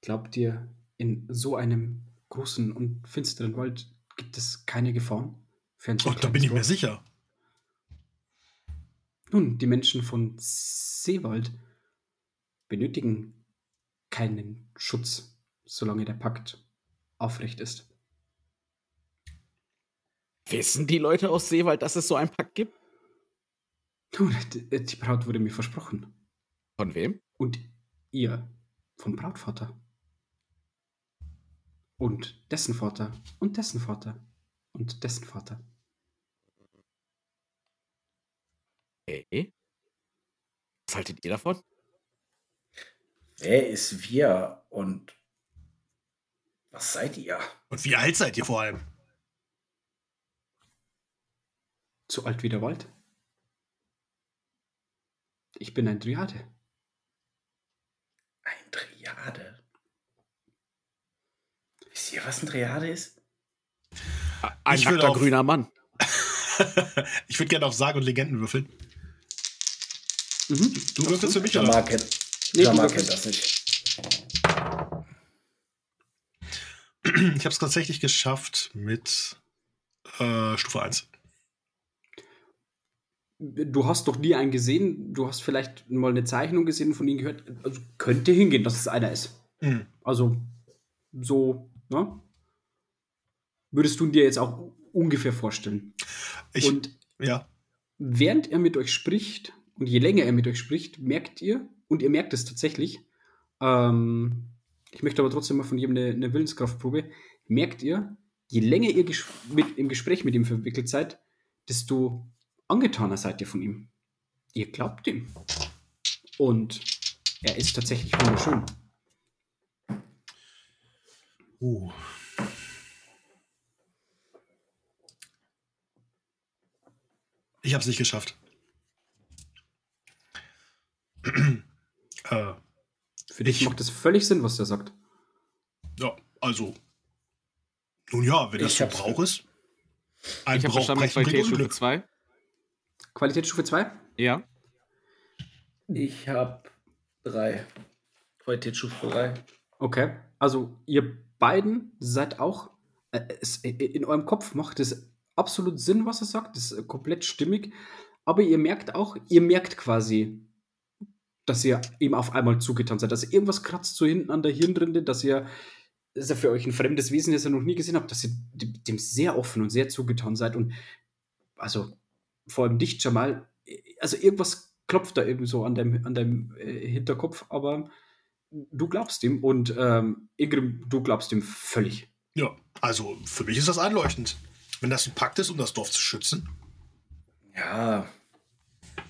glaubt ihr, in so einem großen und finsteren Wald gibt es keine Gefahren? Für ein so Oh, da bin ich mir sicher. Nun, die Menschen von Seewald benötigen keinen Schutz, solange der Pakt aufrecht ist. Wissen die Leute aus Seewald, dass es so einen Pakt gibt? Nun, die, die Braut wurde mir versprochen. Von wem? Und ihr vom Brautvater. Und dessen Vater. Und dessen Vater. Und dessen Vater. Okay. Was haltet ihr davon? Wer ist wir und was seid ihr? Und wie alt seid ihr vor allem? So alt wie der Wald. Ich bin ein Triade. Ein Triade. Wisst ihr, was ein Triade ist? Ein Ich will nackter auf- grüner Mann. ich würde gerne auf Sage und Legenden würfeln. Mhm. Du würfelst für mich, Jamal oder? kennt, Nee, Jamal du kennt das nicht. Ich habe es tatsächlich geschafft mit äh, Stufe 1. Du hast doch nie einen gesehen. Du hast vielleicht mal eine Zeichnung gesehen und von ihm gehört. Also könnte hingehen, dass es einer ist. Hm. Also so, ne? Würdest du dir jetzt auch ungefähr vorstellen. Ich, und ja. während er mit euch spricht und je länger er mit euch spricht, merkt ihr, und ihr merkt es tatsächlich, ähm, ich möchte aber trotzdem mal von jedem eine, eine Willenskraftprobe, merkt ihr, je länger ihr mit, im Gespräch mit ihm verwickelt seid, desto angetaner seid ihr von ihm. Ihr glaubt ihm. Und er ist tatsächlich wunderschön. Uh. Ich habe es nicht geschafft. äh, Für dich Ich- macht es völlig Sinn, was er sagt. ja, also. Nun ja, wenn das Ich so Brauch ist. Ein Ich habe Brauch verstanden, Qualitätsstufe Unglück. 2. Qualitätsstufe 2? Ja. Ich habe drei. Qualitätsstufe drei. Okay. Also ihr beiden seid auch, äh, es, in eurem Kopf macht es absolut Sinn, was er sagt. Das ist äh, komplett stimmig. Aber ihr merkt auch, ihr merkt quasi, dass ihr ihm auf einmal zugetan seid. Dass irgendwas kratzt so hinten an der Hirnrinde, dass ihr, dass er für euch ein fremdes Wesen, das ihr noch nie gesehen habt, dass ihr dem sehr offen und sehr zugetan seid. Und also vor allem dich, Jamal, also irgendwas klopft da eben so an deinem, an deinem äh, Hinterkopf, aber du glaubst ihm und ähm, Ingrim, du glaubst ihm völlig. Ja, also für mich ist das einleuchtend. Wenn das ein Pakt ist, um das Dorf zu schützen. Ja.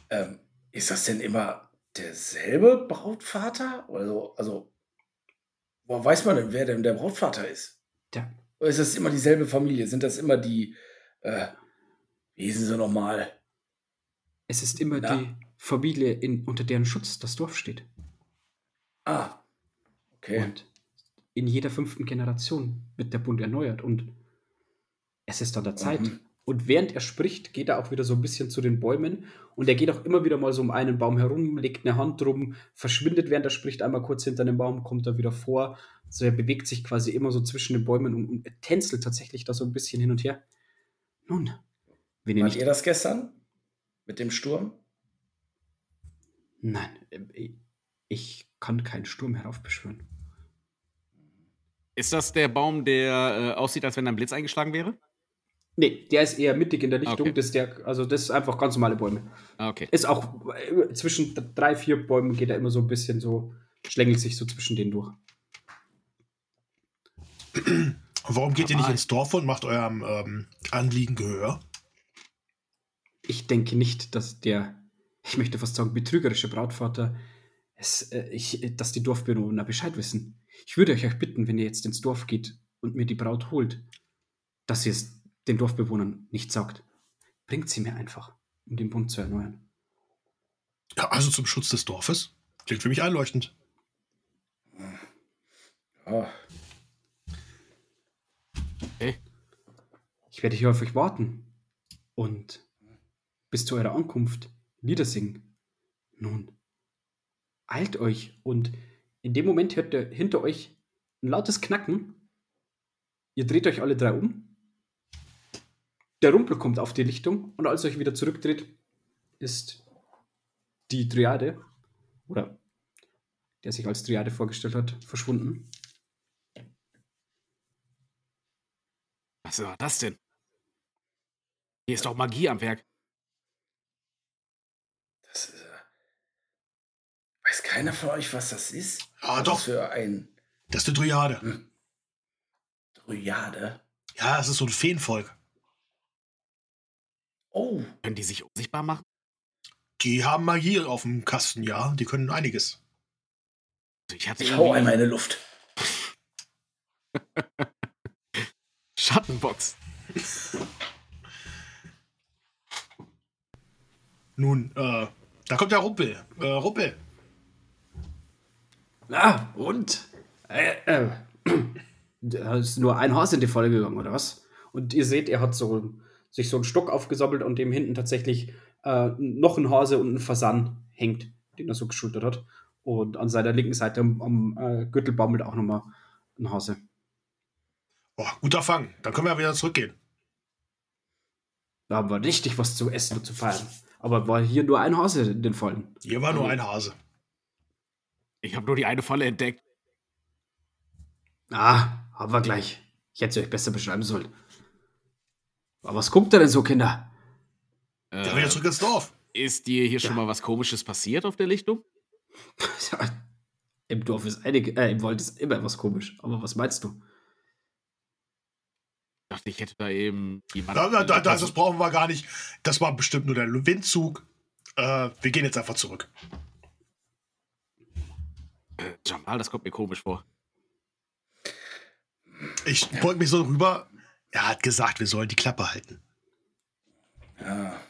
Ähm, ist das denn immer derselbe Brautvater? Also, also, woher weiß man denn, wer denn der Brautvater ist? Ja. Oder ist das immer dieselbe Familie? Sind das immer die, äh, wie hießen sie nochmal? Es ist immer Na? die Familie, in, unter deren Schutz das Dorf steht. Ah, okay. Und in jeder fünften Generation wird der Bund erneuert und es ist an der Zeit. Mhm. Und während er spricht, geht er auch wieder so ein bisschen zu den Bäumen und er geht auch immer wieder mal so um einen Baum herum, legt eine Hand drum, verschwindet, während er spricht, einmal kurz hinter dem Baum, kommt er wieder vor. Also er bewegt sich quasi immer so zwischen den Bäumen und, und tänzelt tatsächlich da so ein bisschen hin und her. Nun, wenn ihr Wart ihr das gestern? Mit dem Sturm? Nein, äh, ich kann keinen Sturm heraufbeschwören. Ist das der Baum, der äh, aussieht, als wenn ein Blitz eingeschlagen wäre? Nee, der ist eher mittig in der Lichtung. Okay. Das ist der, also das ist einfach ganz normale Bäume. Ah, okay. Ist auch äh, zwischen drei, vier Bäumen geht er immer so ein bisschen so, schlängelt sich so zwischen denen durch. Und warum geht ihr nicht Aber- ins Dorf und macht eurem ähm, Anliegen Gehör? Ich denke nicht, dass der, ich möchte fast sagen, betrügerische Brautvater, es, äh, ich, dass die Dorfbewohner Bescheid wissen. Ich würde euch, euch bitten, wenn ihr jetzt ins Dorf geht und mir die Braut holt, dass ihr es den Dorfbewohnern nicht sagt. Bringt sie mir einfach, um den Bund zu erneuern. Ja, also zum Schutz des Dorfes? Klingt für mich einleuchtend. Oh, Ich werde hier auf euch warten und bis zu eurer Ankunft Lieder singen. Nun, eilt euch und in dem Moment hört ihr hinter euch ein lautes Knacken. Ihr dreht euch alle drei um. Der Rumpel kommt auf die Lichtung und als ihr euch wieder zurückdreht, ist die Triade oder der sich als Triade vorgestellt hat, verschwunden. Was war das denn? Hier ist doch Magie am Werk. das ist. äh, Weiß keiner von euch, was das ist? Ah, was doch. Das für ein Das ist eine Dryade. hm, Dryade. Ja, es ist so ein Feenvolk. Oh, Können die sich unsichtbar machen? Die haben Magie auf dem Kasten, ja. Die können einiges. Also ich hatte ich hau einmal in die Luft. Schattenbox. Nun, äh, da kommt der Ruppel. Äh, Ruppel. Ah, und? Äh, äh, da ist nur ein Hase in die Falle gegangen, oder was? Und ihr seht, er hat so, sich so einen Stock aufgesammelt und dem hinten tatsächlich äh, noch ein Hase und ein Fasan hängt, den er so geschultert hat. Und an seiner linken Seite am, am äh, Gürtel baumelt auch nochmal ein Hase. Boah, guter Fang. Dann können wir wieder zurückgehen. Da haben wir richtig was zu essen und zu feiern. Aber war hier nur ein Hase in den Fallen. Hier war nur ein Hase. Ich habe nur die eine Falle entdeckt. Ah, haben wir gleich. Ich hätte es euch besser beschreiben sollen. Aber was guckt ihr denn so, Kinder? Äh, Dann wieder zurück ins Dorf. ist dir hier Ja. schon mal was Komisches passiert auf der Lichtung? Im Dorf ist einige, äh, im Wald ist immer was komisch. Aber was meinst du? Ich dachte, ich hätte da eben jemanden. Da, da, da, das brauchen wir gar nicht. Das war bestimmt nur der Windzug. Äh, wir gehen jetzt einfach zurück. Jamal, das kommt mir komisch vor. Ich beug mich so rüber. Er hat gesagt, wir sollen die Klappe halten. Ja.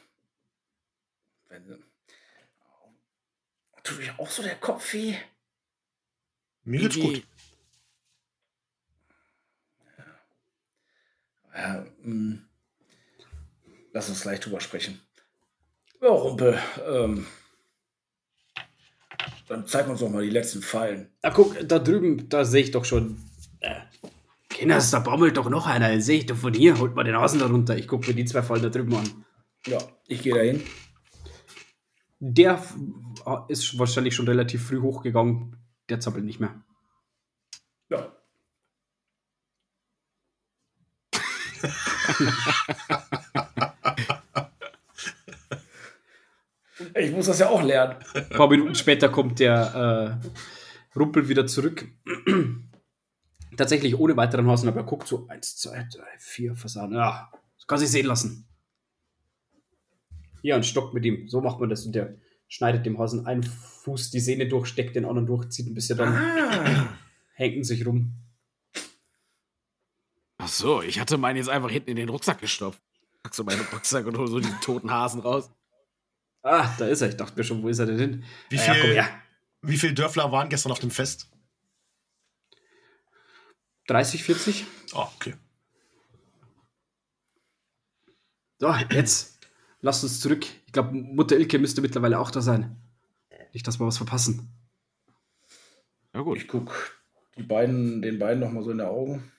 Wenn, tut euch auch so der Kopf weh? Mir geht's gut. Ja, mh. Lass uns gleich drüber sprechen. Ja, Rumpel, ähm, dann zeig uns doch mal die letzten Fallen. Ah, guck, da drüben, da sehe ich doch schon äh, Kinders, da baumelt doch noch einer. Den sehe ich doch von hier. Holt mal den Hasen da runter. Ich gucke mir die zwei Fallen da drüben an. Ja, ich gehe dahin. Der f- ist wahrscheinlich schon relativ früh hochgegangen. Der zappelt nicht mehr. Ja. ich muss das ja auch lernen. Ein paar Minuten später kommt der äh, Rumpel wieder zurück. Tatsächlich ohne weiteren Hasen, aber er guckt so: eins, zwei, drei, vier Fasanen. Ja, das kann sich sehen lassen. Hier, ein Stock mit ihm. So macht man das. Und der schneidet dem Hasen einen Fuß die Sehne durch, steckt den anderen durch, zieht ein bisschen dann, Ah. hängen sich rum. Ach so, ich hatte meinen jetzt einfach hinten in den Rucksack gestopft. Pack so meinen Rucksack und hol so die toten Hasen raus. Ah, da ist er. Ich dachte mir schon, wo ist er denn hin? Wie Ja, viel, komm her. wie viele Dörfler waren gestern auf dem Fest? 30, 40? Oh, okay. So, jetzt lasst uns zurück. Ich glaube, Mutter Ilke müsste mittlerweile auch da sein. Nicht, dass wir was verpassen. Ja gut. Ich guck die beiden, den beiden noch mal so in die Augen.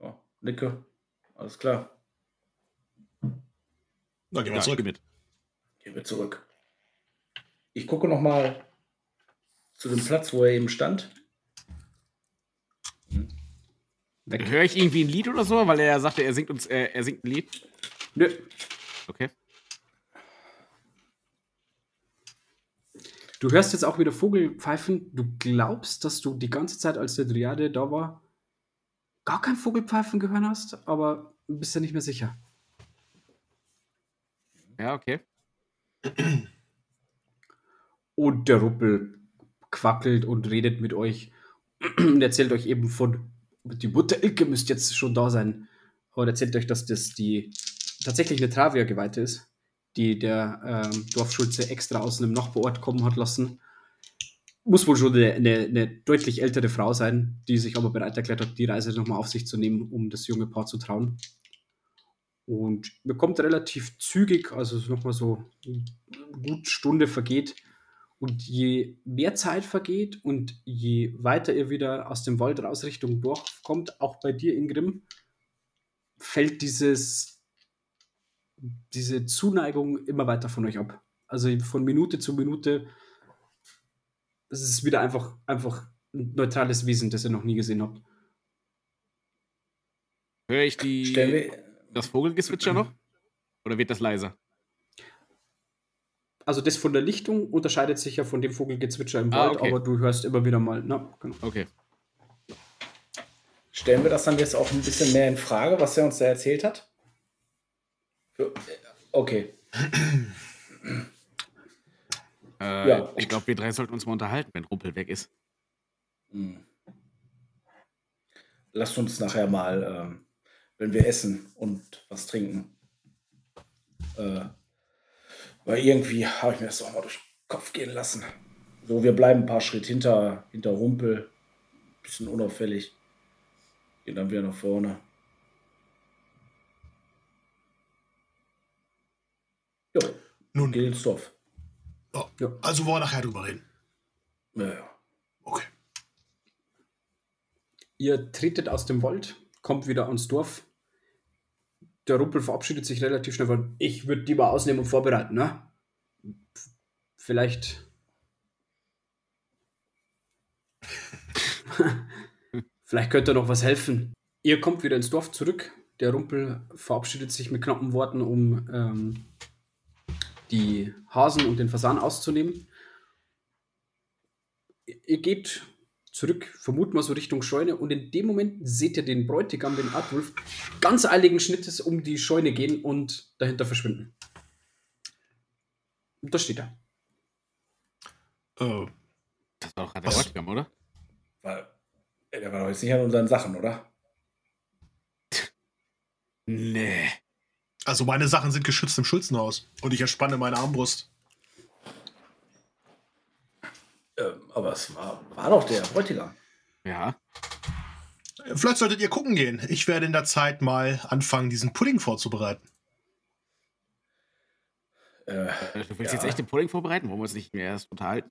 Ja, nicke. Alles klar. Dann gehen wir Ja, zurück. mit. Gehen wir zurück. Ich gucke noch mal zu dem Platz, wo er eben stand. Weg. Höre ich irgendwie ein Lied oder so? Weil er sagte, er singt uns, äh, er singt ein Lied. Nö. Okay. Du hörst jetzt auch wieder Vogelpfeifen. Du glaubst, dass du die ganze Zeit, als der Dryade da war, gar kein Vogelpfeifen gehört hast, aber bist ja nicht mehr sicher. Ja, okay. Und der Ruppel quackelt und redet mit euch und erzählt euch eben von, die Mutter Ilke müsste jetzt schon da sein. Und erzählt euch, dass das die tatsächlich eine Travia-Geweihte ist, die der ähm, Dorfschulze extra aus einem Nachbarort kommen hat lassen. Muss wohl schon eine, eine, eine deutlich ältere Frau sein, die sich aber bereit erklärt hat, die Reise nochmal auf sich zu nehmen, um das junge Paar zu trauen. Und bekommt relativ zügig, also nochmal so eine gut Stunde vergeht. Und je mehr Zeit vergeht und je weiter ihr wieder aus dem Wald raus Richtung Dorf kommt, auch bei dir, Ingrim, fällt dieses, diese Zuneigung immer weiter von euch ab. Also von Minute zu Minute, es ist wieder einfach, einfach ein neutrales Wesen, das ihr noch nie gesehen habt. Höre ich die, Stellen wir, das Vogelgezwitscher noch? Oder wird das leiser? Also das von der Lichtung unterscheidet sich ja von dem Vogelgezwitscher im Ah, Wald, okay. aber du hörst immer wieder mal. Na, genau. Okay. stellen wir das dann jetzt auch ein bisschen mehr in Frage, was er uns da erzählt hat? Für- Okay. Äh, Ja, ich glaube, wir drei sollten uns mal unterhalten, wenn Rumpel weg ist. Hm. Lasst uns nachher mal, ähm, wenn wir essen und was trinken. Äh, weil irgendwie habe ich mir das doch mal durch den Kopf gehen lassen. So, wir bleiben ein paar Schritt hinter, hinter Rumpel. Bisschen unauffällig. Gehen dann wieder nach vorne. Jo, Nun, geht ins Dorf. oh, Ja. also wollen wir nachher drüber reden. Ja, ja. Okay. Ihr tretet aus dem Wald, kommt wieder ans Dorf. Der Rumpel verabschiedet sich relativ schnell, weil ich würde die mal ausnehmen und vorbereiten, ne? Vielleicht. Vielleicht könnte noch was helfen. Ihr kommt wieder ins Dorf zurück. Der Rumpel verabschiedet sich mit knappen Worten, um ähm, die Hasen und den Fasan auszunehmen. Ihr geht zurück, vermuten mal so Richtung Scheune, und in dem Moment seht ihr den Bräutigam, den Artwulf, ganz eiligen Schnittes um die Scheune gehen und dahinter verschwinden. Und da steht er. Äh, Das war doch gerade der Was? Bräutigam, oder? Weil, der war doch jetzt nicht an unseren Sachen, oder? Nee. also meine Sachen sind geschützt im Schulzenhaus und ich entspanne meine Armbrust. Ähm, aber es war, war doch der Bräutigam. Ja. Vielleicht solltet ihr gucken gehen. Ich werde in der Zeit mal anfangen, diesen Pudding vorzubereiten. Äh, Du willst Ja. jetzt echt den Pudding vorbereiten? Wollen wir uns nicht mehr erst unterhalten?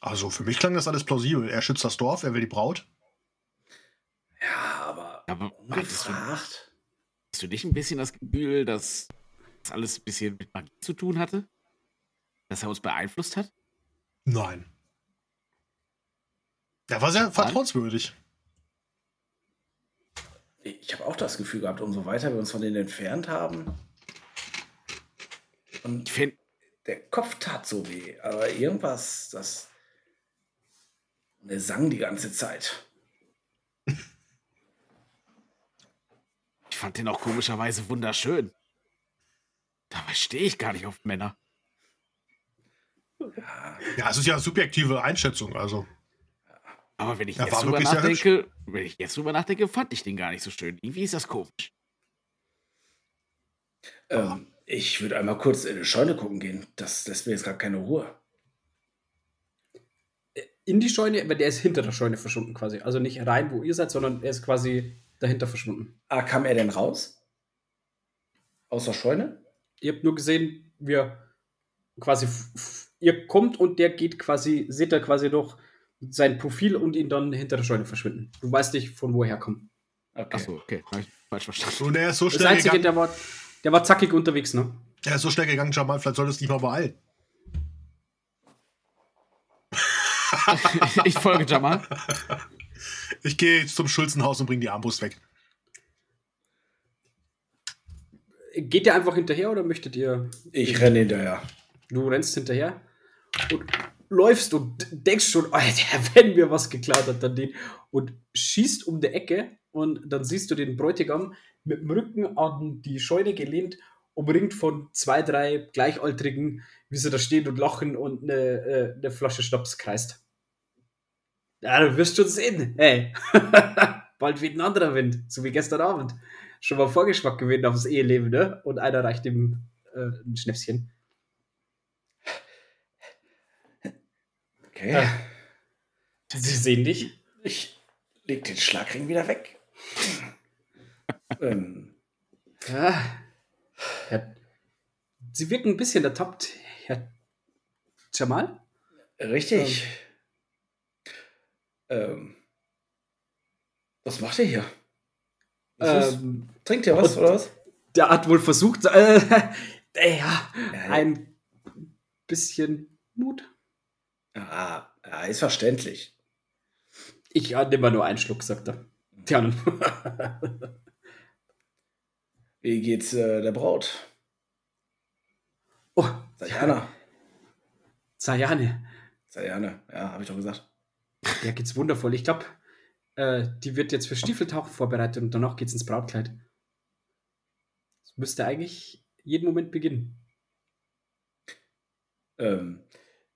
Also für mich klang das alles plausibel. Er schützt das Dorf, er will die Braut. Ja, aber Aber hattest du, ungefragt. hast du nicht ein bisschen das Gefühl, dass das alles ein bisschen mit Magie zu tun hatte? Dass er uns beeinflusst hat? Nein. Der war sehr vertrauenswürdig. Ich habe auch das Gefühl gehabt, umso weiter wir uns von denen entfernt haben. Und Ich finde, der Kopf tat so weh, aber irgendwas, das. Und er sang die ganze Zeit. ich fand den auch komischerweise wunderschön. Dabei stehe ich gar nicht auf Männer. Ja, es ist ja eine subjektive Einschätzung. Also, Aber wenn ich Er jetzt drüber nachdenke, wenn ich jetzt drüber nachdenke, fand ich den gar nicht so schön. Irgendwie ist das komisch. Ähm, ich würde einmal kurz in die Scheune gucken gehen. Das lässt mir jetzt gar keine Ruhe. In die Scheune, aber der ist hinter der Scheune verschwunden quasi. Also nicht rein, wo ihr seid, sondern er ist quasi dahinter verschwunden. Ah, kam er denn raus? Aus der Scheune? Ihr habt nur gesehen, wie er quasi, ihr kommt und der geht quasi, seht ihr quasi noch sein Profil und ihn dann hinter der Scheune verschwinden. Du weißt nicht, von wo er kommt. Okay. Achso, okay. Hab ich falsch verstanden. und er ist so Das schnell Einzige, gegangen. der war, der war zackig unterwegs, ne? Er ist so schnell gegangen, Jamal, vielleicht solltest du dich mal beeilen. ich folge Jamal. Ich gehe jetzt zum Schulzenhaus und bringe die Armbrust weg. Geht ihr einfach hinterher oder möchtet ihr Ich renne hinterher. Du rennst hinterher und läufst und denkst schon, Alter, wenn mir was geklaut hat, dann den. Und schießt um die Ecke und dann siehst du den Bräutigam mit dem Rücken an die Scheune gelehnt, umringt von zwei, drei Gleichaltrigen, wie sie da stehen und lachen und eine, äh, eine Flasche Schnaps kreist. Ja, du wirst schon sehen. Hey, bald weht ein anderer Wind, so wie gestern Abend. Schon mal Vorgeschmack gewinnt aufs Eheleben, ne? Und einer reicht ihm äh, ein Schnäpschen. Okay. Ja. Sie sehen dich. Ich leg den Schlagring wieder weg. ähm, Ja. Herr, Sie wirken ein bisschen ertappt, Herr Jamal. richtig. Ähm, was macht ihr hier? Ähm, Trinkt ihr was oder was? der hat wohl versucht, äh, äh, ja, Ja, ein bisschen Mut. Ah, ja, ist verständlich. Ich äh, nehme mal nur einen Schluck, sagt er. Die anderen. Wie geht's äh, der Braut? oh, Sajana. Sayane. Sajane, ja, habe ich doch gesagt. Der geht's wundervoll. Ich glaube, äh, die wird jetzt für Stiefeltauchen vorbereitet und danach geht's ins Brautkleid. Das müsste eigentlich jeden Moment beginnen. Ähm,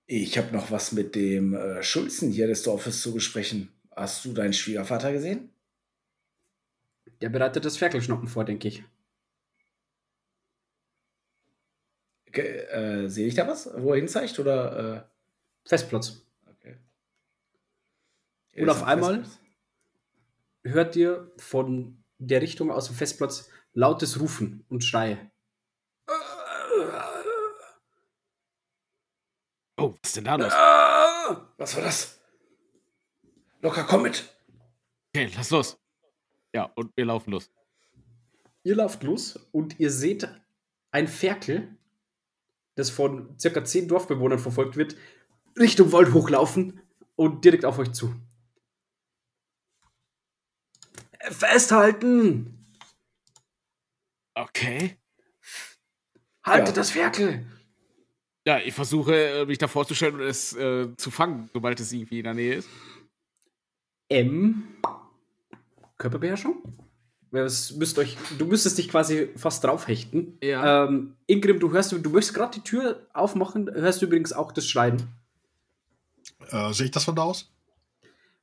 ich habe noch was mit dem äh, Schulzen hier des Dorfes zu besprechen. Hast du deinen Schwiegervater gesehen? Der bereitet das Ferkelschnoppen vor, denke ich. Ge äh, Sehe ich da was, wo er hinzeigt? Oder, äh, Festplatz. okay. Und auf einmal? Festplatz. hört ihr von der Richtung aus dem Festplatz lautes Rufen und Schreie. Oh, was ist denn da los? Was war das? Locker, komm mit. Okay, lass los. Ja, und wir laufen los. Ihr lauft los und ihr seht ein Ferkel, das von circa zehn Dorfbewohnern verfolgt wird, Richtung Wald hochlaufen und direkt auf euch zu. Festhalten! Okay. Haltet Ja. das Ferkel! Ja, ich versuche, äh, mich da vorzustellen und es äh, zu fangen, sobald es irgendwie in der Nähe ist. M. Körperbeherrschung? Müsst euch, du müsstest dich quasi fast draufhechten. Ja. Ähm, Ingrim, du hörst, du möchtest gerade die Tür aufmachen, hörst du übrigens auch das Schreien. Äh, Sehe ich das von da aus?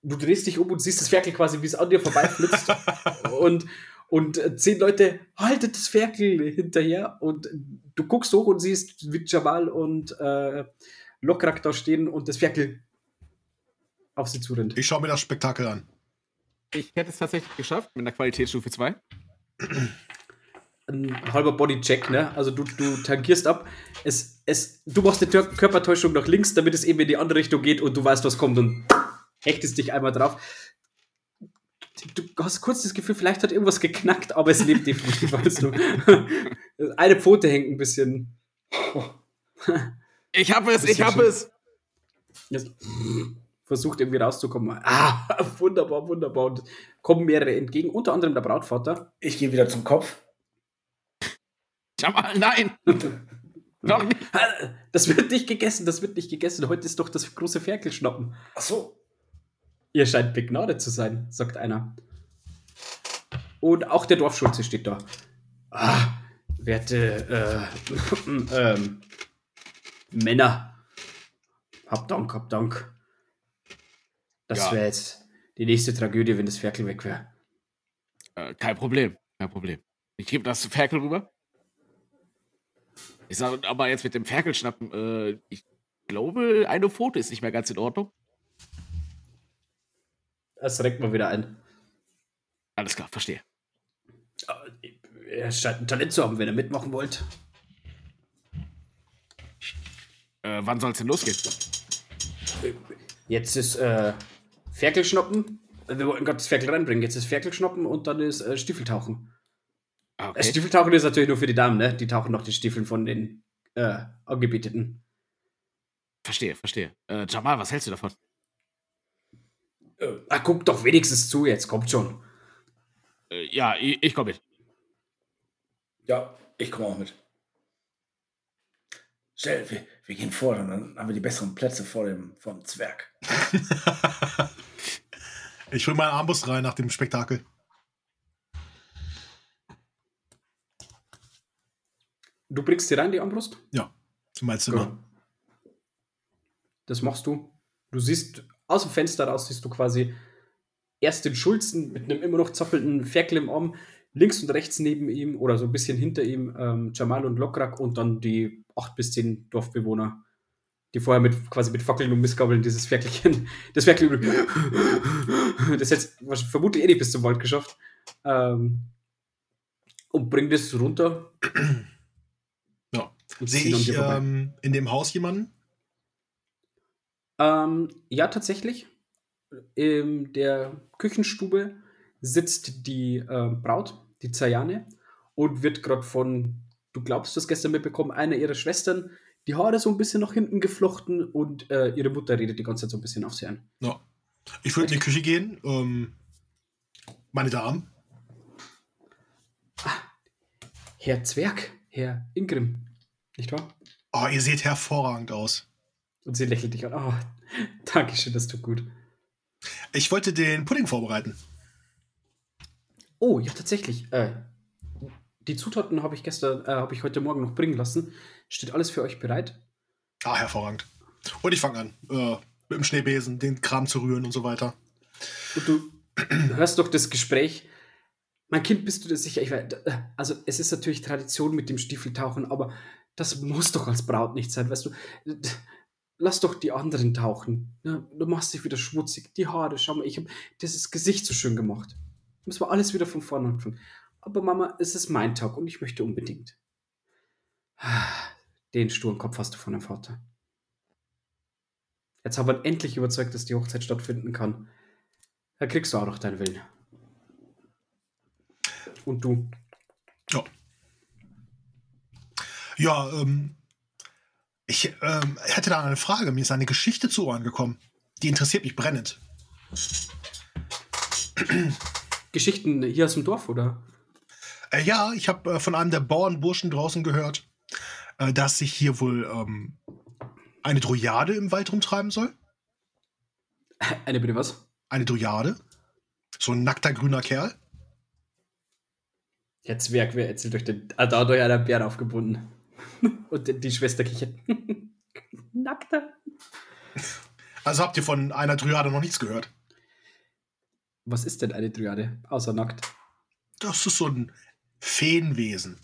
Du drehst dich um und siehst das Ferkel quasi, wie es an dir vorbeiflitzt. und, und äh, zehn Leute haltet das Ferkel hinterher und du guckst hoch und siehst, wie Jamal und äh, Lokrak da stehen und das Ferkel auf sie zurennt. Ich schaue mir das Spektakel an. Ich hätte es tatsächlich geschafft mit einer Qualitätsstufe 2. ein halber Bodycheck, ne? Also du, du tankierst ab. Es, es, du machst eine Tör- Körpertäuschung nach links, damit es eben in die andere Richtung geht und du weißt, was kommt und hechtest dich einmal drauf. Du hast kurz das Gefühl, vielleicht hat irgendwas geknackt, aber es lebt definitiv, weißt du. Eine Pfote hängt ein bisschen. Ich habe es, ich habe es. Jetzt versucht irgendwie rauszukommen. Ah, wunderbar, wunderbar. Und kommen mehrere entgegen, unter anderem der Brautvater. Ich gehe wieder zum Kopf. Jamal, nein. Noch nicht. Das wird nicht gegessen, das wird nicht gegessen. Heute ist doch das große Ferkelschnappen. Ach so. Ihr scheint begnadet zu sein, sagt einer. Und auch der Dorfschulze steht da. Ah, werte äh, ähm, Männer. Hab Dank, hab Dank. Das Ja. wäre jetzt die nächste Tragödie, wenn das Ferkel weg wäre. Äh, kein Problem, kein Problem. Ich gebe das Ferkel rüber. Ich sage aber jetzt mit dem Ferkelschnappen, äh, ich glaube, eine Pfote ist nicht mehr ganz in Ordnung. Das regt mal wieder ein. Alles klar, verstehe. Er scheint ein Talent zu haben, wenn ihr mitmachen wollt. Äh, wann soll es denn losgehen? Jetzt ist äh, Ferkelschnappen. Wir wollten gerade das Ferkel reinbringen. Jetzt ist Ferkelschnappen und dann ist äh, Stiefeltauchen. Ah, Äh, okay. Stiefeltauchen ist natürlich nur für die Damen, ne? Die tauchen noch die Stiefeln von den äh, Angebeteten. Verstehe, verstehe. Äh, Jamal, was hältst du davon? Äh, ah, guck doch wenigstens zu, jetzt kommt schon. Äh, ja, ich, ich komme mit. Ja, ich komme auch mit. Schnell, wir, wir gehen vor, dann haben wir die besseren Plätze vor dem, vor dem Zwerg. ich hol meinen Armbrust rein nach dem Spektakel. Du bringst sie rein, die Armbrust? Zu meinem Zimmer. Genau. Das machst du. Du siehst, aus dem Fenster raus siehst du quasi erst den Schulzen mit einem immer noch zappelnden Ferkel im Arm, links und rechts neben ihm oder so ein bisschen hinter ihm ähm, Jamal und Lokrak und dann die acht bis zehn Dorfbewohner, die vorher mit quasi mit Fackeln und Missgabeln dieses Ferkelchen, das Ferkel übrig, das jetzt wahrscheinlich vermutlich eh nicht bis zum Wald geschafft, ähm, und bringt es runter. Ja. Sehe ich ähm, in dem Haus jemanden? Ähm, ja, tatsächlich. In der Küchenstube sitzt die ähm, Braut, die Zayane, und wird gerade von, du glaubst, du hast gestern mitbekommen, einer ihrer Schwestern die Haare so ein bisschen nach hinten geflochten und äh, ihre Mutter redet die ganze Zeit so ein bisschen auf sie ein. Ja. Ich würde in die Küche gehen. Ähm, meine Damen. Herr Zwerg, Herr Ingrim, nicht wahr? Oh, ihr seht hervorragend aus. Und sie lächelt dich an. Oh, Dankeschön, das tut gut. Ich wollte den Pudding vorbereiten. Oh, ja, tatsächlich. Äh, die Zutaten habe ich gestern, äh, habe ich heute Morgen noch bringen lassen. Steht alles für euch bereit? Ah, hervorragend. Und ich fange an, äh, mit dem Schneebesen den Kram zu rühren und so weiter. Und du hörst doch das Gespräch. Mein Kind, bist du dir sicher? Ich weiß, also, es ist natürlich Tradition mit dem Stiefeltauchen, aber das muss doch als Braut nicht sein, weißt du? Lass doch die anderen tauchen. Ja, du machst dich wieder schmutzig. Die Haare, schau mal, ich habe das Gesicht so schön gemacht. Müssen wir alles wieder von vorne anfangen. Aber Mama, es ist mein Tag und ich möchte unbedingt. Den sturen Kopf hast du von deinem Vater. Jetzt haben wir endlich überzeugt, dass die Hochzeit stattfinden kann. Da kriegst du auch noch deinen Willen. Und du? Ja. Ja, ähm, ich ähm, hätte da eine Frage. Mir ist eine Geschichte zu Ohren gekommen. Die interessiert mich brennend. Geschichten hier aus dem Dorf, oder? Äh, ja, ich habe äh, von einem der Bauernburschen draußen gehört, äh, dass sich hier wohl ähm, eine Drojade im Wald rumtreiben soll. Eine bitte was? Eine Drojade. So ein nackter grüner Kerl. Der Zwerg, wer erzählt euch denn? Ah, da hat einer Bären aufgebunden. Und die- die Schwester kichert. Nackter. Also habt ihr von einer Drojade noch nichts gehört. Was ist denn eine Triade? Außer nackt. Das ist so ein Feenwesen.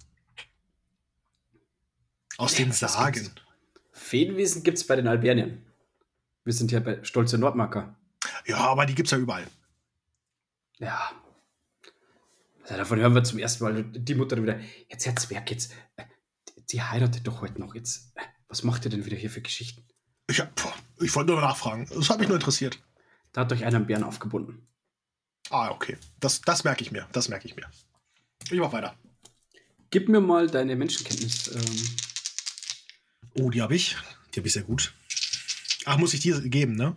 Aus den Sagen. gibt's. Feenwesen gibt's bei den Alberniern. Wir sind ja bei stolze Nordmarker. Ja, aber die gibt's ja überall. Ja. Also davon hören wir zum ersten Mal die Mutter wieder. Jetzt, Herr Zwerg, jetzt. Die heiratet doch heute noch. Jetzt. äh, Was macht ihr denn wieder hier für Geschichten? Ich, ich wollte nur nachfragen. Das hat mich nur interessiert. Da hat euch einer einen Bären aufgebunden. Ah, okay. Das, das merke ich mir. Das merke ich mir. Ich mach weiter. Gib mir mal deine Menschenkenntnis. Ähm, Oh, die habe ich. Die habe ich sehr gut. Ach, muss ich dir geben, ne?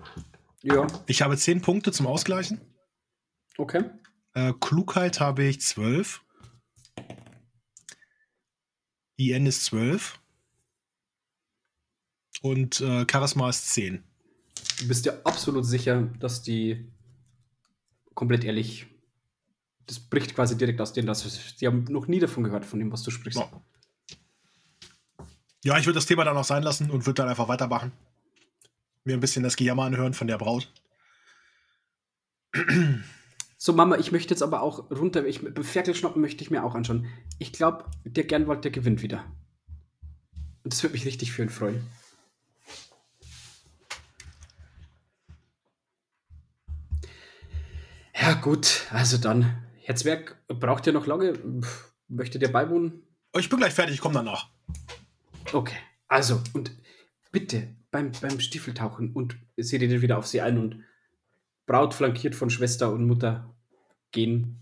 ja, Ich habe 10 Punkte zum Ausgleichen. okay. Äh, Klugheit habe ich 12. IN ist 12. Und äh, Charisma ist 10. Du bist dir absolut sicher, dass die komplett ehrlich. Das bricht quasi direkt aus denen. Das, die haben noch nie davon gehört, von dem, was du sprichst. Ja. Ja, ich würde das Thema dann auch sein lassen und würde dann einfach weitermachen. Mir ein bisschen das Gejammer anhören von der Braut. So, Mama, ich möchte jetzt aber auch runter. Ich, Ferkelschnappen möchte ich mir auch anschauen. Ich glaube, der Gernwald, der gewinnt wieder. Und das würde mich richtig für ihn freuen. Ja, gut, also dann. Herzwerk, braucht ihr noch lange? Pff, Möchtet ihr beiwohnen? Oh, ich bin gleich fertig, ich komme danach. Okay, also, und bitte beim, beim Stiefeltauchen und seht ihr wieder auf sie ein und Braut flankiert von Schwester und Mutter gehen.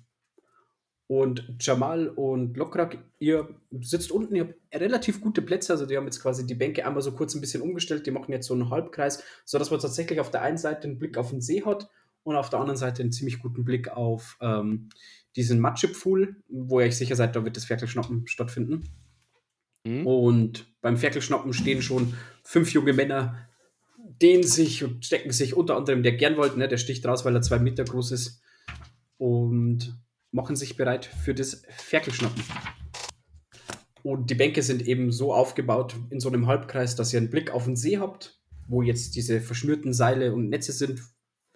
Und Jamal und Lokrak, ihr sitzt unten, ihr habt relativ gute Plätze, also die haben jetzt quasi die Bänke einmal so kurz ein bisschen umgestellt, die machen jetzt so einen Halbkreis, sodass man tatsächlich auf der einen Seite einen Blick auf den See hat und auf der anderen Seite einen ziemlich guten Blick auf ähm, diesen Matschepfuhl, wo ihr euch sicher seid, da wird das Ferkelschnappen stattfinden. Mhm. Und beim Ferkelschnappen stehen schon fünf junge Männer, dehnen sich und stecken sich unter anderem der Gernwald, ne, der sticht raus, weil er zwei Meter groß ist, und machen sich bereit für das Ferkelschnappen. Und die Bänke sind eben so aufgebaut in so einem Halbkreis, dass ihr einen Blick auf den See habt, wo jetzt diese verschnürten Seile und Netze sind,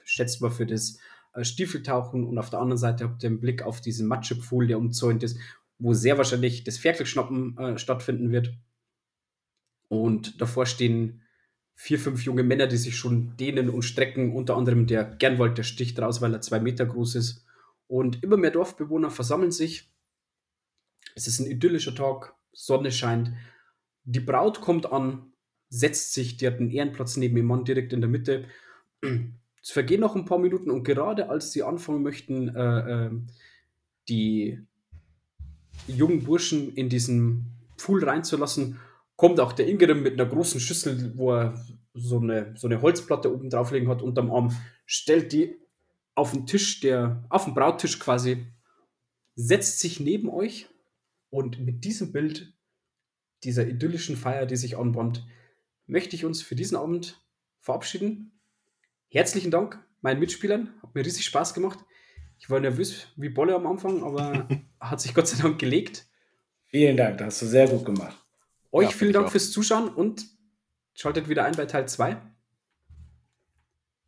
schätzt man für das äh, Stiefeltauchen. Und auf der anderen Seite habt ihr einen Blick auf diesen Matschepfuhl, der umzäunt ist, wo sehr wahrscheinlich das Ferkelschnappen äh, stattfinden wird. Und davor stehen vier, fünf junge Männer, die sich schon dehnen und strecken. Unter anderem der Gernwald, der sticht raus, weil er zwei Meter groß ist. Und immer mehr Dorfbewohner versammeln sich. Es ist ein idyllischer Tag, Sonne scheint. Die Braut kommt an, setzt sich, die hat einen Ehrenplatz neben dem Mann direkt in der Mitte. Es vergehen noch ein paar Minuten und gerade als sie anfangen möchten, äh, äh, die jungen Burschen in diesen Pfuhl reinzulassen, kommt auch der Ingram mit einer großen Schüssel, wo er so eine, so eine Holzplatte oben drauflegen hat unterm Arm, stellt die auf den Tisch, der, auf den Brauttisch quasi, setzt sich neben euch und mit diesem Bild dieser idyllischen Feier, die sich anbahnt, möchte ich uns für diesen Abend verabschieden. Herzlichen Dank meinen Mitspielern, hat mir riesig Spaß gemacht. Ich war nervös wie Bolle am Anfang, aber hat sich Gott sei Dank gelegt. Vielen Dank, das hast du sehr gut gemacht. Euch Ja, vielen Dank fürs Zuschauen und schaltet wieder ein bei Teil 2.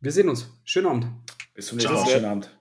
Wir sehen uns. Schönen Abend. Bis zum nächsten. Mal. Schönen Abend.